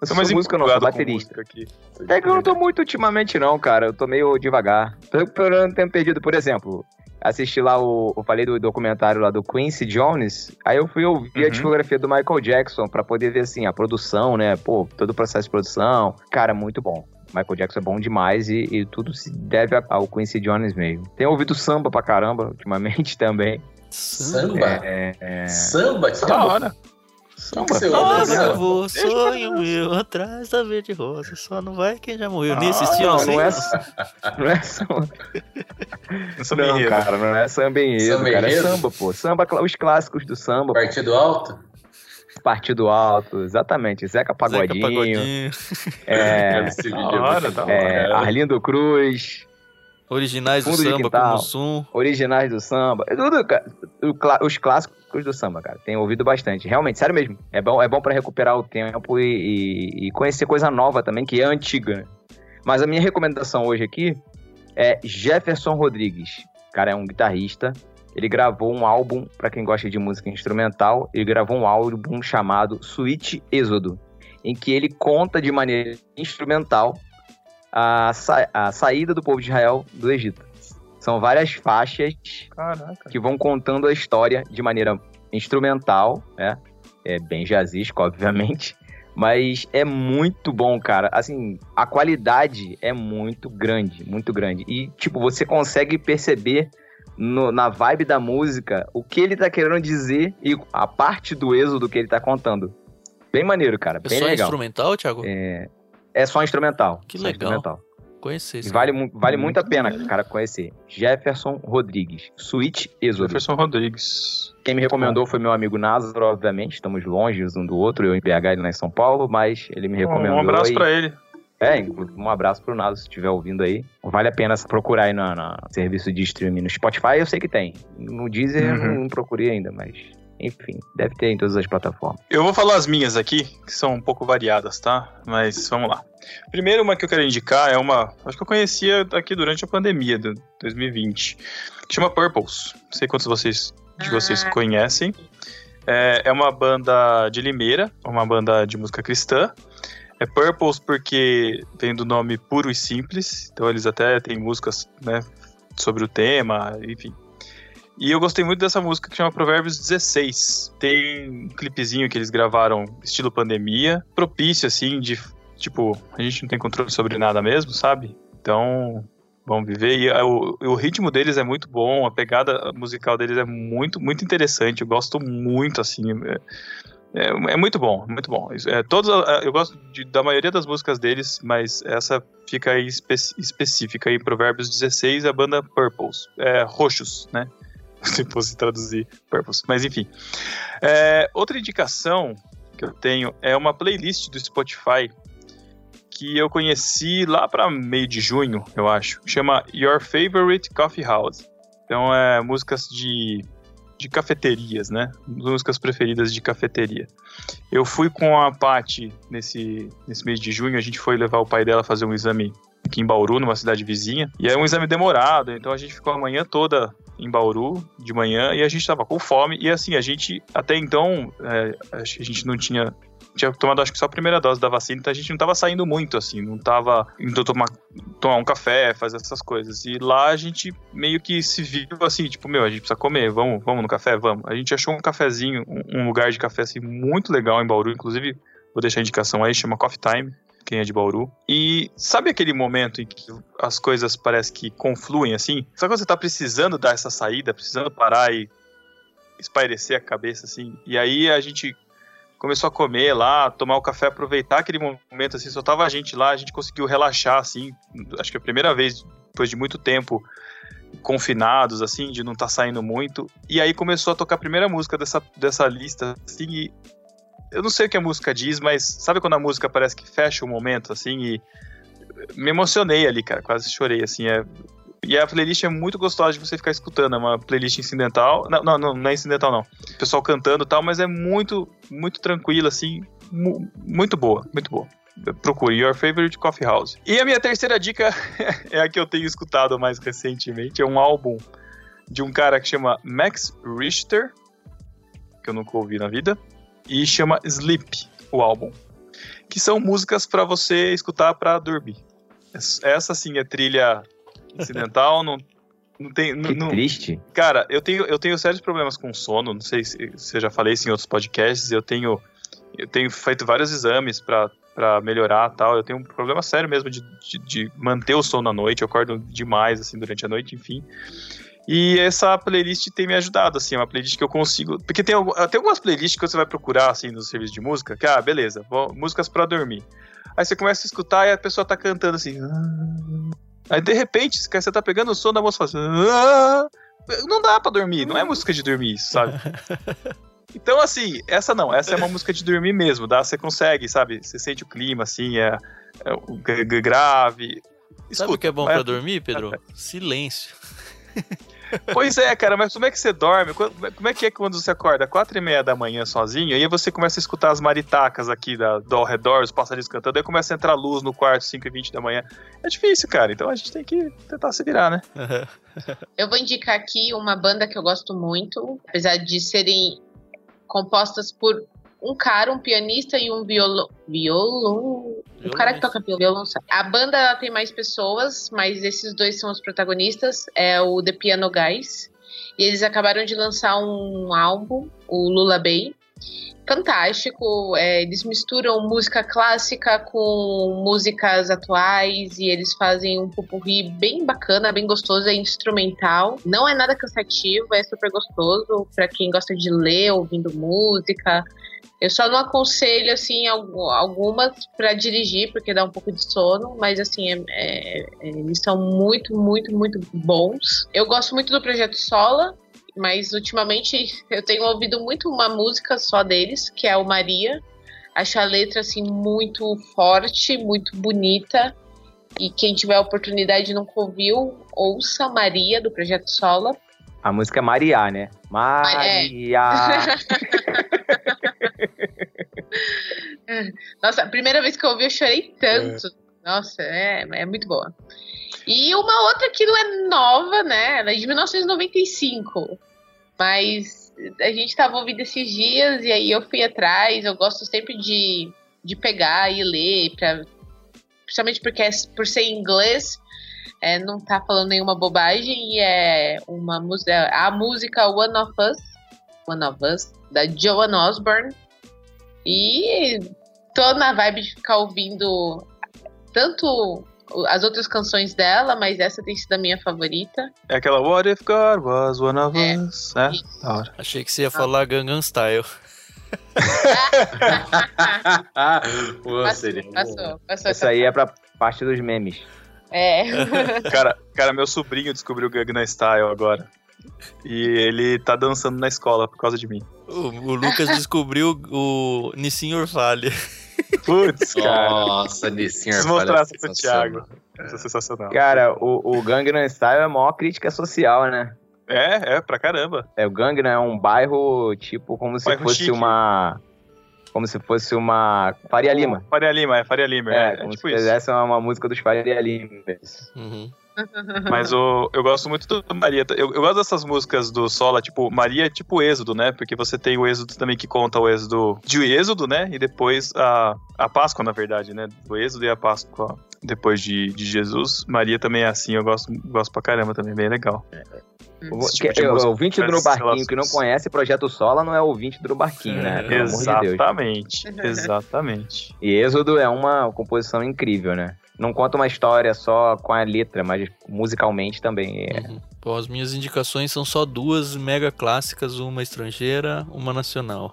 Eu Tô sou música, não, sou empolgado com baterista. música aqui. É que eu não tô muito ultimamente, não, cara. Eu tô meio devagar. Tô procurando tempo perdido. Por exemplo, assisti lá o. Eu falei do documentário lá do Quincy Jones. Aí eu fui ouvir a Uhum. discografia do Michael Jackson pra poder ver, assim, a produção, né? Pô, todo o processo de produção. Cara, muito bom. Michael Jackson é bom demais e, e tudo se deve a- ao Quincy Jones mesmo. Tenho ouvido samba pra caramba ultimamente também. Samba? É, é... Samba? Que Da hora. Olha, samba? vou, sonho meu, atrás da verde rosa. Só não vai quem já morreu. Nem Ah, assistiu, Não, assim? não é, não é samba. Eu sou Não, cara, não é samba enredo, Samba cara. É samba, pô. Samba, os clássicos do samba. pô. Partido alto? Partido Alto, exatamente. Zeca Pagodinho. Zeca Pagodinho. É, é hora, bom, é. Arlindo Cruz, Originais do Fundo samba quintal. como Sum. originais do samba. Tudo, cara. Os clássicos do samba, cara. Tenho ouvido bastante. Realmente, sério mesmo. É bom, é bom para recuperar o tempo e, e- e conhecer coisa nova também, que é antiga. né? Mas a minha recomendação hoje aqui é Jefferson Rodrigues. Cara é um guitarrista. Ele gravou um álbum, para quem gosta de música instrumental, ele gravou um álbum chamado Suíte Êxodo, em que ele conta de maneira instrumental a, sa- a saída do povo de Israel do Egito. São várias faixas Caraca. que vão contando a história de maneira instrumental, né? É bem jazzístico, obviamente. Mas é muito bom, cara. Assim, a qualidade é muito grande, muito grande. E, tipo, você consegue perceber no- na vibe da música o que ele tá querendo dizer e a parte do êxodo que ele tá contando. Bem maneiro, cara. É Bem só legal. instrumental, Thiago? É, é só instrumental. Que só legal. instrumental. Conhecer isso. Vale, vale muito a pena, cara, conhecer. Jefferson Rodrigues, Suíte Êxodo. Jefferson Rodrigues. Quem me recomendou foi meu amigo Názaro, obviamente. Estamos longe um do outro, eu em BH e lá em São Paulo, mas ele me recomendou. Um abraço e- pra ele. É, inclusive, um abraço pro Nado se estiver ouvindo aí. Vale a pena procurar aí no, no serviço de streaming. No Spotify eu sei que tem. No Deezer eu Uhum. não, não procurei ainda, mas enfim, deve ter em todas as plataformas. Eu vou falar as minhas aqui, que são um pouco variadas, tá? Mas vamos lá. Primeiro, uma que eu quero indicar é uma. Acho que eu conhecia aqui durante a pandemia de 2020. Que chama Purples. Não sei quantos vocês, de vocês Ah. conhecem. É, é uma banda de Limeira, uma banda de música cristã. É Purples porque vem do nome puro e simples. Então eles até têm músicas, né, sobre o tema, enfim. E eu gostei muito dessa música que chama Provérbios 16. Tem um clipezinho que eles gravaram estilo pandemia, propício assim de tipo, a gente não tem controle sobre nada mesmo, sabe? Então, vamos viver e ah, o, o ritmo deles é muito bom, a pegada musical deles é muito muito interessante. Eu gosto muito assim, é, é, é muito bom, muito bom. É, todos, ah, eu gosto de- da maioria das músicas deles, mas essa fica aí espe- específica aí, Provérbios 16, a banda Purples, é, roxos, né? Se fosse traduzir Purples. Mas enfim. É, outra indicação que eu tenho é uma playlist do Spotify que eu conheci lá para meio de junho, eu acho. Chama Your Favorite Coffee House. Então é músicas de, de cafeterias, né? Músicas preferidas de cafeteria. Eu fui com a Paty nesse, nesse mês de junho, a gente foi levar o pai dela fazer um exame aqui em Bauru, numa cidade vizinha. E é um exame demorado, então a gente ficou a manhã toda em Bauru, de manhã, e a gente tava com fome. E assim, a gente, até então, é, a gente não tinha. Tinha tomado, acho que só a primeira dose da vacina, então a gente não tava saindo muito, assim, não tava indo tomar, tomar um café, fazer essas coisas. E lá a gente meio que se viu assim, tipo, meu, a gente precisa comer, vamos, vamos no café? Vamos. A gente achou um cafezinho, um lugar de café, assim, muito legal em Bauru, inclusive, vou deixar a indicação aí, chama Coffee Time quem é de Bauru. E sabe aquele momento em que as coisas parecem que confluem assim? Sabe quando você tá precisando dar essa saída, precisando parar e espairecer a cabeça assim? E aí a gente começou a comer lá, tomar o café, aproveitar aquele momento assim, só tava a gente lá, a gente conseguiu relaxar assim, acho que é a primeira vez depois de muito tempo confinados assim, de não estar saindo muito. E aí começou a tocar a primeira música dessa, dessa lista assim, e eu não sei o que a música diz, mas sabe quando a música parece que fecha o momento, assim, e me emocionei ali, cara, quase chorei, assim, é... E a playlist é muito gostosa de você ficar escutando, é uma playlist incidental, não, não, não, não é incidental não, o pessoal cantando e tal, mas é muito, muito tranquila, assim, mu- muito boa, muito boa. Procure Your Favorite Coffee House. E a minha terceira dica é a que eu tenho escutado mais recentemente, é um álbum de um cara que chama Max Richter, que eu nunca ouvi na vida, e chama Sleep, o álbum. Que são músicas pra você escutar pra dormir. Es- Essa sim é trilha incidental, não, não tem. Que não- triste. Cara, eu tenho, eu tenho sérios problemas com sono, não sei se, se eu já falei isso em outros podcasts, eu tenho, eu tenho feito vários exames pra melhorar tal, eu tenho um problema sério mesmo de, de, de manter o sono à noite, eu acordo demais, assim, durante a noite, enfim. E essa playlist tem me ajudado, assim, é uma playlist que eu consigo. Porque tem, tem algumas playlists que você vai procurar, assim, no serviço de música, que, ah, beleza, vou- músicas pra dormir. Aí você começa a escutar e a pessoa tá cantando assim. "Ah". Aí de repente, você tá pegando o som da moça e fala assim. "Ah". Não dá pra dormir, não é música de dormir isso, sabe? Então, assim, essa não, essa é uma música de dormir mesmo, dá? Você consegue, sabe? Você sente o clima, assim, é, é grave. Sabe o que é bom pra dormir, Pedro? Silêncio. Pois é, cara, mas como é que você dorme? Como é que é quando você acorda quatro e meia da manhã sozinho, e aí você começa a escutar as maritacas aqui da, do ao redor, os passarinhos cantando, aí começa a entrar luz no quarto, 5 e 20 da manhã. É difícil, cara, então a gente tem que tentar se virar, né? Eu vou indicar aqui uma banda que eu gosto muito, apesar de serem compostas por um cara, um pianista e um violão. Violão. O cara que toca violão. sabe. A banda ela tem mais pessoas, mas esses dois são os protagonistas. É o The Piano Guys. E eles acabaram de lançar um álbum, o Lula Bay. fantástico. É, eles misturam música clássica com músicas atuais e eles fazem um pupurri bem bacana, bem gostoso, é instrumental. Não é nada cansativo, é super gostoso para quem gosta de ler ouvindo música. Eu só não aconselho, assim, algu- algumas para dirigir, porque dá um pouco de sono, mas, assim, é- é- é- eles são muito, muito, muito bons. Eu gosto muito do Projeto Sola, mas ultimamente eu tenho ouvido muito uma música só deles, que é o Maria. Acho a letra, assim, muito forte, muito bonita. E quem tiver a oportunidade e nunca ouviu, ouça Maria, do Projeto Sola. A música é Maria, né? Maria. Nossa, a primeira vez que eu ouvi, eu chorei tanto. Nossa, é, é muito boa. E uma outra que não é nova, né? Ela é de 1995. Mas a gente tava ouvindo esses dias e aí eu fui atrás. Eu gosto sempre de, de pegar e ler, pra, principalmente porque é, por ser em inglês, é, não tá falando nenhuma bobagem. E é uma música, a música One of Us, One of Us, da Joan Osborne. E tô na vibe de ficar ouvindo tanto as outras canções dela, mas essa tem sido a minha favorita. É aquela What if God was one of É. us, né? Da hora. Achei que você ia falar Gangnam Style. Pô, Passou, passou, passou Isso aí é pra parte dos memes. É. Cara, cara, meu sobrinho descobriu o Gangnam Style agora. E ele tá dançando na escola por causa de mim. O, o Lucas descobriu o Nissin Orfalha. Putz, cara. Nossa, Nissin Preciso Orfalha mostrar é essa pro. Thiago. Isso é sensacional. Cara, o, o Gangnam Style é a maior crítica social, né? É, é, pra caramba. É, o Gangnam é um bairro, tipo, como se Bairro fosse chique. uma... Como se fosse uma... Faria Lima. Faria Lima, é Faria Lima. É, É, é como tipo se isso. fizesse uma, uma música dos Faria Lima. Uhum. Mas o, eu gosto muito do Maria. Eu, eu gosto dessas músicas do Sola, tipo, Maria é tipo Êxodo, né? Porque você tem o Êxodo também que conta o Êxodo de Êxodo, né? E depois a, a Páscoa, na verdade, né? O Êxodo e a Páscoa depois de, de Jesus. Maria também é assim, eu gosto, gosto pra caramba também, bem legal. Esse tipo Que- o música ouvinte do Barquinho que não conhece Projeto Sola não é ouvinte do No Barquinho, né? Pelo amor de Deus. Exatamente, exatamente. E Êxodo é uma composição incrível, né? Não conta uma história só com a letra, mas musicalmente também. É. Uhum. Bom, as minhas indicações são só duas mega clássicas, uma estrangeira, uma nacional.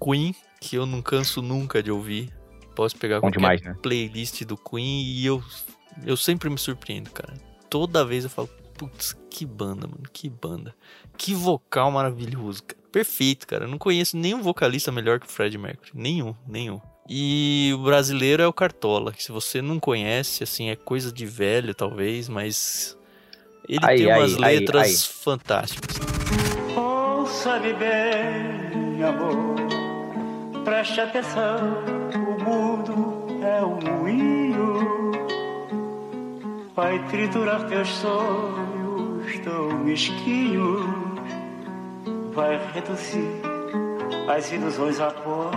Queen, que eu não canso nunca de ouvir. Posso pegar Bom qualquer demais, né? playlist do Queen e eu, eu sempre me surpreendo, cara. Toda vez eu falo, putz, que banda, mano, que banda. Que vocal maravilhoso, cara. Perfeito, cara. Eu não conheço nenhum vocalista melhor que o Fred Mercury. Nenhum, nenhum. E o brasileiro é o Cartola, que se você não conhece, assim, é coisa de velho, talvez, mas ele Aí, tem umas aí, letras aí. fantásticas. Ouça-me bem, amor, preste atenção. O mundo é um moinho, vai triturar teus sonhos tão mesquinhos, vai reduzir as ilusões a pó.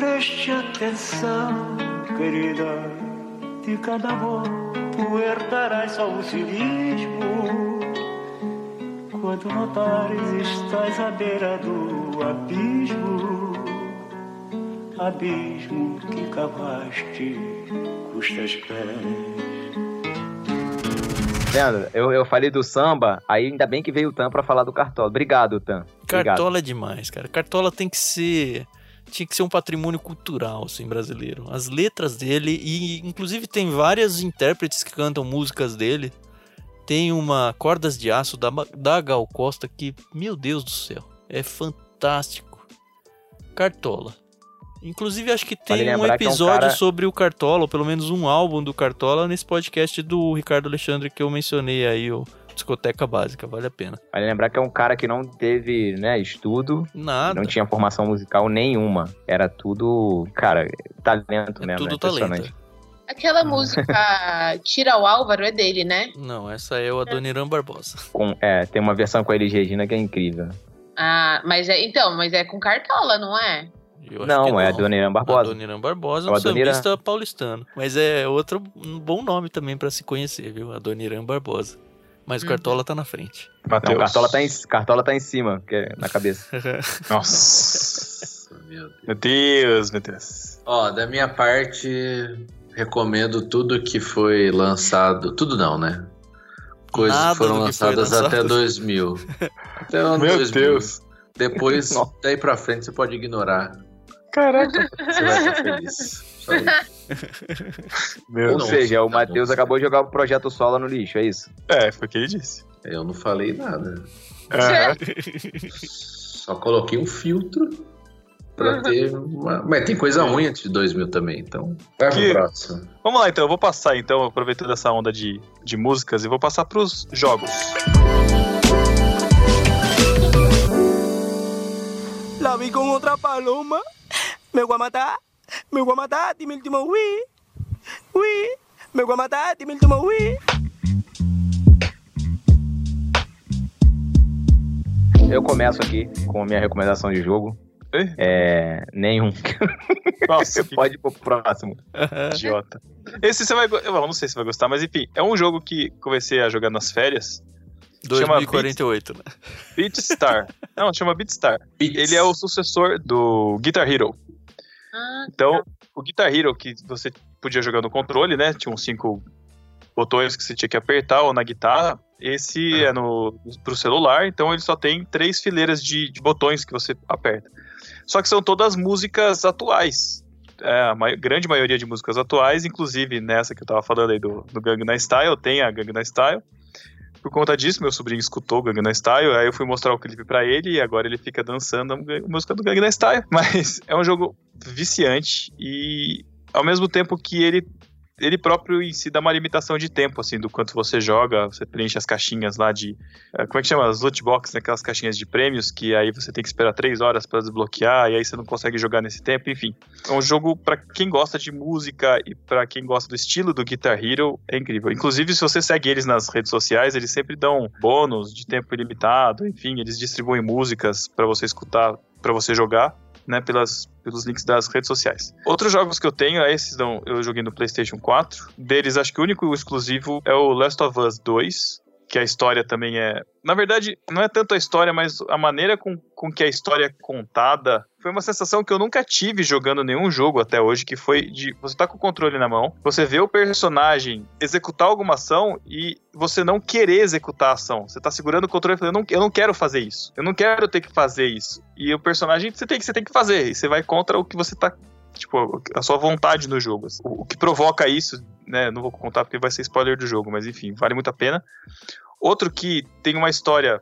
Preste atenção, querida, de cada amor tu herdarás só o cinismo. Quando notares estás à beira do abismo, abismo que cavaste custas pés. Vendo? Eu, eu falei do samba, aí ainda bem que veio o Tan pra falar do Cartola. Obrigado, Tan. Obrigado. Cartola é demais, cara. Cartola tem que ser. Tinha que ser um patrimônio cultural, assim, brasileiro. As letras dele, e inclusive tem várias intérpretes que cantam músicas dele. Tem uma Cordas de Aço da, da Gal Costa que, meu Deus do céu, é fantástico. Cartola. Inclusive, acho que Vale tem um lembrar que é um episódio cara- sobre o Cartola, ou pelo menos um álbum do Cartola, nesse podcast do Ricardo Alexandre que eu mencionei aí, o Discoteca Básica. Vale a pena. Vale lembrar que é um cara que não teve, né, estudo, Nada. não tinha formação musical nenhuma. Era tudo, cara, talento É mesmo. tudo é talento. Aquela música Tira o Álvaro é dele, né? Não, essa é o Adoniran Barbosa. Com, é, tem uma versão com a Elis Regina que é incrível. Ah, mas é. Então, mas é com cartola, não é? Não, é Adoniran Barbosa. Adoniran Barbosa é É um o Adoniran. sambista paulistano. Mas é outro um bom nome também pra se conhecer, viu? Adoniran Barbosa. Mas o Cartola tá na frente. Não, Matheus. Cartola tá, em, Cartola tá em cima, que é na cabeça. Nossa. Meu Deus. Meu Deus, meu Deus. Ó, da minha parte, recomendo tudo que foi lançado. Tudo não, né? Coisas Nada que foram foi lançadas lançado. até 2000. Até o ano Meu 2000. Deus. Depois, daí pra frente, você pode ignorar. Caraca. Você vai estar feliz. Isso. Ou não, seja, o Matheus acabou de jogar o projeto Sola no lixo, é isso? É, foi o que ele disse. Eu não falei nada. Aham. Só coloquei um filtro pra ter uma... Mas tem coisa ruim antes de 2000 também, então... Vai pro Que- próximo. Vamos lá então, eu vou passar então, aproveitando essa onda de, de músicas, e vou passar pros jogos. La vi con otra paloma. Me voy a matar. Me voy a matar. Dime el último oui. Oui. Me voy a matar. Dime el último oui. Eu começo aqui com a minha recomendação de jogo. É. Nenhum. Nossa, que Pode ir pro próximo. idiota. Esse você vai. Eu não sei se vai gostar, mas enfim, é um jogo que comecei a jogar nas férias. Chama 2048, né? Beatstar. não, chama Beatstar. Ele é o sucessor do Guitar Hero. Ah, Então, o Guitar Hero que você podia jogar no controle, né? Tinha uns cinco botões que você tinha que apertar ou na guitarra. Esse é no pro celular, então ele só tem três fileiras de, de botões que você aperta. Só que são todas músicas atuais. É, a grande maioria de músicas atuais, inclusive nessa que eu tava falando aí do, do Gangnam Style, tem a Gangnam Style. Por conta disso, meu sobrinho escutou Gangnam Style, aí eu fui mostrar o clipe pra ele e agora ele fica dançando a música do Gangnam Style. Mas é um jogo viciante e ao mesmo tempo que ele ele próprio em si dá uma limitação de tempo, assim, do quanto você joga, você preenche as caixinhas lá de. eh, Como é que chama? As loot box, né? aquelas caixinhas de prêmios, que aí você tem que esperar três horas pra desbloquear, e aí você não consegue jogar nesse tempo, enfim. É um jogo pra quem gosta de música e pra quem gosta do estilo do Guitar Hero, é incrível. Inclusive, se você segue eles nas redes sociais, eles sempre dão bônus de tempo ilimitado, enfim, eles distribuem músicas pra você escutar, pra você jogar né, pelas, pelos links das redes sociais. Outros jogos que eu tenho, esses não, eu joguei no PlayStation 4. Deles, acho que o único exclusivo é o Last of Us 2, que a história também é. Na verdade, não é tanto a história, mas a maneira com, com que a história é contada. Foi uma sensação que eu nunca tive jogando nenhum jogo até hoje, que foi de você tá com o controle na mão, você vê o personagem executar alguma ação e você não querer executar a ação. Você tá segurando o controle e falando, eu não, quero fazer isso. Eu não quero ter que fazer isso. E o personagem, você tem você tem que fazer. E você vai contra o que você tá tipo, a sua vontade no jogo. O, o que provoca isso, né? Não vou contar porque vai ser spoiler do jogo, mas enfim, vale muito a pena. Outro que tem uma história,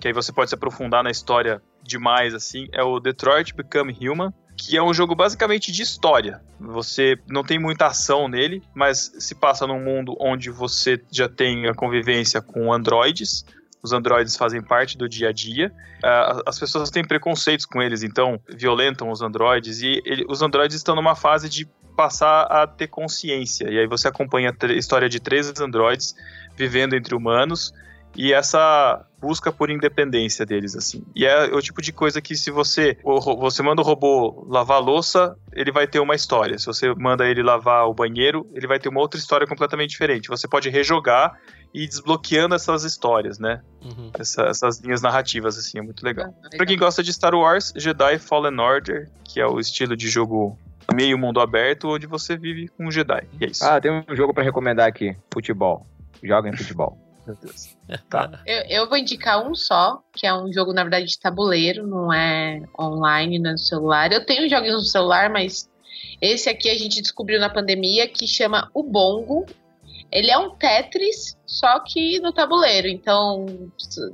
que aí você pode se aprofundar na história demais, assim, é o Detroit Become Human, que é um jogo basicamente de história. Você não tem muita ação nele, mas se passa num mundo onde você já tem a convivência com androides. Os androides fazem parte do dia a dia. Ah, as pessoas têm preconceitos com eles, então violentam os androides. E ele- os androides estão numa fase de passar a ter consciência. E aí você acompanha a história de três androides vivendo entre humanos e essa busca por independência deles, assim. E é o tipo de coisa que se você você manda o robô lavar a louça, ele vai ter uma história. Se você manda ele lavar o banheiro, ele vai ter uma outra história completamente diferente. Você pode rejogar e ir desbloqueando essas histórias, né? Uhum. Essa- essas linhas narrativas, assim, é muito legal. legal. Pra quem gosta de Star Wars, Jedi Fallen Order, que é o estilo de jogo meio mundo aberto, onde você vive um Jedi. E é isso. Ah, tem um jogo pra recomendar aqui: futebol. Joga em futebol. Meu Deus. Eu, eu vou indicar um só, que é um jogo, na verdade, de tabuleiro, não é online, não é no celular. Eu tenho jogos no celular, mas esse aqui a gente descobriu na pandemia, que chama O Bongo. Ele é um Tetris, só que no tabuleiro. Então,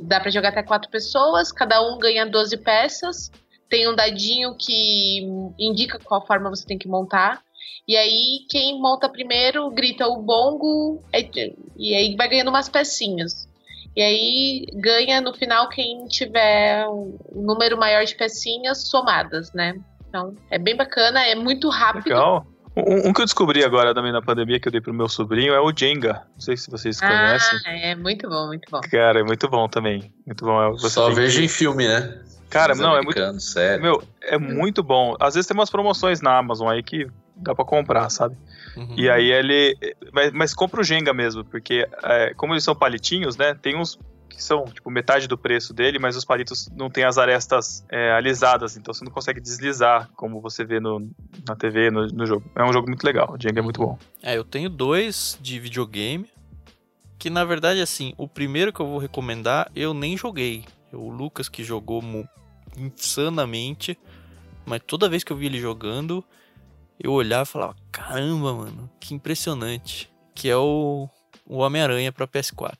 dá pra jogar até quatro pessoas, cada um ganha 12 peças. Tem um dadinho que indica qual forma você tem que montar. E aí, quem monta primeiro grita o bongo, e- e aí vai ganhando umas pecinhas. E aí ganha no final quem tiver um número maior de pecinhas somadas, né? Então, é bem bacana, é muito rápido. Legal. Um, um que eu descobri agora também na pandemia, que eu dei pro meu sobrinho, é o Jenga. Não sei se vocês conhecem. Ah, é muito bom, muito bom. Cara, é muito bom também. Muito bom. É, você Só tem que- vejo em filme, né? Cara, Filmes não, é muito. sério. Meu, é muito bom. Às vezes tem umas promoções na Amazon aí que dá pra comprar, sabe? Uhum. E aí ele. Mas, mas compra o Jenga mesmo, porque é, como eles são palitinhos, né? Tem uns que são, tipo, metade do preço dele, mas os palitos não tem as arestas é, alisadas, então você não consegue deslizar, como você vê no, na TV, no, no jogo. É um jogo muito legal, o Jenga é muito bom. É, eu tenho dois de videogame. Que na verdade, assim, o primeiro que eu vou recomendar eu nem joguei. É o Lucas que jogou insanamente. Mas toda vez que eu vi ele jogando, eu olhava e falava: caramba, mano, que impressionante. Que é o, o Homem-Aranha pra PS4.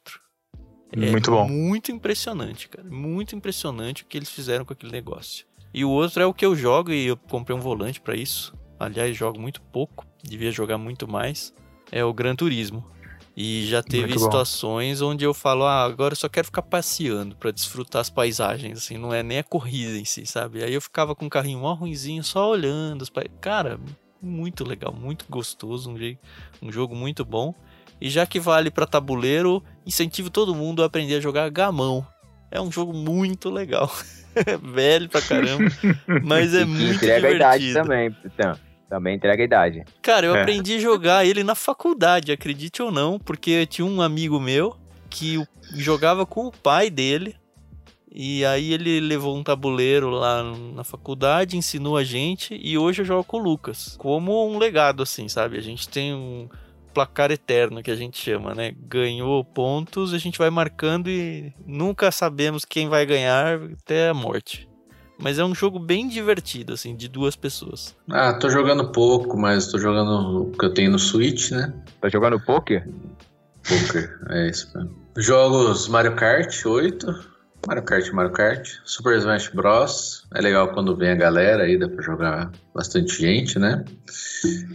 É Muito bom. Muito impressionante, cara. Muito impressionante o que eles fizeram com aquele negócio. E o outro é o que eu jogo e eu comprei um volante pra isso. Aliás, jogo muito pouco, devia jogar muito mais. É o Gran Turismo. E já teve Muito bom. situações onde eu falo, ah, agora eu só quero ficar passeando pra desfrutar as paisagens, assim, não é nem a corrida em si, sabe? Aí eu ficava com o carrinho mó ruinzinho, só olhando as pai... Cara, muito legal, muito gostoso, um, jeito, um jogo muito bom. E já que vale pra tabuleiro, incentivo todo mundo a aprender a jogar gamão. É um jogo muito legal. Velho pra caramba, mas é muito entrega a idade divertido. também, então. Também entrega a idade. Cara, eu É. aprendi a jogar ele na faculdade, acredite ou não, porque tinha um amigo meu que jogava com o pai dele. E aí ele levou um tabuleiro lá na faculdade, ensinou a gente e hoje eu jogo com o Lucas. Como um legado assim, sabe? A gente tem um placar eterno que a gente chama, né? Ganhou pontos, a gente vai marcando e nunca sabemos quem vai ganhar até a morte. Mas é um jogo bem divertido assim, de duas pessoas. Ah, tô jogando pouco, mas tô jogando o que eu tenho no Switch, né? Tá jogando poker? Poker, é isso mesmo. Jogos Mario Kart 8, Mario Kart, Mario Kart, Super Smash Bros. É legal quando vem a galera aí, dá pra jogar bastante gente, né?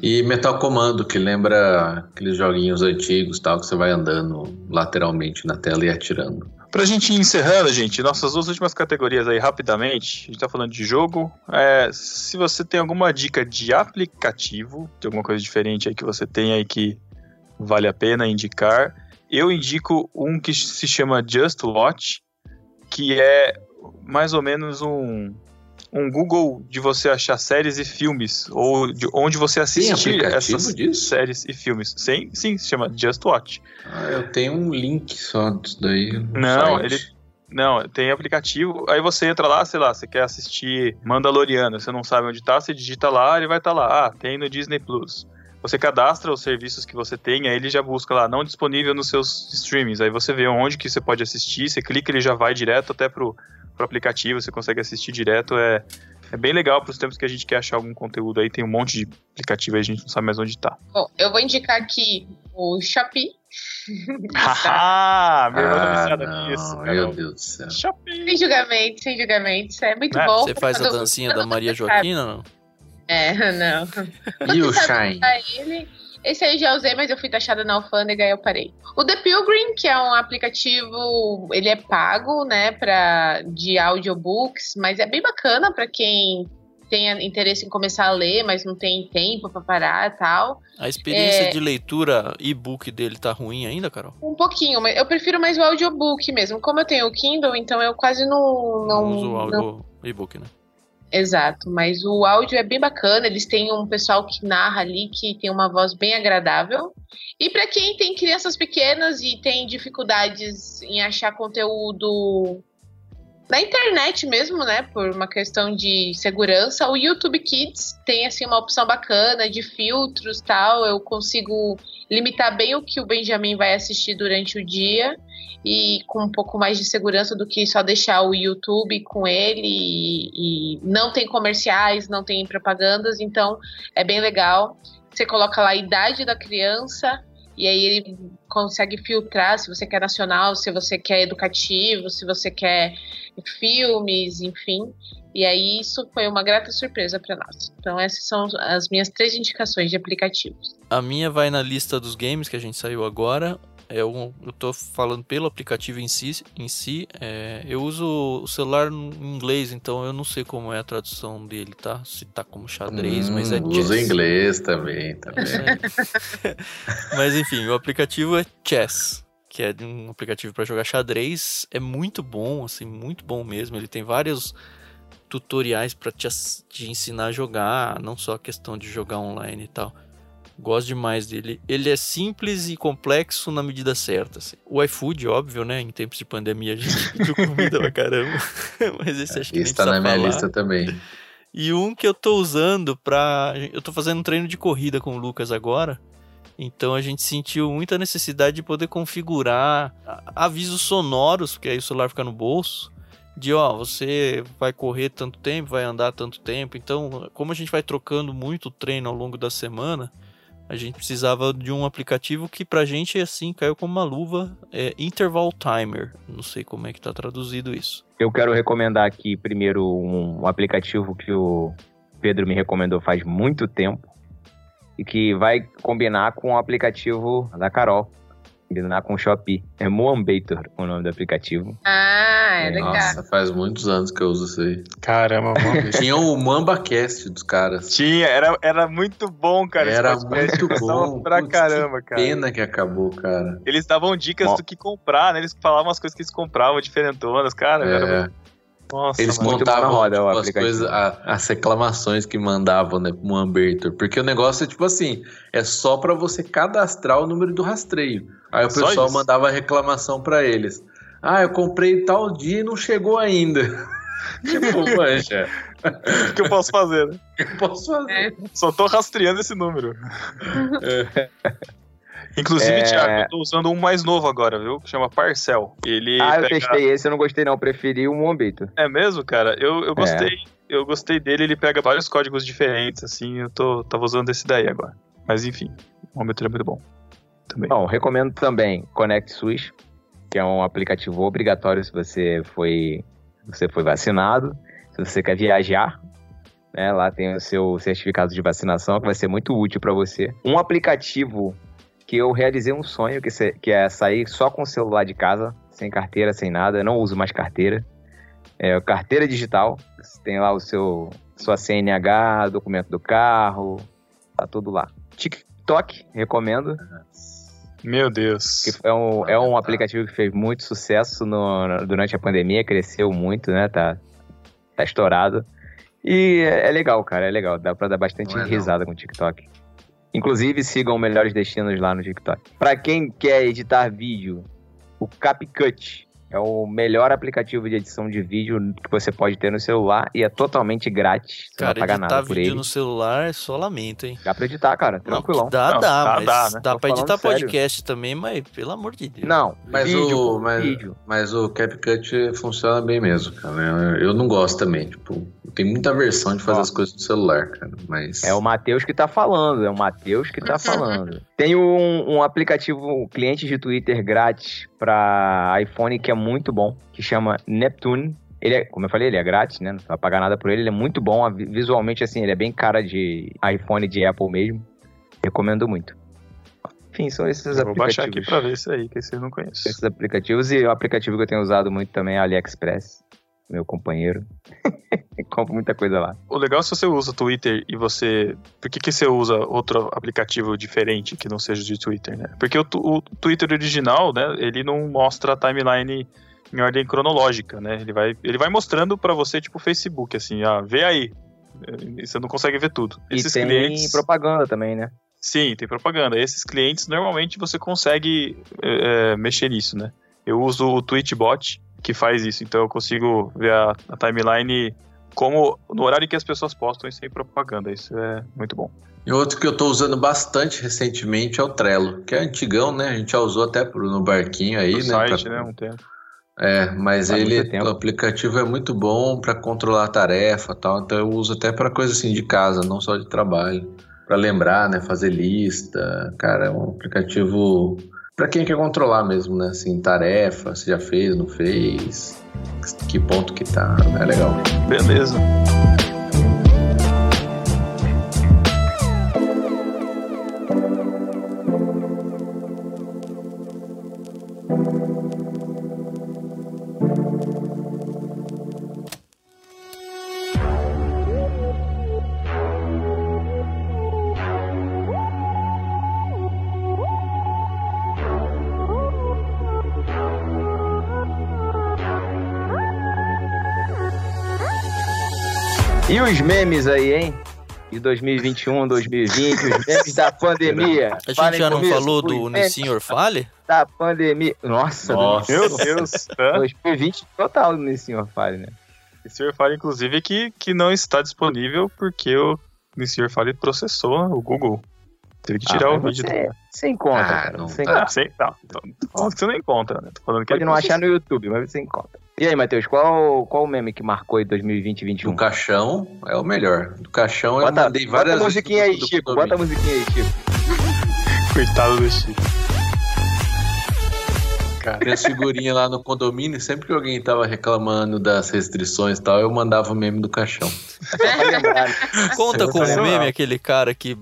E Metal Comando, que lembra aqueles joguinhos antigos tal, que você vai andando lateralmente na tela e atirando. Pra gente ir encerrando, gente, nossas duas últimas categorias aí, rapidamente. A gente tá falando de jogo. É, se você tem alguma dica de aplicativo, de alguma coisa diferente aí que você tem aí que vale a pena indicar, eu indico um que se chama Just Watch, que é mais ou menos um, um Google de você achar séries e filmes, ou de onde você assistir aplicativo essas disso? séries e filmes. Sim, sim, se chama Just Watch. Ah, eu tenho um link só disso daí. Não, site. ele- Não, tem aplicativo, aí você entra lá, sei lá, você quer assistir Mandaloriano, você não sabe onde tá, você digita lá, ele vai estar lá, ah, tem no Disney Plus. Você cadastra os serviços que você tem, aí ele já busca lá, não disponível nos seus streamings, aí você vê onde que você pode assistir, você clica, ele já vai direto até pro, pro aplicativo, você consegue assistir direto, é, é bem legal pros tempos que a gente quer achar algum conteúdo aí, tem um monte de aplicativo aí, a gente não sabe mais onde tá. Bom, eu vou indicar aqui o Shopee. Haha, minha irmã tá Ah, viciada não, nisso, meu cara. Deus do céu. Sem julgamentos, sem julgamentos. É muito É, bom. Você faz a dancinha da Maria Joaquina, não? É, não. E o Shine? ele. Esse aí já usei, mas eu fui taxada na alfândega e eu parei. O The Pilgrim, que é um aplicativo, ele é pago, né, pra, de audiobooks, mas é bem bacana pra quem tenha interesse em começar a ler, mas não tem tempo pra parar e tal. A experiência É. de leitura e-book dele tá ruim ainda, Carol? Um pouquinho, mas eu prefiro mais o audiobook mesmo. Como eu tenho o Kindle, então eu quase não. Não, não, uso o não áudio e-book, né? Exato, mas o áudio é bem bacana, eles têm um pessoal que narra ali que tem uma voz bem agradável. E para quem tem crianças pequenas e tem dificuldades em achar conteúdo na internet mesmo, né, por uma questão de segurança, o YouTube Kids tem assim uma opção bacana de filtros, tal, eu consigo limitar bem o que o Benjamin vai assistir durante o dia e com um pouco mais de segurança do que só deixar o YouTube com ele e, e não tem comerciais, não tem propagandas, então é bem legal. Você coloca lá a idade da criança e aí ele consegue filtrar se você quer nacional, se você quer educativo, se você quer filmes, enfim. E aí isso foi uma grata surpresa para nós. Então essas são as minhas três indicações de aplicativos. A minha vai na lista dos games que a gente saiu agora. É um, eu tô falando pelo aplicativo em si. Em si é, eu uso o celular em inglês, então eu não sei como é a tradução dele, tá? Se tá como xadrez, mas é Hum, chess. inglês também, tá É mas enfim, o aplicativo é Chess, que é um aplicativo para jogar xadrez. É muito bom, assim, muito bom mesmo. Ele tem vários tutoriais para te, te ensinar a jogar, não só a questão de jogar online e tal. Gosto demais dele. Ele é simples e complexo na medida certa. assim. O iFood, óbvio, né? Em tempos de pandemia a gente pediu comida pra caramba. Mas esse acho que nem Isso tá precisa na minha falar. lista também. E um que eu tô usando pra. Eu tô fazendo um treino de corrida com o Lucas agora. Então a gente sentiu muita necessidade de poder configurar avisos sonoros, porque aí o celular fica no bolso. De ó, você vai correr tanto tempo, vai andar tanto tempo. Então, como a gente vai trocando muito treino ao longo da semana, a gente precisava de um aplicativo que pra gente assim caiu como uma luva. É Interval Timer. Não sei como é que tá traduzido isso. Eu quero recomendar aqui primeiro um, um aplicativo que o Pedro me recomendou faz muito tempo e que vai combinar com o aplicativo da Carol, combinar com o Shopee. É Moambator o nome do aplicativo. Ah, é legal. Nossa, faz muitos anos que eu uso isso aí. Caramba, mano. Tinha o MambaCast dos caras. Tinha, era, era muito bom, cara. Era muito bom. Pra Putz, caramba, cara. Pena que acabou, cara. Eles davam dicas do que comprar, né? Eles falavam as coisas que eles compravam, diferentonas, cara. Era É, muito... Nossa, eles contavam roda, o tipo, as, coisas, a- as reclamações que mandavam né, pro Ambertor. Porque o negócio é tipo assim: é só pra você cadastrar o número do rastreio. Aí o Só pessoal isso? mandava reclamação pra eles. Ah, eu comprei tal dia e não chegou ainda. tipo, mancha, O que eu posso fazer, né? o que eu posso fazer? É. Só tô rastreando esse número. Inclusive, É. Thiago, eu tô usando um mais novo agora, viu? Que chama Parcel. Ele ah, eu pega- testei esse, eu não gostei não, eu preferi o Moambator. É mesmo, cara? Eu, É. eu gostei. Eu gostei dele, ele pega vários códigos diferentes, assim. Eu tô, tava usando esse daí agora. Mas enfim, o momento é muito bom. Também. Bom, recomendo também Connect SUS, que é um aplicativo obrigatório se você foi, você foi vacinado, se você quer viajar. Né, lá tem o seu certificado de vacinação, que vai ser muito útil para você. Um aplicativo que eu realizei um sonho, que, se- que é sair só com o celular de casa, sem carteira, sem nada. Eu não uso mais carteira. É carteira digital. Você tem lá o seu sua CNH, documento do carro, tá tudo lá. TikTok, recomendo. Meu Deus. Que é um, é um aplicativo que fez muito sucesso no- durante a pandemia, cresceu muito, né? Tá, tá estourado. E é, legal, cara, é legal. Dá pra dar bastante Não é não. risada com o TikTok. Inclusive, sigam Melhores Destinos lá no TikTok. Pra quem quer editar vídeo, o CapCut é o melhor aplicativo de edição de vídeo que você pode ter no celular e é totalmente grátis. Você Cara, não editar nada por vídeo ele. no celular é só lamento, hein? Dá pra editar, cara, Não, tranquilão. que dá, Não, dá, dá, mas dá, dá, né? Tô pra editar sério. podcast também, mas pelo amor de Deus. Não, Mas vídeo, o, mas, vídeo. mas o CapCut funciona bem mesmo, cara. Eu, eu não gosto também. Tipo, tem muita versão de fazer Ó. as coisas no celular, cara. Mas. É o Matheus que tá falando, é o Matheus que tá falando. Tem um, um aplicativo um cliente de Twitter grátis pra iPhone que é muito bom, que chama Neptune. Ele é, como eu falei, ele é grátis, né? Não vai pagar nada por ele, ele é muito bom. Visualmente, assim, ele é bem cara de iPhone de Apple mesmo. Recomendo muito. Enfim, são esses Eu vou baixar aqui aplicativos. pra ver esse aí, que eu não conheço. Esses aplicativos. E o aplicativo que eu tenho usado muito também é AliExpress, meu companheiro. Compro muita coisa lá. O legal é se você usa o Twitter e você. Por que, que você usa outro aplicativo diferente que não seja de Twitter, né? Porque o, o Twitter original, né, ele não mostra a timeline em ordem cronológica, né? Ele vai, ele vai mostrando pra você, tipo, o Facebook, assim, ah, vê aí. E Você não consegue ver tudo. Esses e tem clientes. propaganda também, né? Sim, tem propaganda. Esses clientes, normalmente, você consegue é, é, mexer nisso, né? Eu uso o Twitchbot, que faz isso. Então eu consigo ver a, a timeline como no horário que as pessoas postam e sem propaganda. Isso é muito bom. E outro que eu tô usando bastante recentemente é o Trello, que é antigão, né? A gente já usou até pro- no barquinho aí, No né? site, pra- né? Um tempo. É, mas Faz ele, o aplicativo é muito bom para controlar a tarefa e tal, então eu uso até para coisa assim de casa, não só de trabalho, Pra lembrar, né, fazer lista. Cara, é um aplicativo para quem quer controlar mesmo, né, assim, tarefa, se já fez, não fez, que ponto que tá, é legal. Beleza. E os memes aí, hein? De 2021, 2020, os memes da pandemia. A gente Falem já não comigo, falou do memes Nissinhor Fale? Da pandemia. Nossa, Nossa. Meu Deus. hã? 2020 total nesse senhor Fale, né? O senhor fala, inclusive, que, que não está disponível porque o senhor Fale processou o Google. Teve que tirar Ah, o vídeo. você, você encontra, Ah, cara. não Você tá. encontra. Ah, sei, não, tô, tô falando que você não encontra, né? Tô falando que Pode não achar no YouTube, mas você encontra. E aí, Matheus, qual, qual o meme que marcou em 2020 e 2021? Do caixão é o melhor. Do caixão eu Bota, mandei bota várias a musiquinha aí, Chico. Bota a musiquinha aí, Chico. Coitado do Chico. Tem as figurinhas lá no condomínio, sempre que alguém tava reclamando das restrições e tal, eu mandava o meme do caixão. Lembrar, né? Conta como Sensacional. meme aquele cara que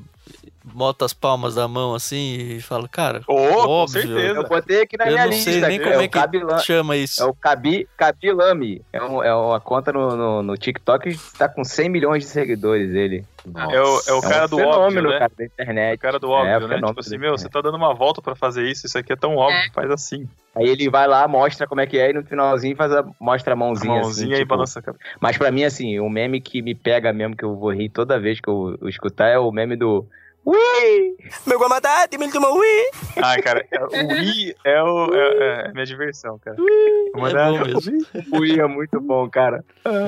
bota as palmas da mão assim e fala, cara, Ô, com Óbvio. certeza. Eu botei aqui na eu minha não lista. sei nem é como o é que chama isso. É o Kabi, Kabilami. É, um, é uma conta no, no, no TikTok que tá com 100 milhões de seguidores, ele. É o, é o É cara um do fenômeno, óbvio, né? cara, da internet. O cara do É, óbvio, o né? Tipo assim, meu, você tá dando uma volta pra fazer isso, isso aqui é tão óbvio, É. faz assim. Aí ele vai lá, mostra como é que é, e no finalzinho faz a, mostra a A mãozinha. mãozinha assim, e tipo, balança a cabeça. Mas pra mim, assim, o meme que me pega mesmo, que eu vou rir toda vez que eu, eu escutar, é o meme do. Ui! Me voy a matar, dime el último Wii. Ah, cara, o Wii é, o, é, é minha diversão, cara. Uma é da- bom mesmo. O Ui é muito bom, cara.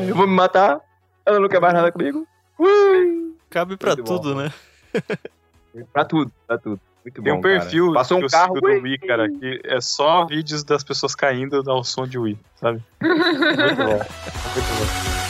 Eu vou me matar, ela não quer mais nada comigo. Ui! Cabe pra Muito bom. tudo, né? Pra tudo, pra tudo. Muito Tem bom, um perfil cara. Passou que um eu carro, sigo do ui! Wii, cara, que é só vídeos das pessoas caindo ao som de Wii, sabe? Muito bom. Muito bom.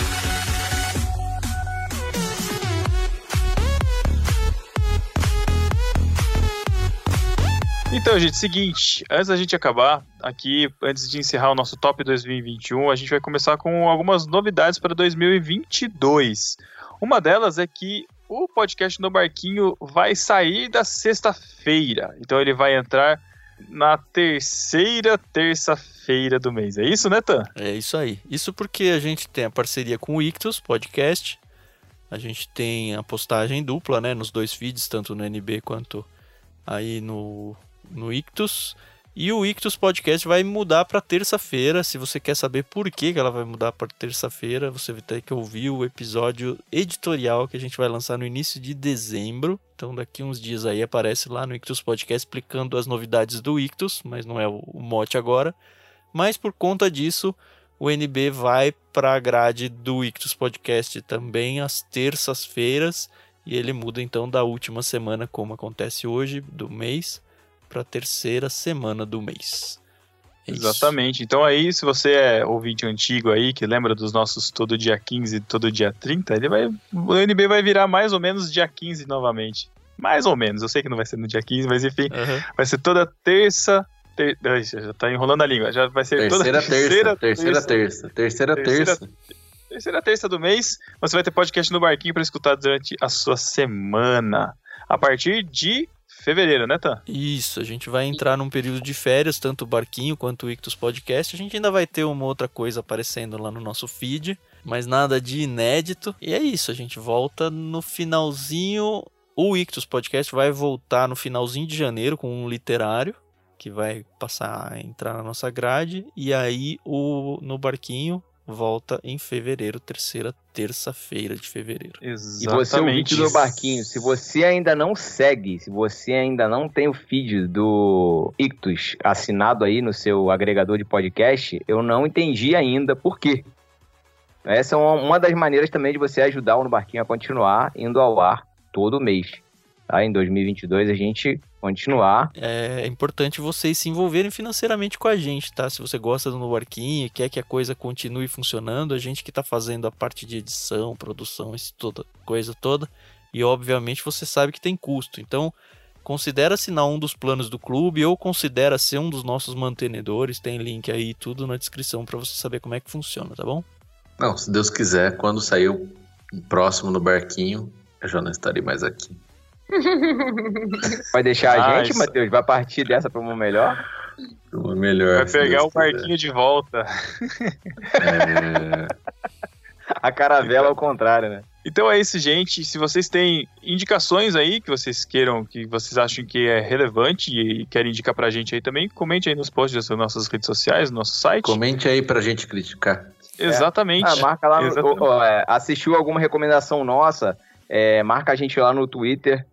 Então, gente, seguinte, antes da gente acabar, aqui, antes de encerrar o nosso top 2021, a gente vai começar com algumas novidades para 2022. Uma delas é que o podcast no Barquinho vai sair da sexta-feira. Então ele vai entrar na terceira terça-feira do mês. É isso, né, Tan? É isso aí. Isso porque a gente tem a parceria com o Ictus Podcast. A gente tem a postagem dupla, né? Nos dois feeds, tanto no NB quanto aí no, no Ictus. E o Ictus Podcast vai mudar para terça-feira. Se você quer saber por que ela vai mudar para terça-feira, você vai ter que ouvir o episódio editorial que a gente vai lançar no início de dezembro. Então, daqui uns dias aí aparece lá no Ictus Podcast explicando as novidades do Ictus, mas não é o mote agora. Mas por conta disso, o NB vai para a grade do Ictus Podcast também às terças-feiras. E ele muda então da última semana, como acontece hoje, do mês, para a terceira semana do mês. É. Exatamente. Então aí, se você é ouvinte antigo aí, que lembra dos nossos todo dia 15 e todo dia 30, ele vai. O NB vai virar mais ou menos dia 15 novamente. Mais ou menos. Eu sei que não vai ser no dia 15, mas enfim, Aham. vai ser toda terça. Ter... Ai, Já tá enrolando a língua. Já vai ser toda Terceira terça, terceira terça, terceira Terceira- terça. Terceira terça do mês, você vai ter podcast no Barquinho para escutar durante a sua semana. A partir de fevereiro, né, Tan? Isso, a gente vai entrar num período de férias, tanto o Barquinho quanto o Ictus Podcast. A gente ainda vai ter uma outra coisa aparecendo lá no nosso feed, mas nada de inédito. E é isso, a gente volta no finalzinho. O Ictus Podcast vai voltar no finalzinho de janeiro com um literário que vai passar a entrar na nossa grade. E aí o no Barquinho volta em fevereiro, terceira terça-feira de fevereiro. E você, ouvinte do Barquinho, se você ainda não segue, se você ainda não tem o feed do Ictus assinado aí no seu agregador de podcast, eu não entendi ainda por quê. Essa é uma, uma das maneiras também de você ajudar o No Barquinho a continuar indo ao ar todo mês. Tá? Em 2022 a gente continuar. é importante vocês se envolverem financeiramente com a gente, tá? Se você gosta do No Barquinho e quer que a coisa continue funcionando, a gente que tá fazendo a parte de edição, produção, isso toda coisa toda, e obviamente você sabe que tem custo. Então, considera assinar um dos planos do clube ou considera ser um dos nossos mantenedores, tem link aí tudo na descrição para você saber como é que funciona, tá bom? Não, se Deus quiser, quando sair o próximo no barquinho, eu já não estarei mais aqui. Vai deixar a Ah, gente, isso- Matheus? Vai partir dessa para uma melhor? Uma melhor. Vai pegar o barquinho de volta. É, A caravela ao contrário, né? Então é isso, gente. Se vocês têm indicações aí que vocês queiram, que vocês acham que é relevante e querem indicar pra gente aí também, comente aí nos posts das nossas redes sociais, no nosso site. Comente aí pra gente criticar. Exatamente. Ah, marca lá no, Exatamente. ó, é, assistiu alguma recomendação nossa, é, marca a gente lá no Twitter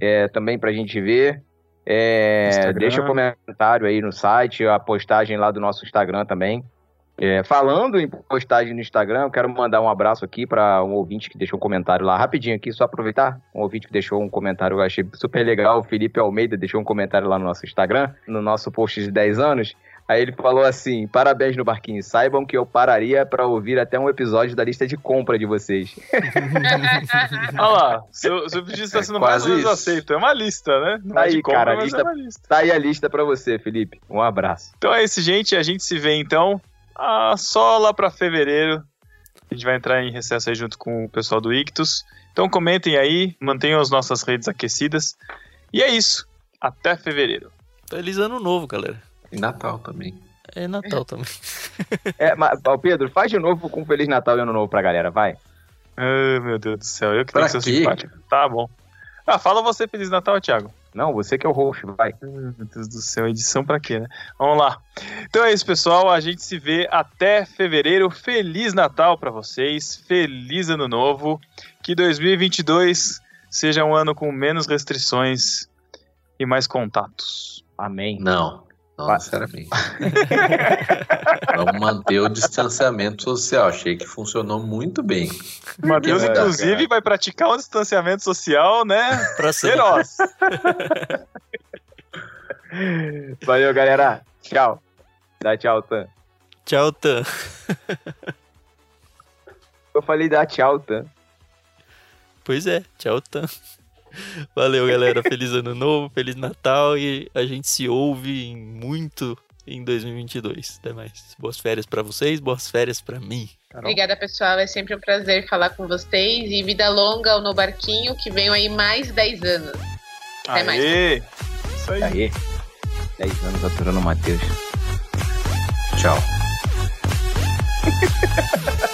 é, também pra gente ver. É, deixa um comentário aí no site, a postagem lá do nosso Instagram também. É, falando em postagem no Instagram, eu quero mandar um abraço aqui para um ouvinte que deixou um comentário lá, rapidinho aqui, só aproveitar. Um ouvinte que deixou um comentário, eu achei super legal. O Felipe Almeida deixou um comentário lá no nosso Instagram, no nosso post de 10 anos. Aí ele falou assim: parabéns no barquinho, saibam que eu pararia para ouvir até um episódio da lista de compra de vocês. Olha lá, seu, seu pedido está É sendo mais quase ou menos aceito. É uma lista, né? Não Tá é de aí, compra, cara, a mas lista- é lista. Tá aí a lista para você, Felipe. Um abraço. Então é isso, gente. A gente se vê então ah, só lá pra fevereiro. A gente vai entrar em recesso aí junto com o pessoal do Ictus. Então comentem aí, mantenham as nossas redes aquecidas. E é isso. Até fevereiro. Feliz ano novo, galera. E Natal também. É Natal também. É, mas, ó, Pedro, faz de novo com Feliz Natal e Ano Novo pra galera, vai. Ai, meu Deus do céu. Eu que tenho que ser simpático. Tá bom. Ah, fala você Feliz Natal, Thiago. Não, você que é o host, vai. Ai, Meu Deus do céu, edição pra quê, né? Vamos lá. Então é isso, pessoal. A gente se vê até fevereiro. Feliz Natal pra vocês. Feliz Ano Novo. Que 2022 seja um ano com menos restrições e mais contatos. Amém. Não, não Vai. necessariamente. Vamos manter o distanciamento social. Achei que funcionou muito bem. O Matheus, É, inclusive, cara. vai praticar um distanciamento social, né? Pra. Feroz. Valeu, galera. Tchau. Dá tchau, Tan. Tchau, Tan. Eu falei dá tchau, Tan. Pois é, tchau, Tan. Valeu, galera. Feliz ano novo, feliz Natal e a gente se ouve em muito em 2022. Até mais. Boas férias pra vocês, boas férias pra mim. Obrigada, pessoal. É sempre um prazer falar com vocês. E vida longa ao No Barquinho, que venham aí mais 10 anos. Até mais. Aê. Isso aí. Aí. 10 anos aturando o Matheus. Tchau.